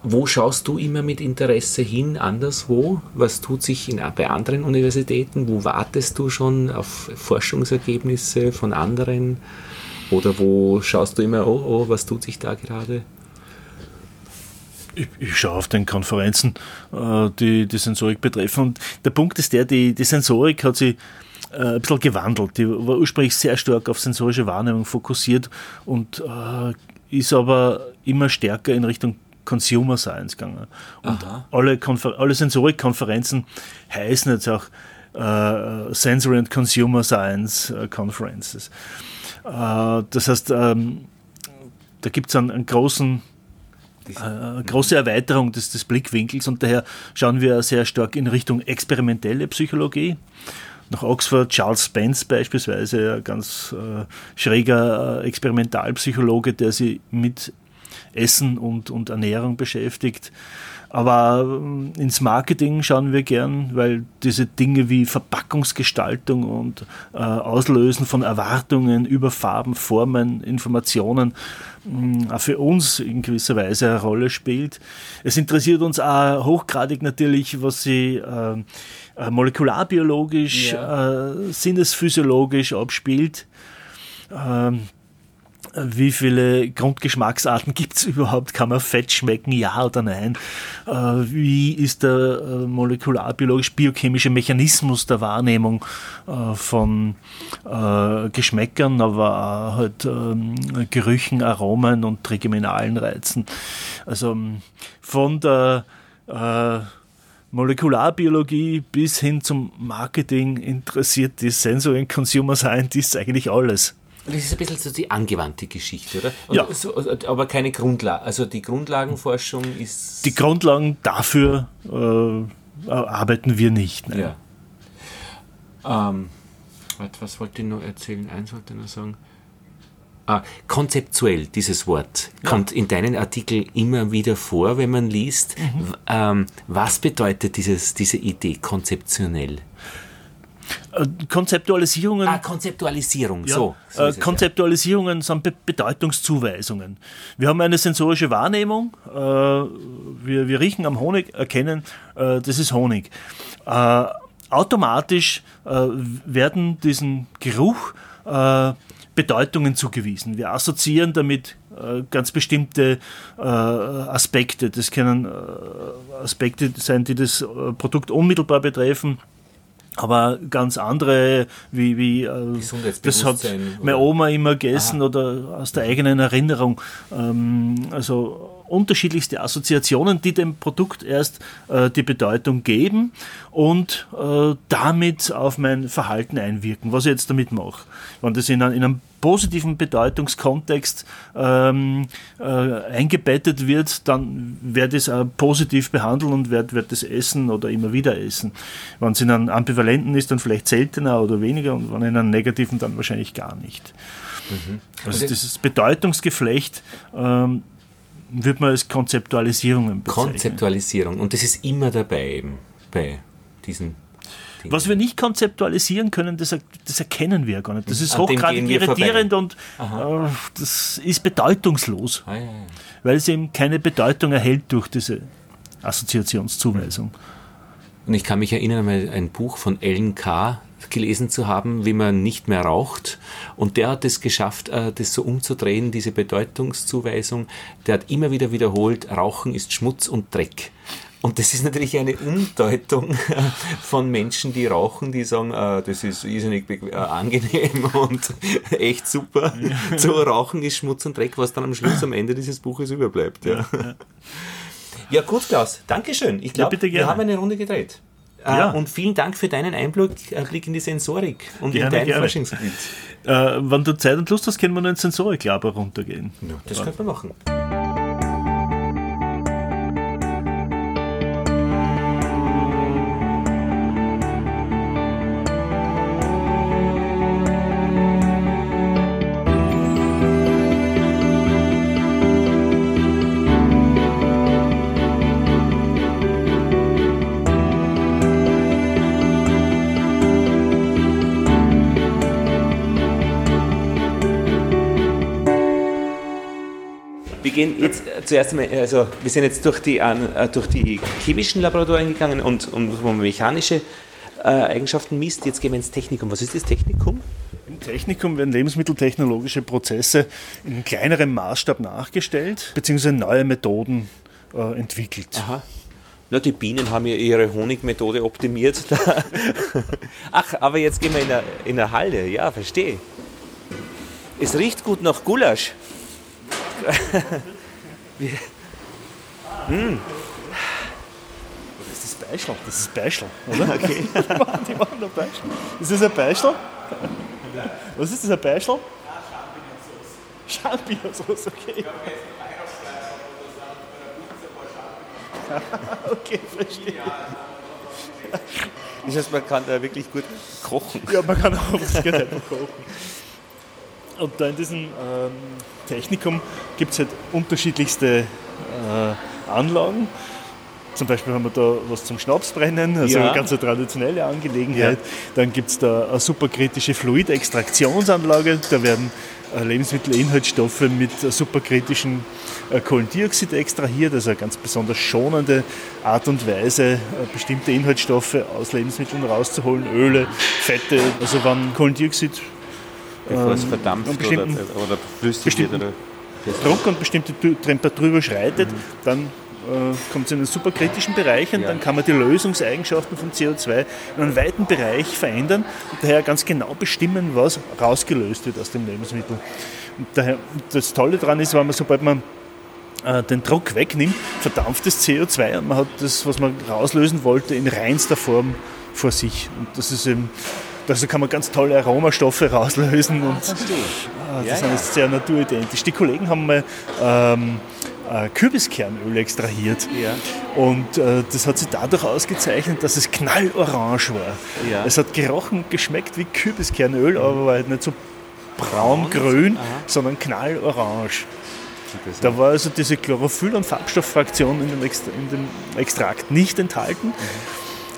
Wo schaust du immer mit Interesse hin, anderswo? Was tut sich in, bei anderen Universitäten? Wo wartest du schon auf Forschungsergebnisse von anderen? Oder wo schaust du immer, oh, oh, was tut sich da gerade? ich, ich schaue auf den Konferenzen, äh, die die Sensorik betreffen. Und der Punkt ist der, die, die Sensorik hat sich äh, ein bisschen gewandelt. Die war ursprünglich sehr stark auf sensorische Wahrnehmung fokussiert und äh, ist aber immer stärker in Richtung Consumer Science gegangen. Und Aha. alle, Konfer alle Sensorikkonferenzen heißen jetzt auch äh, Sensory and Consumer Science äh, Conferences. Äh, das heißt, ähm, da gibt es einen, einen großen äh, große Erweiterung des, des Blickwinkels und daher schauen wir sehr stark in Richtung experimentelle Psychologie. Nach Oxford, Charles Spence beispielsweise, ein ganz äh, schräger äh, Experimentalpsychologe, der sich mit Essen und, und Ernährung beschäftigt. Aber ähm, ins Marketing schauen wir gern, weil diese Dinge wie Verpackungsgestaltung und äh, Auslösen von Erwartungen über Farben, Formen, Informationen mh, auch für uns in gewisser Weise eine Rolle spielt. Es interessiert uns auch hochgradig natürlich, was sie äh, äh, molekularbiologisch, äh, sinnesphysiologisch abspielt. Ähm, wie viele Grundgeschmacksarten gibt es überhaupt? Kann man Fett schmecken, ja oder nein? Äh, wie ist der äh, molekularbiologisch-biochemische Mechanismus der Wahrnehmung äh, von äh, Geschmäckern, aber auch halt ähm, Gerüchen, Aromen und trigeminalen Reizen? Also ähm, von der äh, Molekularbiologie bis hin zum Marketing interessiert die Sensory and Consumer Scientists eigentlich alles. Das ist ein bisschen so die angewandte Geschichte, oder? Und Ja. So, aber keine Grundlage. Also die Grundlagenforschung ist. Die Grundlagen dafür äh, arbeiten wir nicht. Nein. Ja. Ähm, was wollte ich noch erzählen? Eins wollte ich noch sagen. Ah, konzeptuell, dieses Wort, kommt in deinen Artikeln immer wieder vor, wenn man liest. W- Ähm, was bedeutet dieses, diese Idee konzeptionell? Äh, Konzeptualisierungen. Ah, Konzeptualisierung, Ja, so. so äh, es, Konzeptualisierungen sind Be Bedeutungszuweisungen. Wir haben eine sensorische Wahrnehmung. Äh, wir, wir riechen am Honig, erkennen, äh, das ist Honig. Äh, automatisch äh, werden diesen Geruch Bedeutungen zugewiesen. Wir assoziieren damit ganz bestimmte Aspekte. Das können Aspekte sein, die das Produkt unmittelbar betreffen. Aber ganz andere, wie, wie äh, das hat meine Oma immer gegessen oder aus der eigenen Erinnerung. Ähm, also unterschiedlichste Assoziationen, die dem Produkt erst äh, die Bedeutung geben und äh, damit auf mein Verhalten einwirken, was ich jetzt damit mache. Wenn das in, einem- in einem positiven Bedeutungskontext ähm, äh, eingebettet wird, dann werde ich es auch positiv behandeln und werde werd das essen oder immer wieder essen. Wenn es in einem ambivalenten ist, dann vielleicht seltener oder weniger und wenn in einem negativen, dann wahrscheinlich gar nicht. Also Also- dieses Bedeutungsgeflecht ähm, wird man als Konzeptualisierungen bezeichnen. Konzeptualisierung. Und das ist immer dabei eben bei diesen Dingen. Was wir nicht konzeptualisieren können, das, das erkennen wir gar nicht. Das ist An hochgradig irritierend und äh, das ist bedeutungslos, Ah, ja, ja. weil es eben keine Bedeutung erhält durch diese Assoziationszuweisung. Und ich kann mich erinnern, einmal ein Buch von Ellen K. gelesen zu haben, wie man nicht mehr raucht. Und der hat es geschafft, äh, das so umzudrehen, diese Bedeutungszuweisung. Der hat immer wieder wiederholt, Rauchen ist Schmutz und Dreck. Und das ist natürlich eine Umdeutung von Menschen, die rauchen, die sagen, äh, das ist irrsinnig äh, angenehm und echt super. Zu rauchen ist Schmutz und Dreck, was dann am Schluss am Ende dieses Buches überbleibt. Ja, ja gut, Klaus, Dankeschön. Ich glaube, bitte wir haben eine Runde gedreht. Äh, Ja. Und vielen Dank für deinen Einblick äh, in die Sensorik und in Gerne, dein gerne. Forschungsgebiet. Äh, wenn du Zeit und Lust hast, können wir noch ins Sensoriklaber runtergehen. Das könnte man machen. Wir gehen jetzt äh, zuerst einmal, also wir sind jetzt durch die, äh, durch die chemischen Laboratorien gegangen und, und wo man mechanische äh, Eigenschaften misst. Jetzt gehen wir ins Technikum. Was ist das Technikum? Im Technikum werden lebensmitteltechnologische Prozesse in kleinerem Maßstab nachgestellt, beziehungsweise neue Methoden äh, entwickelt. Aha. Na, die Bienen haben ja ihre Honigmethode optimiert. Ach, aber jetzt gehen wir in der, in der Halle. Ja, verstehe. Es riecht gut nach Gulasch. Das ist das Beischel, das ist Beischel, oder? Okay. die machen, ein Beischel. Ist das ein Beischel? Was ist das, ein Beischel? Champignonsauce, okay. okay, verstehe. Das heißt, man kann da wirklich gut kochen. Ja, man kann auch das einfach kochen. Und da in diesem ähm, Technikum gibt es halt unterschiedlichste äh, Anlagen. Zum Beispiel haben wir da was zum Schnapsbrennen, also Ja. eine ganz traditionelle Angelegenheit. Dann gibt es da eine superkritische Fluidextraktionsanlage. Da werden äh, Lebensmittelinhaltsstoffe mit superkritischem äh, Kohlendioxid extrahiert, also eine ganz besonders schonende Art und Weise, äh, bestimmte Inhaltsstoffe aus Lebensmitteln rauszuholen, Öle, Fette. Also wenn Kohlendioxid Bevor es verdampft oder, bestimmten- oder flüssig wird. Oder Druck und bestimmte Tu- Temperatur überschreitet, dann äh, kommt es in einen superkritischen Bereich und Ja. dann kann man die Lösungseigenschaften von CO2 in einem weiten Bereich verändern und daher ganz genau bestimmen, was rausgelöst wird aus dem Lebensmittel. Und daher, das Tolle daran ist, wenn man, sobald man äh, den Druck wegnimmt, verdampft das CO2 und man hat das, was man rauslösen wollte, in reinster Form vor sich. Und das ist eben, also kann man ganz tolle Aromastoffe rauslösen und Ah, das sind ja. jetzt sehr naturidentisch. Die Kollegen haben mal ähm, äh, Kürbiskernöl extrahiert. Ja. Und äh, das hat sich dadurch ausgezeichnet, dass es knallorange war. Ja. Es hat gerochen, geschmeckt wie Kürbiskernöl, aber war halt nicht so braungrün, sondern knallorange. Da war also diese Chlorophyll- und Farbstofffraktion in dem, Extra in dem Extrakt nicht enthalten,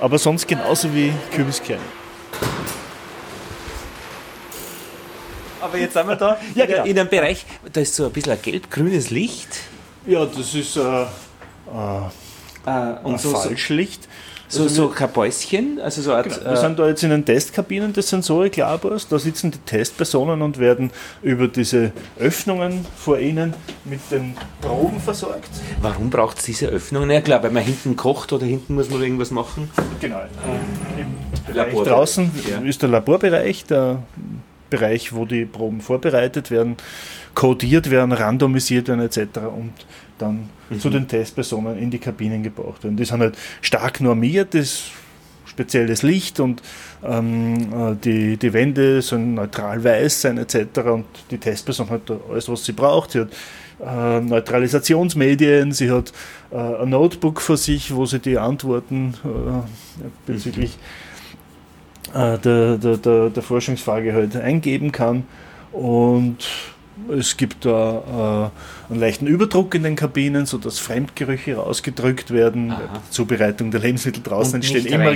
aber sonst genauso wie Kürbiskerne. Aber jetzt sind wir da Ja, in, genau. in einem Bereich, da ist so ein bisschen ein gelb-grünes Licht. Ja, das ist äh, äh, Äh, und ein so, Falschlicht. so, Also so Kabäuschen, also so Art, Wir sind äh, da jetzt in den Testkabinen des Sensorik-Labors. Da sitzen die Testpersonen und werden über diese Öffnungen vor ihnen mit den Proben versorgt. warum braucht es diese Öffnung? Ja klar, weil man hinten kocht oder hinten muss man irgendwas machen. Genau. Im Bereich Laborbereich, draußen ja. ist der Laborbereich, der Bereich, wo die Proben vorbereitet werden, kodiert werden, randomisiert werden etc. und dann Mhm. zu den Testpersonen in die Kabinen gebracht werden. Die sind halt stark normiert, das spezielles Licht und ähm, äh, die, die Wände sollen neutral weiß sein etc. Und die Testperson hat alles, was sie braucht. Sie hat äh, Neutralisationsmedien, sie hat äh, ein Notebook vor sich, wo sie die Antworten äh, bezüglich äh, der, der, der, der Forschungsfrage halt eingeben kann. Und es gibt da äh, einen leichten Überdruck in den Kabinen, sodass Fremdgerüche rausgedrückt werden. Aha. Bei der Zubereitung der Lebensmittel draußen Und entstehen immer.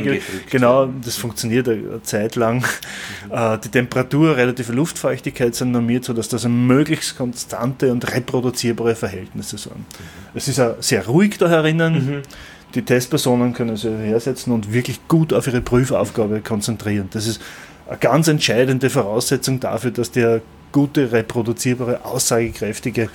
Genau, das funktioniert eine Zeit lang. Äh, die Temperatur, relative Luftfeuchtigkeit sind normiert, sodass das ein möglichst konstante und reproduzierbare Verhältnisse sind. Es ist auch sehr ruhig da herinnen. Die Testpersonen können sich hersetzen und wirklich gut auf ihre Prüfaufgabe konzentrieren. Das ist eine ganz entscheidende Voraussetzung dafür, dass die eine gute, reproduzierbare, aussagekräftige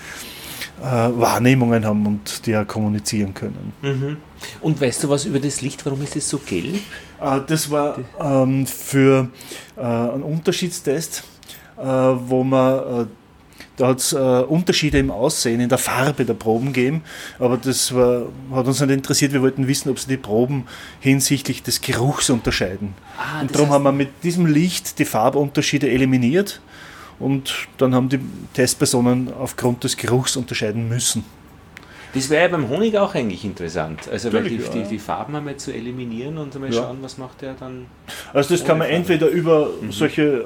äh, Wahrnehmungen haben und die auch kommunizieren können. Mhm. Und weißt du was über das Licht? Warum ist es so gelb? Äh, das war ähm, für äh, einen Unterschiedstest, äh, wo man, äh, da hat es äh, Unterschiede im Aussehen, in der Farbe der Proben gegeben, aber das war, hat uns nicht interessiert. Wir wollten wissen, ob sie die Proben hinsichtlich des Geruchs unterscheiden. Ah, und darum haben wir mit diesem Licht die Farbunterschiede eliminiert und dann haben die Testpersonen aufgrund des Geruchs unterscheiden müssen. Das wäre ja beim Honig auch eigentlich interessant. Also weil die, Natürlich, die, ja. die Farben einmal zu eliminieren und einmal Ja. schauen, was macht der dann. Also das kann man Farbe. entweder über solche äh,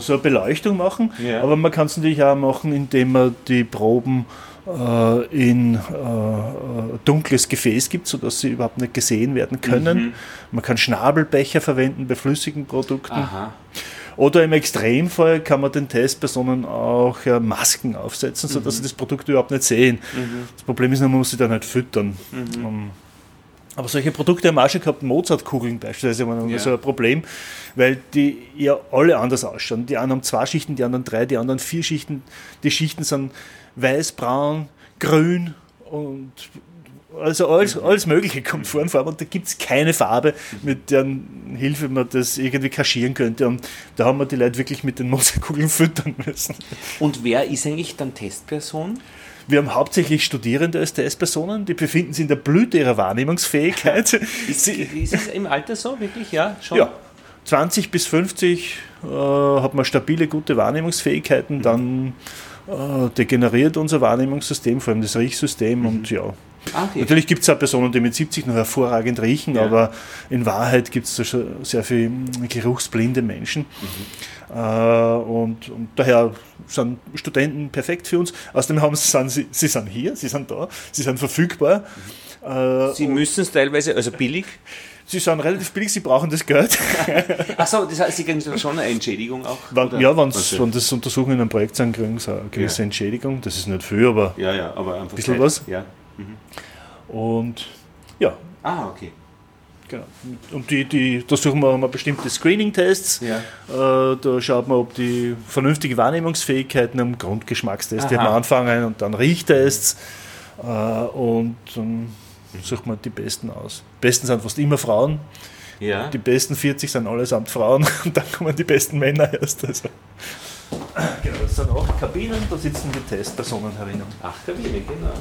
so eine Beleuchtung machen, Ja. aber man kann es natürlich auch machen, indem man die Proben äh, in äh, dunkles Gefäß gibt, sodass sie überhaupt nicht gesehen werden können. Mhm. Man kann Schnabelbecher verwenden bei flüssigen Produkten. Aha. Oder im Extremfall kann man den Testpersonen auch äh, Masken aufsetzen, sodass Mhm. sie das Produkt überhaupt nicht sehen. Das Problem ist nur, man muss sie dann halt füttern. Mhm. Um, aber solche Produkte haben auch schon gehabt, Mozartkugeln beispielsweise, waren Ja. so ein Problem, weil die ja alle anders ausschauen. Die einen haben zwei Schichten, die anderen drei, die anderen vier Schichten. Die Schichten sind weiß, braun, grün und also alles, alles Mögliche kommt vor in Farbe und da gibt es keine Farbe, mit deren Hilfe man das irgendwie kaschieren könnte. Und da haben wir die Leute wirklich mit den Mozartkugeln füttern müssen. Und wer ist eigentlich dann Testperson? Wir haben hauptsächlich Studierende als Testpersonen, die befinden sich in der Blüte ihrer Wahrnehmungsfähigkeit. Ist, ist es im Alter so, wirklich? Ja, schon? ja, 20 bis 50 äh, hat man stabile, gute Wahrnehmungsfähigkeiten, dann äh, degeneriert unser Wahrnehmungssystem, vor allem das Riechsystem und ja. Okay. Natürlich gibt es auch Personen, die mit 70 noch hervorragend riechen, Ja. aber in Wahrheit gibt es sehr viele geruchsblinde Menschen. Äh, und, und daher sind Studenten perfekt für uns. Außerdem haben, sind sie, sie sind hier, sie sind da, sie sind verfügbar. Äh, Sie müssen es teilweise, also billig. sie sind relativ billig, sie brauchen das Geld. Achso, das heißt, Sie kriegen dann schon eine Entschädigung auch? Wenn, ja, Also, wenn das Untersuchen in einem Projekt sind, kriegen sie eine gewisse Ja. Entschädigung. Das ist nicht viel, aber. ja, ja, aber einfach. Bisschen Zeit. was? Ja. Und ja, Ah, okay. Genau. Und die, die, da suchen wir, haben wir bestimmte Screening-Tests. Ja. Äh, da schaut man, ob die vernünftige Wahrnehmungsfähigkeiten am Grundgeschmackstest, die Aha. haben wir anfangen und dann Riechtests. Äh, und dann sucht man die Besten aus. Besten sind fast immer Frauen. Ja. Die besten 40 sind allesamt Frauen und dann kommen die besten Männer erst. Also. Genau, das sind acht Kabinen, da sitzen die Testpersonen herinnen. Acht Kabine, genau.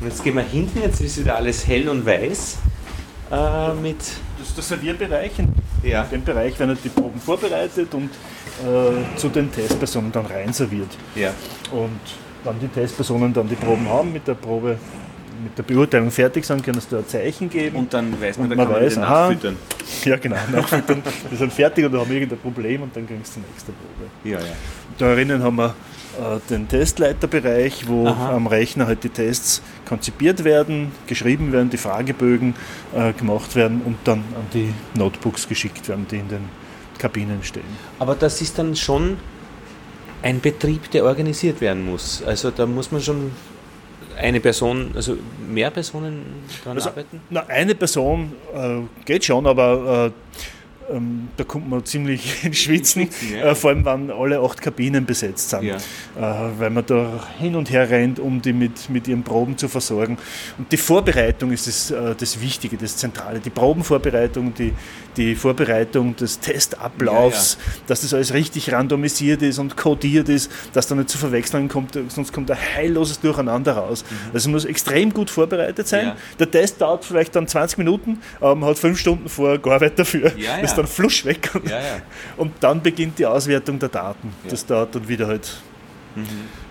Und jetzt gehen wir hinten, jetzt ist wieder alles hell und weiß. Äh, mit. Das ist der Servierbereich. In Ja. dem Bereich werden halt die Proben vorbereitet und äh, zu den Testpersonen dann rein serviert. Ja. Und wenn die Testpersonen dann die Proben haben, mit der Probe, mit der Beurteilung fertig sind, können sie da ein Zeichen geben. Und dann weiß man, Und man kann man weiß, wieder aha. nachfüttern. ja, genau. nachfüttern. Die sind fertig oder haben irgendein Problem und dann kriegen sie die nächste Probe. Ja, ja. Da drinnen haben wir den Testleiterbereich, wo Aha. am Rechner halt die Tests konzipiert werden, geschrieben werden, die Fragebögen äh, gemacht werden und dann an die Notebooks geschickt werden, die in den Kabinen stehen. Aber das ist dann schon ein Betrieb, der organisiert werden muss. Also da muss man schon eine Person, also mehr Personen daran also, arbeiten? Na, eine Person äh, geht schon, aber äh, ähm, da kommt man ziemlich ins Schwitzen, ja. äh, vor allem wenn alle acht Kabinen besetzt sind, ja. äh, weil man da hin und her rennt, um die mit, mit ihren Proben zu versorgen. Und die Vorbereitung ist das, äh, das Wichtige, das Zentrale. Die Probenvorbereitung, die, die Vorbereitung des Testablaufs, ja, dass das alles richtig randomisiert ist und codiert ist, dass da nicht zu verwechseln kommt, sonst kommt ein heilloses Durcheinander raus. Mhm. Also muss extrem gut vorbereitet sein. Der Test dauert vielleicht dann 20 Minuten, aber man hat fünf Stunden vor Gearbeit dafür. Ja, ja dann flusch weg. Und, ja, ja. und dann beginnt die Auswertung der Daten. Ja. Das dauert dann wieder halt mhm.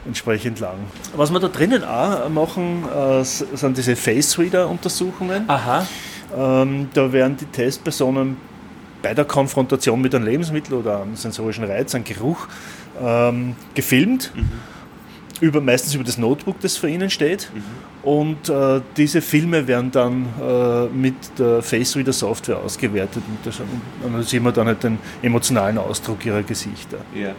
entsprechend lang. Was wir da drinnen auch machen, äh, sind diese Face-Reader-Untersuchungen. Aha. Ähm, da werden die Testpersonen bei der Konfrontation mit einem Lebensmittel oder einem sensorischen Reiz, einem Geruch, ähm, gefilmt. Mhm über, meistens über das Notebook, das vor Ihnen steht. Mhm. Und äh, diese Filme werden dann äh, mit der Face Reader Software ausgewertet und da analysieren wir dann halt den emotionalen Ausdruck Ihrer Gesichter. Ja.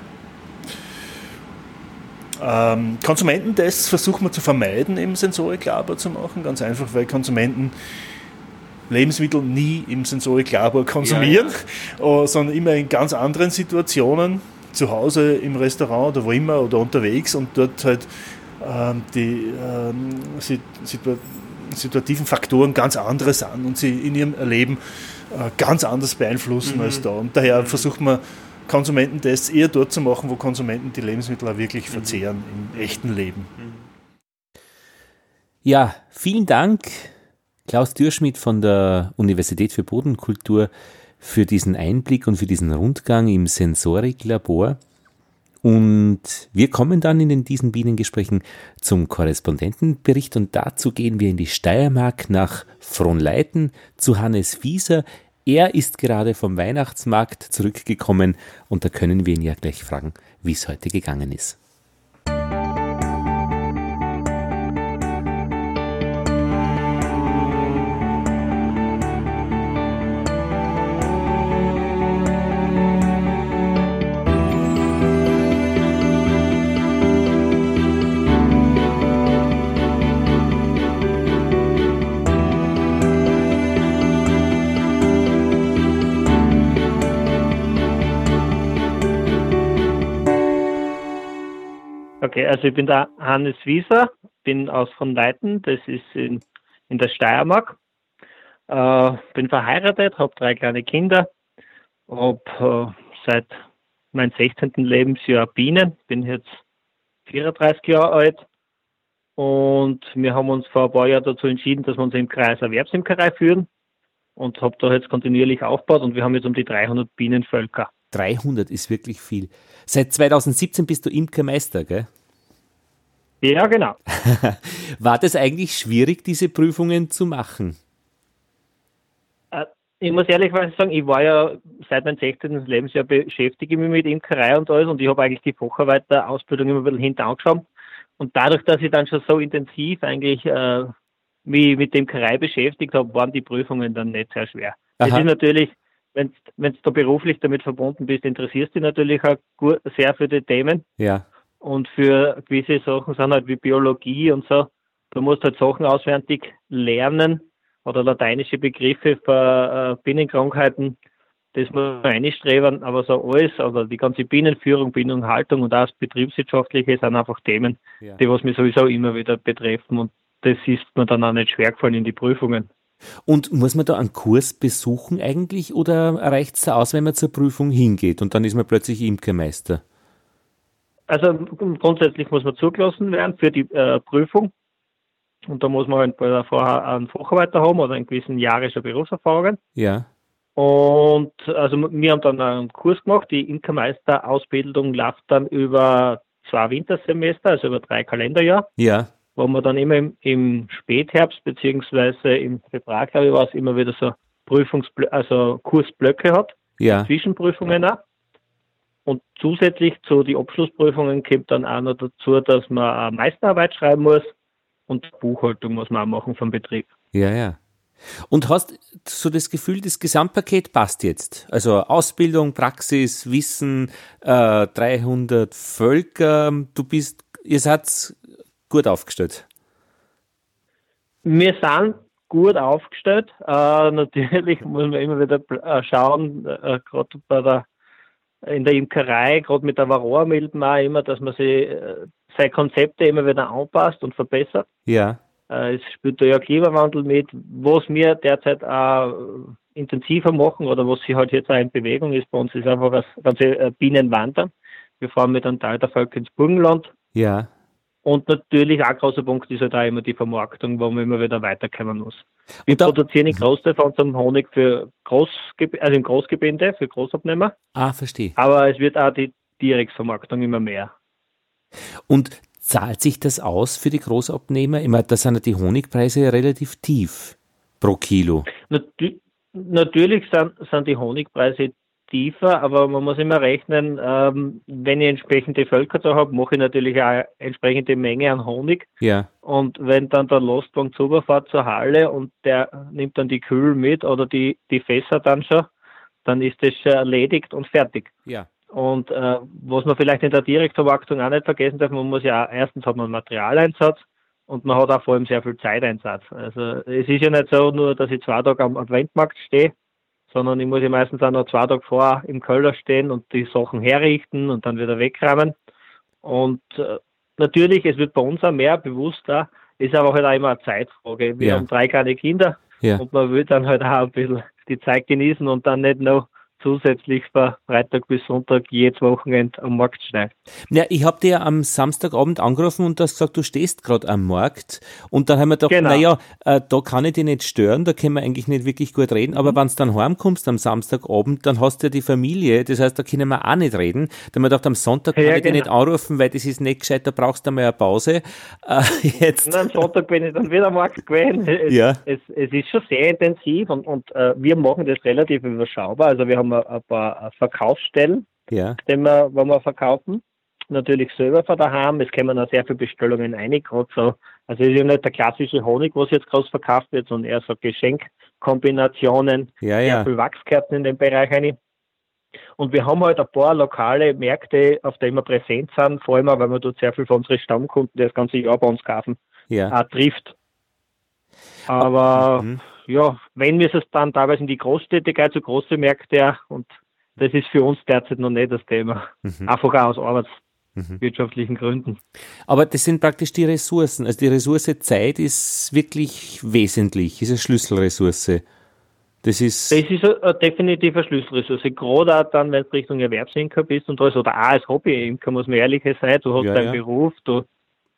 Ähm, Konsumententests versuchen wir zu vermeiden, im Sensoriklabor zu machen, ganz einfach, weil Konsumenten Lebensmittel nie im Sensoriklabor konsumieren, ja, ja. sondern immer in ganz anderen Situationen zu Hause im Restaurant oder wo immer oder unterwegs und dort halt ähm, die ähm, situativen Faktoren ganz andere sind und sie in ihrem Leben äh, ganz anders beeinflussen mhm. als da. Und daher mhm. versucht man Konsumententests eher dort zu machen, wo Konsumenten die Lebensmittel auch wirklich mhm. verzehren im echten Leben. Mhm. Ja, vielen Dank, Klaus Dürschmidt von der Universität für Bodenkultur für diesen Einblick und für diesen Rundgang im Sensoriklabor. Und wir kommen dann in diesen Bienengesprächen zum Korrespondentenbericht und dazu gehen wir in die Steiermark nach Fronleiten zu Hannes Wieser. Er ist gerade vom Weihnachtsmarkt zurückgekommen und da können wir ihn ja gleich fragen, wie es heute gegangen ist. Okay, also ich bin der Hannes Wieser, bin aus von Leiten, das ist in, in der Steiermark. Äh, bin verheiratet, habe drei kleine Kinder, habe äh, seit meinem 16. Lebensjahr Bienen, bin jetzt 34 Jahre alt und wir haben uns vor ein paar Jahren dazu entschieden, dass wir uns im Kreis Erwerbsimkerei führen und habe da jetzt kontinuierlich aufgebaut und wir haben jetzt um die 300 Bienenvölker. 300 ist wirklich viel. Seit 2017 bist du Imkermeister, gell? Ja, genau. War das eigentlich schwierig, diese Prüfungen zu machen? Äh, ich muss ehrlich sagen, ich war ja seit meinem 16. Lebensjahr beschäftige mich mit Imkerei und alles und ich habe eigentlich die Facharbeiter-Ausbildung immer ein bisschen hinten angeschaut. Und dadurch, dass ich dann schon so intensiv eigentlich äh, mich mit dem Imkerei beschäftigt habe, waren die Prüfungen dann nicht sehr schwer. Es ist natürlich, wenn du da beruflich damit verbunden bist, interessierst du dich natürlich auch gut, sehr für die Themen. Ja. Und für gewisse Sachen sind halt wie Biologie und so, du musst halt Sachen auswendig lernen oder lateinische Begriffe für äh, Bienenkrankheiten, das muss man einstreben, aber so alles, also die ganze Bienenführung, Bienenhaltung und auch das Betriebswirtschaftliche sind einfach Themen, ja. die was mich sowieso immer wieder betreffen und das ist mir dann auch nicht schwer gefallen in die Prüfungen. Und muss man da einen Kurs besuchen eigentlich oder reicht es aus, wenn man zur Prüfung hingeht und dann ist man plötzlich Imkermeister? Also grundsätzlich muss man zugelassen werden für die äh, Prüfung. Und da muss man halt vorher einen Facharbeiter haben oder einen gewissen jahrescher Berufserfahrung. Ja. Und also wir haben dann einen Kurs gemacht. Die Imkermeister-Ausbildung läuft dann über zwei Wintersemester, also über drei Kalenderjahre. Ja. Wo man dann immer im, im Spätherbst beziehungsweise im Februar, glaube ich, war es immer wieder so Prüfungsblöcke, also Kursblöcke hat. Ja. Zwischenprüfungen auch. Und zusätzlich zu den Abschlussprüfungen kommt dann auch noch dazu, dass man eine Meisterarbeit schreiben muss und Buchhaltung muss man auch machen vom Betrieb. Ja, ja. Und hast so das Gefühl, das Gesamtpaket passt jetzt? Also Ausbildung, Praxis, Wissen, äh, 300 Völker, du bist, ihr seid gut aufgestellt. Wir sind gut aufgestellt. Äh, natürlich muss man immer wieder äh, schauen, äh, gerade bei der in der Imkerei, gerade mit der Varroa meldet man auch immer, dass man sich, äh, seine Konzepte immer wieder anpasst und verbessert. Ja. Äh, es spielt da ja Klimawandel mit, was wir derzeit auch intensiver machen oder was sich halt jetzt auch in Bewegung ist bei uns, ist einfach das ganze Bienenwandern. Wir fahren mit einem Teil der Völker ins Burgenland. Ja. Und natürlich auch ein großer Punkt ist halt auch immer die Vermarktung, wo man immer wieder weiterkommen muss. Wir produzieren den Großteil von unserem Honig für Großgeb also im Großgebinde, für Großabnehmer. Ah, verstehe. Aber es wird auch die Direktvermarktung immer mehr. Und zahlt sich das aus für die Großabnehmer? Ich meine, da sind ja die Honigpreise relativ tief pro Kilo. Natürlich sind, sind die Honigpreise tiefer, aber man muss immer rechnen, ähm, wenn ich entsprechende Völker da habe, mache ich natürlich auch entsprechende Menge an Honig. Ja. Und wenn dann der Lastwagen zuberfährt zur Halle und der nimmt dann die Kühl mit oder die, die Fässer dann schon, dann ist das schon erledigt und fertig. Ja. Und äh, was man vielleicht in der Direktvermarktung auch nicht vergessen darf, man muss ja auch, erstens hat man Materialeinsatz und man hat auch vor allem sehr viel Zeiteinsatz. Also es ist ja nicht so nur, dass ich zwei Tage am Adventmarkt stehe sondern ich muss ja meistens auch noch zwei Tage vor im Keller stehen und die Sachen herrichten und dann wieder wegräumen. Und äh, natürlich, es wird bei uns auch mehr bewusster, ist aber halt auch immer eine Zeitfrage. Wir ja. haben drei kleine Kinder ja. und man will dann halt auch ein bisschen die Zeit genießen und dann nicht noch zusätzlich von Freitag bis Sonntag jedes Wochenende am Markt stehen. Ja, ich habe dir am Samstagabend angerufen und du hast gesagt, du stehst gerade am Markt. Und dann haben wir gedacht, genau. naja, äh, da kann ich dich nicht stören, da können wir eigentlich nicht wirklich gut reden. Aber mhm. wenn du dann heimkommst am Samstagabend, dann hast du ja die Familie, das heißt, da können wir auch nicht reden. Dann haben wir gedacht, am Sonntag kann ja, ich genau. dich nicht anrufen, weil das ist nicht gescheit, da brauchst du mal eine Pause. Äh, jetzt. Und am Sonntag bin ich dann wieder am Markt gewesen. Es, ja. es, es ist schon sehr intensiv und, und äh, wir machen das relativ überschaubar. Also wir haben haben wir ein paar Verkaufsstellen, ja. die wir, wo wir verkaufen. Natürlich selber von daheim. Es kommen auch sehr viele Bestellungen ein, gerade so. Also es ist ja nicht der klassische Honig, was jetzt groß verkauft wird, sondern eher so Geschenkkombinationen, ja, ja. sehr viel Wachskerzen in den Bereich rein. Und wir haben halt ein paar lokale Märkte, auf denen wir präsent sind, vor allem weil wir dort sehr viel von unseren Stammkunden, die das ganze Jahr bei uns kaufen, ja. auch trifft. Aber mhm ja, wenn wir es dann teilweise in die Großstädte gehen, zu große Märkte und das ist für uns derzeit noch nicht das Thema. Mhm. Einfach auch aus arbeitswirtschaftlichen mhm. Gründen. Aber das sind praktisch die Ressourcen. Also die Ressource Zeit ist wirklich wesentlich, ist eine Schlüsselressource. Das ist, das ist eine, eine definitive Schlüsselressource. Gerade auch dann, wenn es Richtung Erwerbsimker bist und alles, oder auch als Hobbyimker, muss man ehrlich sein, du hast ja, deinen ja. Beruf, du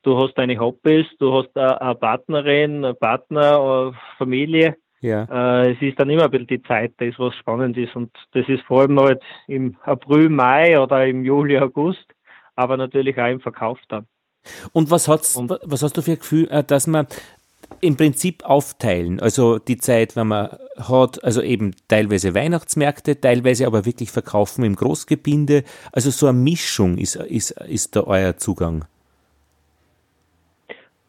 du hast deine Hobbys, du hast eine Partnerin, einen Partner, eine Familie. Ja. Äh, es ist dann immer ein bisschen die Zeit, das was spannend ist. Und das ist vor allem halt im April, Mai oder im Juli, August, aber natürlich auch im Verkauf dann. Und was, hat's, Und, was hast du für ein Gefühl, äh, dass man im Prinzip aufteilen, also die Zeit, wenn man hat, also eben teilweise Weihnachtsmärkte, teilweise aber wirklich verkaufen im Großgebinde, also so eine Mischung ist, ist, ist da euer Zugang.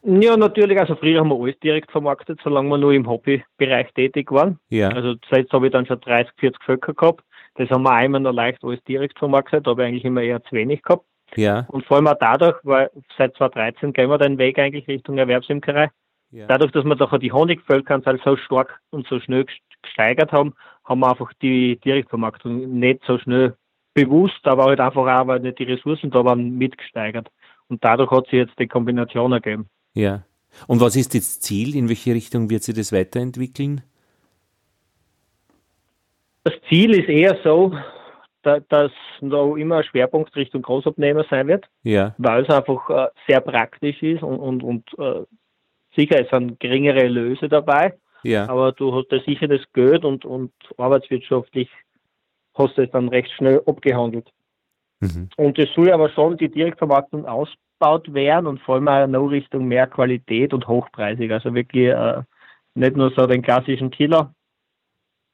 Ja, natürlich. Also früher haben wir alles direkt vermarktet, solange wir nur im Hobbybereich tätig waren. Ja. Also jetzt habe ich dann schon 30, 40 Völker gehabt. Das haben wir einmal noch leicht alles direkt vermarktet, aber eigentlich immer eher zu wenig gehabt. Ja. Und vor allem auch dadurch, weil seit 2013 gehen wir den Weg eigentlich Richtung Erwerbsimkerei. Ja. Dadurch, dass wir doch die Honigvölkeranzahl so stark und so schnell gesteigert haben, haben wir einfach die Direktvermarktung nicht so schnell bewusst, aber halt einfach auch, weil nicht die Ressourcen da waren, mitgesteigert. Und dadurch hat sich jetzt die Kombination ergeben. Ja. Und was ist das Ziel? In welche Richtung wird sich das weiterentwickeln? Das Ziel ist eher so, dass noch immer ein Schwerpunkt Richtung Großabnehmer sein wird, ja. weil es einfach äh, sehr praktisch ist und, und, und äh, sicher es sind geringere Löse dabei, ja. aber du hast ja sicher das Geld und, und arbeitswirtschaftlich hast du es dann recht schnell abgehandelt. Mhm. Und es soll aber schon die Direktvermarktung aus, ausgebaut werden und vor allem auch noch Richtung mehr Qualität und hochpreisig. Also wirklich äh, nicht nur so den klassischen Killer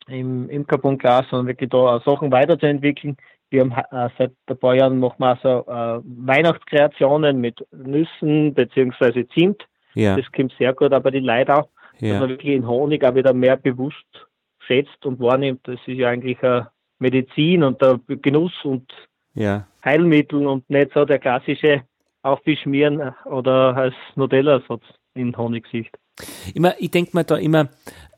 im Imkerbundglas, sondern wirklich da Sachen weiterzuentwickeln. Wir haben äh, seit ein paar Jahren machen wir so äh, Weihnachtskreationen mit Nüssen bzw. Zimt. Ja. Das kommt sehr gut aber die Leute auch. ja. dass man wirklich den Honig auch wieder mehr bewusst schätzt und wahrnimmt. Das ist ja eigentlich eine Medizin und der Genuss und ja. Heilmittel und nicht so der klassische Aufwischmieren oder als Nutella-Ersatz in Honigsicht. Immer, ich denke mir da immer,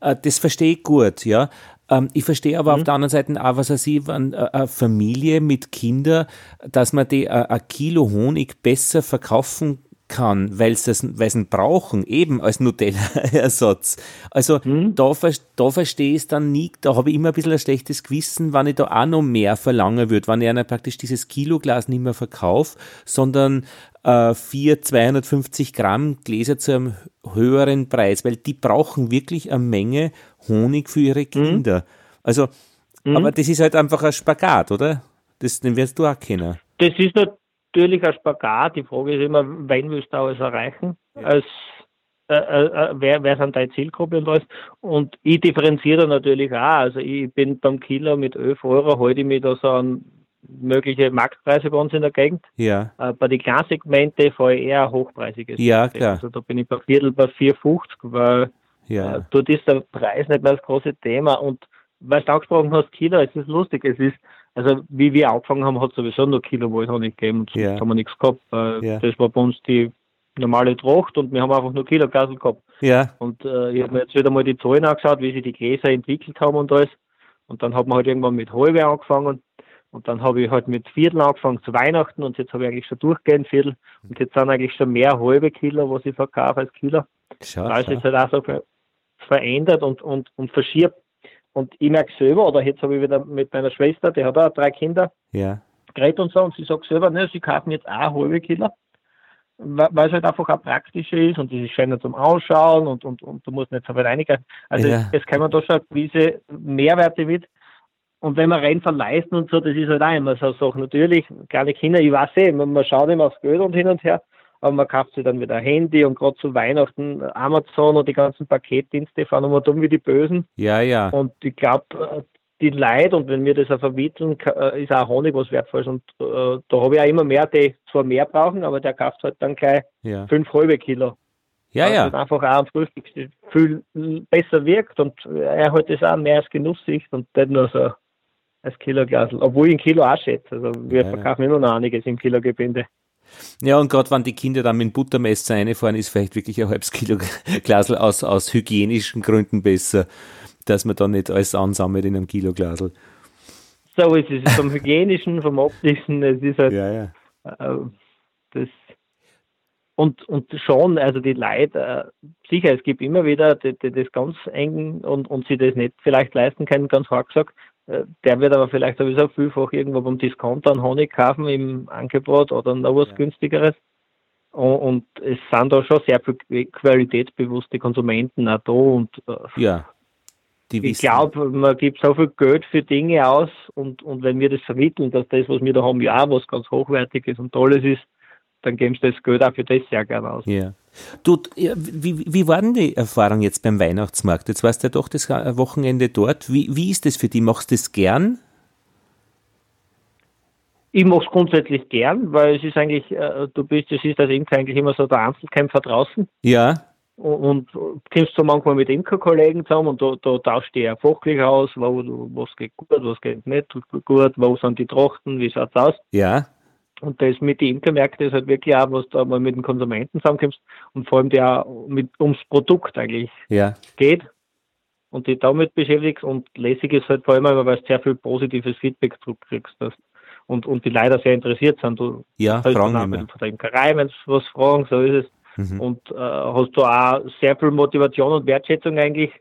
äh, das verstehe ich gut, ja. Ähm, ich verstehe aber mhm. auf der anderen Seite auch, was er sieht, wenn äh, eine Familie mit Kindern, dass man die äh, ein Kilo Honig besser verkaufen kann, weil sie es brauchen, eben als Nutella-Ersatz. Also mhm. da, da verstehe ich es dann nie, da habe ich immer ein bisschen ein schlechtes Gewissen, wenn ich da auch noch mehr verlangen würde, wenn ich einer praktisch dieses Kiloglas nicht mehr verkaufe, sondern äh, vier 250 Gramm Gläser zu einem höheren Preis, weil die brauchen wirklich eine Menge Honig für ihre mhm. Kinder. Mhm. Also, mhm. aber das ist halt einfach ein Spagat, oder? Das, den wirst du auch kennen. Das ist natürlich ein Spagat. Die Frage ist immer, wann willst du alles erreichen? Ja. Als, äh, äh, äh, wer, wer sind deine Zielgruppe und alles? Und ich differenziere natürlich auch. Also ich bin beim Kilo mit 11 Euro, halte ich mich da so an mögliche Marktpreise bei uns in der Gegend. Ja. Äh, bei den Klassegmente fahre ich eher hochpreisiges. Ja, klar. Also da bin ich bei Viertel bei 4,50, weil ja. äh, dort ist der Preis nicht mehr das große Thema. Und weil du angesprochen hast, Kilo, es ist lustig, es ist, also wie wir angefangen haben, hat es sowieso nur Kilo wo ich Honig gegeben und ja. haben wir nichts gehabt. Ja. Das war bei uns die normale Tracht und wir haben einfach nur Kilo Gasel gehabt. Ja. Und äh, ich habe mir jetzt wieder mal die Zahlen angeschaut, wie sich die Gläser entwickelt haben und alles. Und dann hat man halt irgendwann mit halbe angefangen und dann habe ich halt mit Viertel angefangen zu Weihnachten und jetzt habe ich eigentlich schon durchgehend Viertel. Und jetzt sind eigentlich schon mehr halbe Kilo, was ich verkaufe als Kilo. Schau, da ist jetzt halt auch so verändert und, und, und verschiebt. Und ich merke selber, oder jetzt habe ich wieder mit meiner Schwester, die hat auch drei Kinder, ja. geredet und so, und sie sagt selber, ne, sie kaufen jetzt auch halbe Kilo, weil es halt einfach auch praktischer ist und es ist schöner zum Ausschauen und, und, und du musst nicht so weit reinigen. Also ja. es, es kommen da schon gewisse Mehrwerte mit, und wenn man rein verleisten und so, das ist halt auch immer so eine Sache. Natürlich, kleine Kinder, ich weiß eh, man, man schaut immer aufs Geld und hin und her, aber man kauft sich dann wieder ein Handy und gerade zu Weihnachten Amazon und die ganzen Paketdienste fahren immer dumm wie die Bösen. Ja, ja. Und ich glaube, die Leute, und wenn wir das auch vermitteln, äh, ist auch Honig was Wertvolles. Und äh, da habe ich auch immer mehr, die zwar mehr brauchen, aber der kauft halt dann gleich ja. fünf halbe Kilo. Ja, ja. Und einfach auch am Frühstück viel besser wirkt und er hat das auch mehr als Genusssicht und nicht nur so als Kiloglas, obwohl ich ein Kilo auch schätze. Also wir ja, verkaufen ja. immer noch einiges im Kilogebinde. Ja, und gerade wenn die Kinder dann mit dem Buttermesser reinfahren, ist vielleicht wirklich ein halbes Kilo Glasel aus, aus hygienischen Gründen besser, dass man da nicht alles ansammelt in einem Kilo Glasel. So ist es, vom hygienischen, vom optischen, es ist halt ja, ja. Äh, das und, und schon, also die Leute, äh, sicher, es gibt immer wieder die, die, das ganz eng und, und sie das nicht vielleicht leisten können, ganz hart gesagt, der wird aber vielleicht sowieso vielfach irgendwo beim Discounter einen Honig kaufen im Angebot oder noch was ja. günstigeres. Und es sind da schon sehr viel qualitätsbewusste Konsumenten auch da und äh, ja, ich glaube, man gibt so viel Geld für Dinge aus und, und wenn wir das vermitteln, dass das, was wir da haben, ja was ganz hochwertiges und tolles ist, dann geben sie das Geld auch für das sehr gerne aus. Ja. Du, wie, wie war denn die Erfahrung jetzt beim Weihnachtsmarkt? Jetzt warst du ja doch das Wochenende dort. Wie, wie ist das für dich? Machst du das gern? Ich mache es grundsätzlich gern, weil es ist eigentlich, äh, du bist, es ist als Imker eigentlich immer so der Einzelkämpfer draußen. Ja. Und, und kommst so manchmal mit Imkerkollegen zusammen und da, da tauscht ihr ja fachlich aus, wo, was geht gut, was geht nicht gut, wo sind die Trachten, wie schaut es aus. Ja. Und das mit den Imkermärkten ist halt wirklich auch, was da mal mit den Konsumenten zusammenkommst und vor allem der mit ums Produkt eigentlich ja. geht und die damit beschäftigst und lässig ist halt vor allem, weil du sehr viel positives Feedback zurückkriegst und, und die leider sehr interessiert sind. Du ja, fragen immer. Von der Imkerei, wenn sie was fragen, so ist es. Mhm. Und äh, hast du auch sehr viel Motivation und Wertschätzung eigentlich,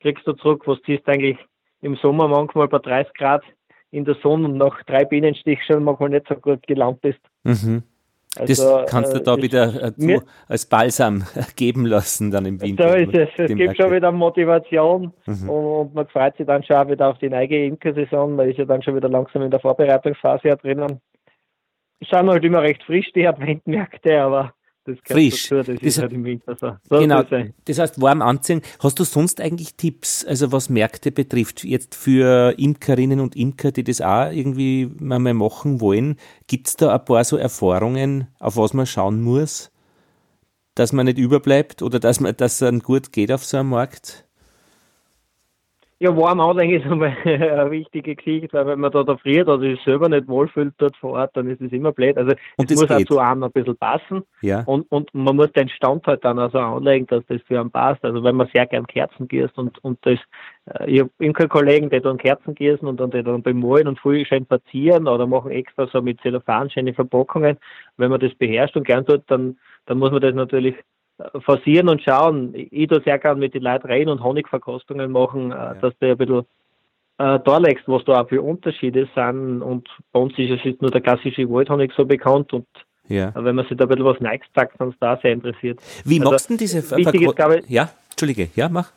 kriegst du zurück, was ziehst eigentlich im Sommer manchmal bei 30 Grad in der Sonne und nach drei Bienenstich schon manchmal nicht so gut gelaunt bist. Mhm. Also, das kannst du da äh, wieder äh, zu, als Balsam geben lassen dann im Winter. So ist es. Es gibt Market. schon wieder Motivation mhm. und man freut sich dann schon wieder auf die neue Imkersaison. Man ist ja dann schon wieder langsam in der Vorbereitungsphase drinnen. Es sind halt immer recht frisch, die Adventmärkte, aber das frisch. Dazu, das, das, halt im Winter so. genau, das heißt warm anziehen. Hast du sonst eigentlich Tipps, also was Märkte betrifft, jetzt für Imkerinnen und Imker, die das auch irgendwie mal machen wollen? Gibt es da ein paar so Erfahrungen, auf was man schauen muss? dass man nicht überbleibt oder dass man, dass es gut geht auf so einem Markt? Ja, warm anlegen ist einmal eine wichtige Geschichte, weil wenn man da da friert oder sich selber nicht wohlfühlt dort vor Ort, dann ist es immer blöd. Also Und es muss geht. auch zu einem ein bisschen passen Ja. und, und man muss den Stand halt dann also anlegen, dass das für einen passt. Also wenn man sehr gern Kerzen gießt und, und das, äh, ich habe Imkerkollegen, die dann Kerzen gießen und dann die dann bemalen und früh schön verzieren oder machen extra so mit Zellophan schöne Verpackungen. Wenn man das beherrscht und gern tut, dann, dann muss man das natürlich forcieren und schauen. Ich, tue sehr gern mit den Leuten reden und Honigverkostungen machen, äh, dass der ein bisschen äh, darlegst, was da auch für Unterschiede sind. Und bei uns ist es jetzt nur der klassische Waldhonig so bekannt und Ja. äh, wenn man sich da ein bisschen was Neues sagt, dann ist da sehr interessiert. Wie Also, machst du denn diese Ver wichtig ist, Verko- glaube ich- Ja, Entschuldige, ja, mach.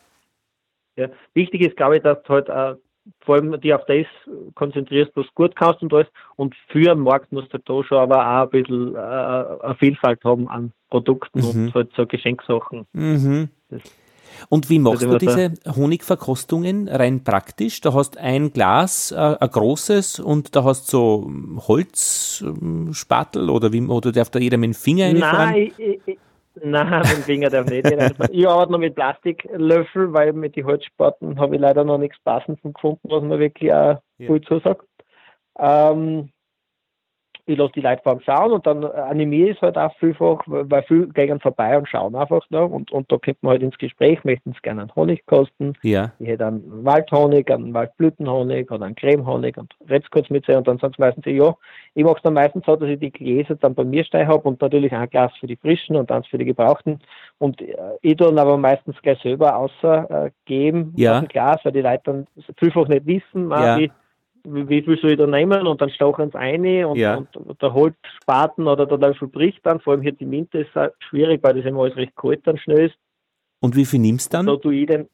Ja. Wichtig ist, glaube ich, dass du halt äh, vor allem die auf das konzentrierst, was du gut kannst und alles. Und für den Markt musst du halt da schon aber auch ein bisschen äh, eine Vielfalt haben an Produkten Mhm. und halt so Geschenksachen. Mhm. Und wie machst Also du diese Honigverkostungen rein praktisch? Da hast ein Glas, äh, ein großes, und da hast so Holzspatel oder wie oder darf da jeder mit dem Finger reinfahren? Nein, ich, ich, nein, mit dem Finger darf nicht. reinfahren. ich arbeite noch mit Plastiklöffel, weil mit den Holzspaten habe ich leider noch nichts Passendes gefunden, was mir wirklich auch Ja. gut zusagt. Ähm, ich lasse die Leute vor allem schauen und dann animiere ich es halt auch vielfach, weil viele gehen vorbei und schauen einfach da und, und da kommt man halt ins Gespräch, möchten sie gerne einen Honig kosten. Ja, Ich hätte einen Waldhonig, einen Waldblütenhonig oder einen Cremehonig und red's kurz mit sie und dann sagen sie meistens, ja, ich mache es dann meistens so, dass ich die Gläser dann bei mir stehen habe und natürlich ein Glas für die frischen und eins für die gebrauchten und äh, ich dann aber meistens gleich selber außer äh, geben Ja. aus dem Glas, weil die Leute dann vielfach nicht wissen, Ja. ah, wie, wie, viel soll ich da nehmen und dann stochen sie ein und, Ja. und der Holzspaten oder der Löffel bricht dann, vor allem hier die Minte ist auch schwierig, weil das immer alles recht kalt dann schnell ist, und wie viel nimmst du da dann? tue ich den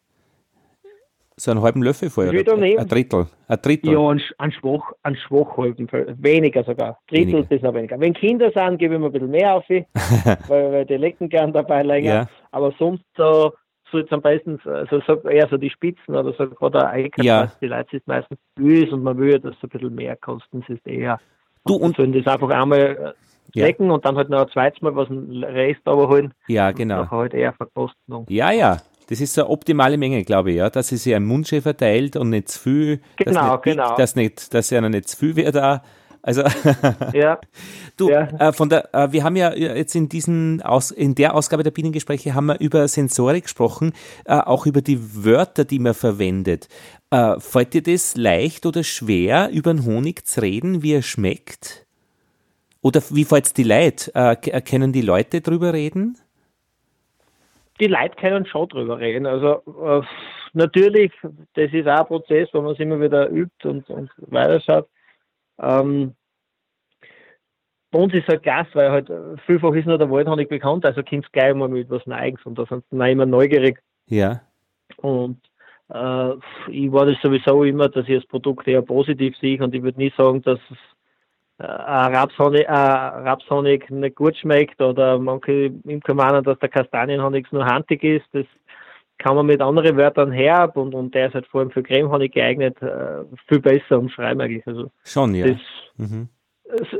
So einen halben Löffel vorher? Ein Drittel? Ein Drittel? Ja, ein, Sch- ein schwach, ein schwach halten, weniger sogar. Drittel Weniger. bis noch weniger. Wenn Kinder sind, gebe ich mir ein bisschen mehr auf, weil, weil die lecken gern dabei länger. Ja. Aber sonst so soll es am besten, also so, eher so die Spitzen oder so gerade ein Ja. die Leute sind meistens böse und man will, dass es ein bisschen mehr kosten, es ist eher. Du, und- sollen das einfach einmal äh, Ja. und dann halt noch ein zweites Mal was ein Rest aber holen. Ja, genau. Nachher halt eher verkosten. Ja, ja. Das ist so eine optimale Menge, glaube ich, ja. Dass sie sich im Mund schön verteilt und nicht zu viel. dass Genau, nicht biegt, genau. Dass, nicht, dass einer nicht zu viel wird da. Also, Ja, du, Ja. äh, von der, äh, wir haben ja jetzt in diesen Aus, in der Ausgabe der Bienengespräche haben wir über Sensorik gesprochen, äh, auch über die Wörter, die man verwendet. Äh, fällt dir das leicht oder schwer, über den Honig zu reden, wie er schmeckt? Oder wie fällt es die Leute? Äh, können die Leute drüber reden? die Leute können schon drüber reden. Also äh, natürlich, das ist auch ein Prozess, wo man es immer wieder übt und, und weiterschaut. Ähm, bei uns ist halt Gas, weil halt äh, vielfach ist nur der Waldhonig bekannt, also kommst gleich mal mit was Neues und da sind auch immer neugierig. Ja. Und äh, ich war das sowieso immer, dass ich das Produkt eher positiv sehe und ich würde nie sagen, dass es äh, Rapshonig, äh, Rapshonig nicht gut schmeckt oder manche Imker meinen, dass der Kastanienhonig nur handig ist. Das kann man mit anderen Wörtern herab und, und der ist halt vor allem für Cremehonig geeignet, äh, viel besser umschreiben eigentlich. Also Schon, ja. das, Mhm.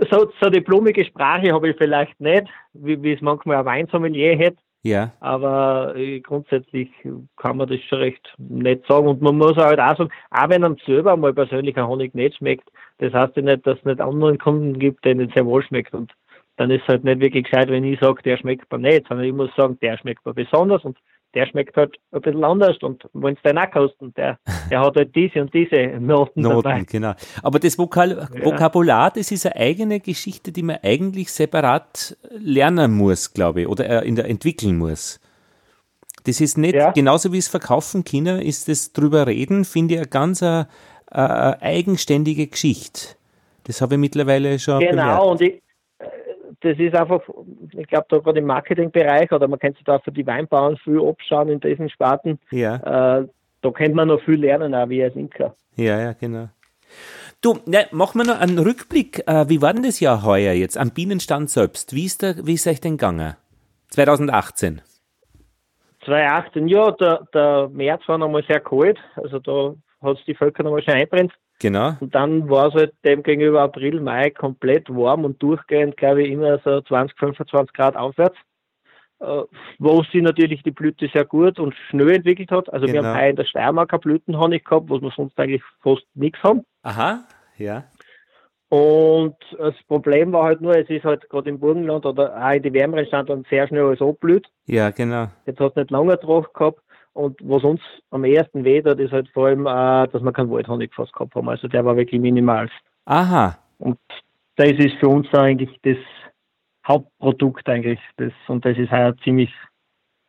so, so die blumige Sprache habe ich vielleicht nicht, wie, wie es manchmal ein Weinsommelier hätte. Ja. Aber äh, grundsätzlich kann man das schon recht nett sagen. Und man muss halt auch sagen, auch wenn einem selber mal persönlich ein Honig nicht schmeckt, das heißt ja nicht, dass es nicht anderen Kunden gibt, denen es sehr wohl schmeckt. Und dann ist es halt nicht wirklich gescheit, wenn ich sage, der schmeckt mir nicht, sondern ich muss sagen, der schmeckt mir besonders und der schmeckt halt ein bisschen anders. Und wenn es den auch kosten, der, der hat halt diese und diese Noten, dabei. Noten, genau. Aber das Vokal Vokabular, das ist eine eigene Geschichte, die man eigentlich separat lernen muss, glaube ich, oder äh, in der entwickeln muss. Das ist nicht, Ja. genauso wie es verkaufen Kinder, ist das drüber reden, finde ich eine ganz äh, äh, eigenständige Geschichte. Das habe ich mittlerweile schon bemerkt. Genau, und ich, das ist einfach, ich glaube, da gerade im Marketingbereich oder man kann sich da für die Weinbauern viel abschauen in diesen Sparten. Ja, Äh, da könnte man noch viel lernen, auch wie als Imker. ja, ja, genau. Du, ne, machen wir noch einen Rückblick. Äh, wie war denn das Jahr heuer jetzt am Bienenstand selbst? Wie ist, der, wie ist euch denn gegangen? 2018. 2018, ja, der, der März war nochmal sehr kalt, also da hat es die Völker nochmal schon einbrennt. Genau. Und dann war es halt dem gegenüber April, Mai komplett warm und durchgehend, glaube ich, immer so 20, 25 Grad aufwärts. äh, wo sie natürlich die Blüte sehr gut und schnell entwickelt hat. Also wir Genau. haben heuer in der Steiermark eine Blütenhonig gehabt, was wir sonst eigentlich fast nichts haben. Aha, ja. Und das Problem war halt nur, es ist halt gerade im Burgenland oder auch in die wärmeren Standorten sehr schnell alles abblüht. Ja, genau. Jetzt hat es nicht lange drauf gehabt. Und was uns am ersten weh tut, ist halt vor allem, äh, dass wir keinen Waldhonig fast gehabt haben. Also der war wirklich minimal. Aha. Und das ist für uns eigentlich das Hauptprodukt eigentlich. Das, und das ist heuer ziemlich,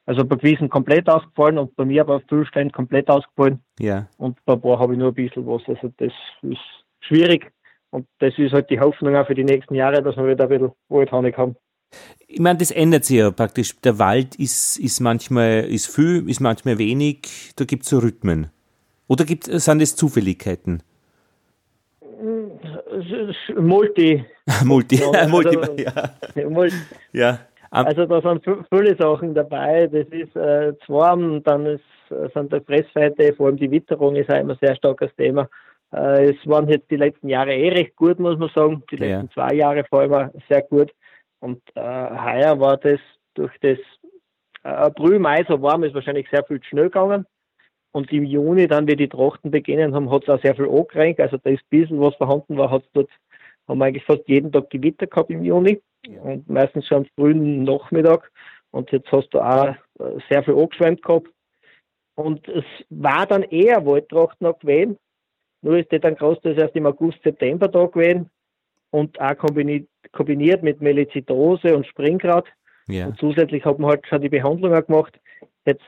also bei gewissen komplett ausgefallen und bei mir aber auf Füllstein komplett ausgefallen. Ja. Und bei ein paar habe ich nur ein bisschen was. Also das ist schwierig. Und das ist halt die Hoffnung auch für die nächsten Jahre, dass wir wieder ein bisschen Waldhonig haben. Ich meine, das ändert sich ja praktisch. Der Wald ist, ist manchmal ist viel, ist manchmal wenig. Da gibt es so Rhythmen. Oder gibt, sind es Zufälligkeiten? Multi, Multi, Ja, also- Multi, ja. Multi ja. Am- Also da sind vi- viele Sachen dabei. Das ist äh, zu warm, dann ist, sind die Fressfeinde, vor allem die Witterung ist auch immer ein sehr starkes Thema. Äh, es waren jetzt die letzten Jahre eh recht gut, muss man sagen. Die Ja. letzten zwei Jahre vor allem sehr gut. Und äh, heuer war das durch das äh, April, Mai so warm, ist wahrscheinlich sehr viel schnell gegangen. Und im Juni, dann, wie die Trachten beginnen haben, hat es auch sehr viel angerenkt. Also da ist ein bisschen was vorhanden war, hat es dort, haben wir eigentlich fast jeden Tag Gewitter gehabt im Juni. Und meistens schon am frühen Nachmittag. Und jetzt hast du auch äh, sehr viel angeschwemmt gehabt. Und es war dann eher Waldtracht noch gewesen. Nur ist die dann großteils erst im August, September da gewesen. Und auch kombiniert, kombiniert mit Melizidose und Springkraut. ja. Und zusätzlich hat man halt schon die Behandlung auch gemacht. Jetzt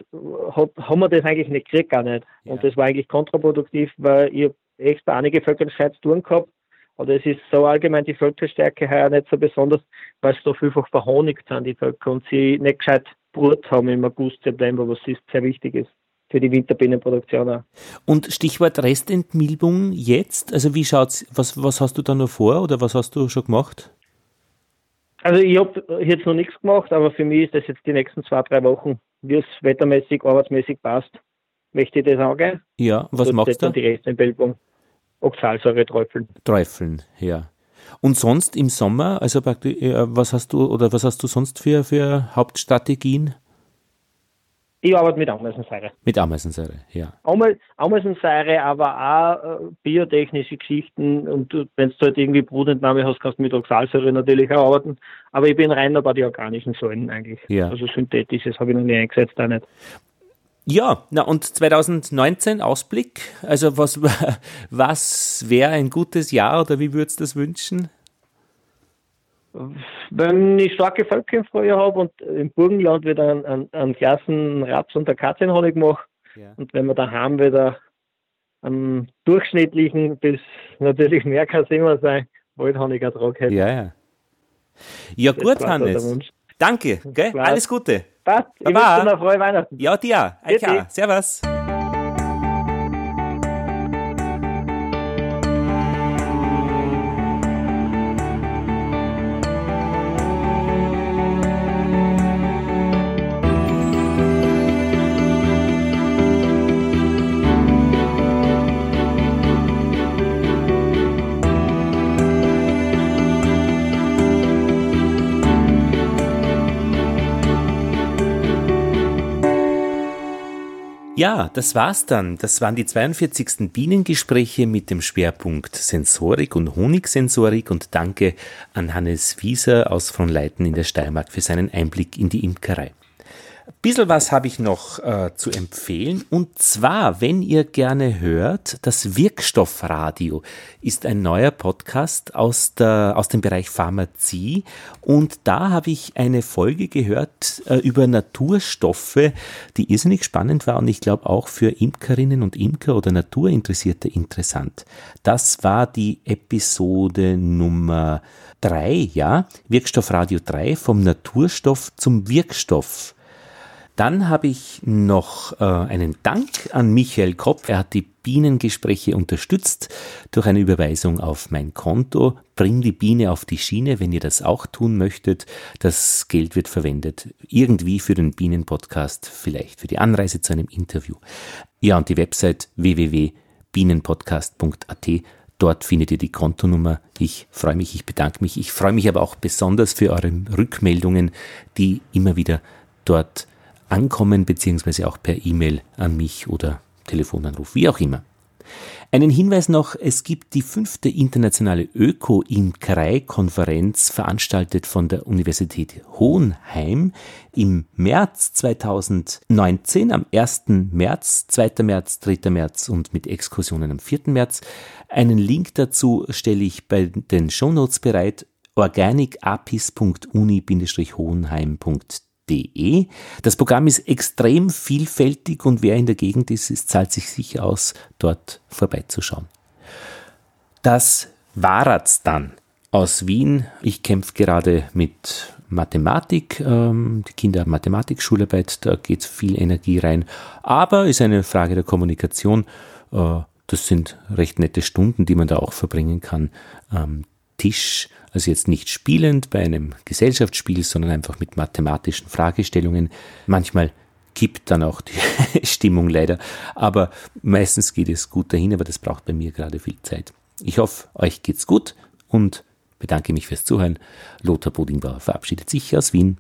hat, haben wir das eigentlich nicht gekriegt, gar nicht. Ja. Und das war eigentlich kontraproduktiv, weil ich echt bei einigen Völkern Scheiß tun gehabt. Aber es ist so allgemein die Völkerstärke heuer nicht so besonders, weil es da vielfach verhonigt sind, die Völker, und sie nicht gescheit Brut haben im August, September, was ist sehr wichtig ist für die Winterbienenproduktion auch. Und Stichwort Restentmilbung jetzt, also wie schaut's, was, was hast du da noch vor oder was hast du schon gemacht? Also ich habe jetzt noch nichts gemacht, aber für mich ist das jetzt die nächsten zwei, drei Wochen, wie es wettermäßig, arbeitsmäßig passt, möchte ich das angehen. Ja, was Dort machst du? Die Restentbildung. Oxalsäure träufeln. Träufeln, ja. Und sonst im Sommer, also praktisch, äh, was hast du oder was hast du sonst für, für Hauptstrategien? Ich arbeite mit Ameisensäure. Mit Ameisensäure, ja. Ameisensäure, aber auch äh, biotechnische Geschichten und wenn du halt irgendwie Brutentnahme hast, kannst du mit Oxalsäure natürlich auch arbeiten. Aber ich bin rein bei den organischen Säuren eigentlich. Ja. Also synthetisches habe ich noch nie eingesetzt, auch nicht. Ja, na und 2019 Ausblick, also was, was wäre ein gutes Jahr oder wie würdest du das wünschen? Wenn ich starke Frühjahr habe und im Burgenland wieder einen, einen, einen Klassen Raps- und Akazienhonig mache Ja. und wenn wir daheim wieder einen durchschnittlichen bis natürlich mehr kann es immer sein, Waldhonigertrag hätte. Ja, ja. Ja Das gut, der Hannes. Danke, gell? Alles Gute. Passt, ich Baba. wünsche dir noch frohe Weihnachten. Ja, dir. Bitte. Eika. Servus. Ja, das war's dann. Das waren die 42. Bienengespräche mit dem Schwerpunkt Sensorik und Honigsensorik und danke an Hannes Wieser aus von Leiten in der Steiermark für seinen Einblick in die Imkerei. Bisschen was habe ich noch äh, zu empfehlen. Und zwar, wenn ihr gerne hört, das Wirkstoffradio ist ein neuer Podcast aus, der, aus dem Bereich Pharmazie. Und da habe ich eine Folge gehört äh, über Naturstoffe, die irrsinnig spannend war und ich glaube auch für Imkerinnen und Imker oder Naturinteressierte interessant. Das war die Episode Nummer drei, ja, Wirkstoffradio 3 vom Naturstoff zum Wirkstoff. Dann habe ich noch äh, einen Dank an Michael Kopp. Er hat die Bienengespräche unterstützt durch eine Überweisung auf mein Konto. Bring die Biene auf die Schiene, wenn ihr das auch tun möchtet. Das Geld wird verwendet irgendwie für den Bienenpodcast, vielleicht für die Anreise zu einem Interview. Ja, und die Website www.bienenpodcast.at. Dort findet ihr die Kontonummer. Ich freue mich, ich bedanke mich. Ich freue mich aber auch besonders für eure Rückmeldungen, die immer wieder dort ankommen, beziehungsweise auch per E-Mail an mich oder Telefonanruf, wie auch immer. Einen Hinweis noch, es gibt die fünfte internationale Öko-Imkerei-Konferenz, veranstaltet von der Universität Hohenheim im März 2019, am 1. März, 2. März, 3. März und mit Exkursionen am 4. März. Einen Link dazu stelle ich bei den Shownotes bereit, organicapis.uni-hohenheim.de www.ccc.de. Das Programm ist extrem vielfältig und wer in der Gegend ist, es zahlt sich sicher aus, dort vorbeizuschauen. Das war's dann aus Wien. Ich kämpfe gerade mit Mathematik. Ähm, die Kinder haben Mathematik-Schularbeit, da geht viel Energie rein. Aber ist eine Frage der Kommunikation. Äh, das sind recht nette Stunden, die man da auch verbringen kann. Ähm, Tisch also jetzt nicht spielend bei einem Gesellschaftsspiel, sondern einfach mit mathematischen Fragestellungen. Manchmal kippt dann auch die Stimmung leider, aber meistens geht es gut dahin, aber das braucht bei mir gerade viel Zeit. Ich hoffe, euch geht's gut und bedanke mich fürs Zuhören. Lothar Bodingbauer verabschiedet sich aus Wien.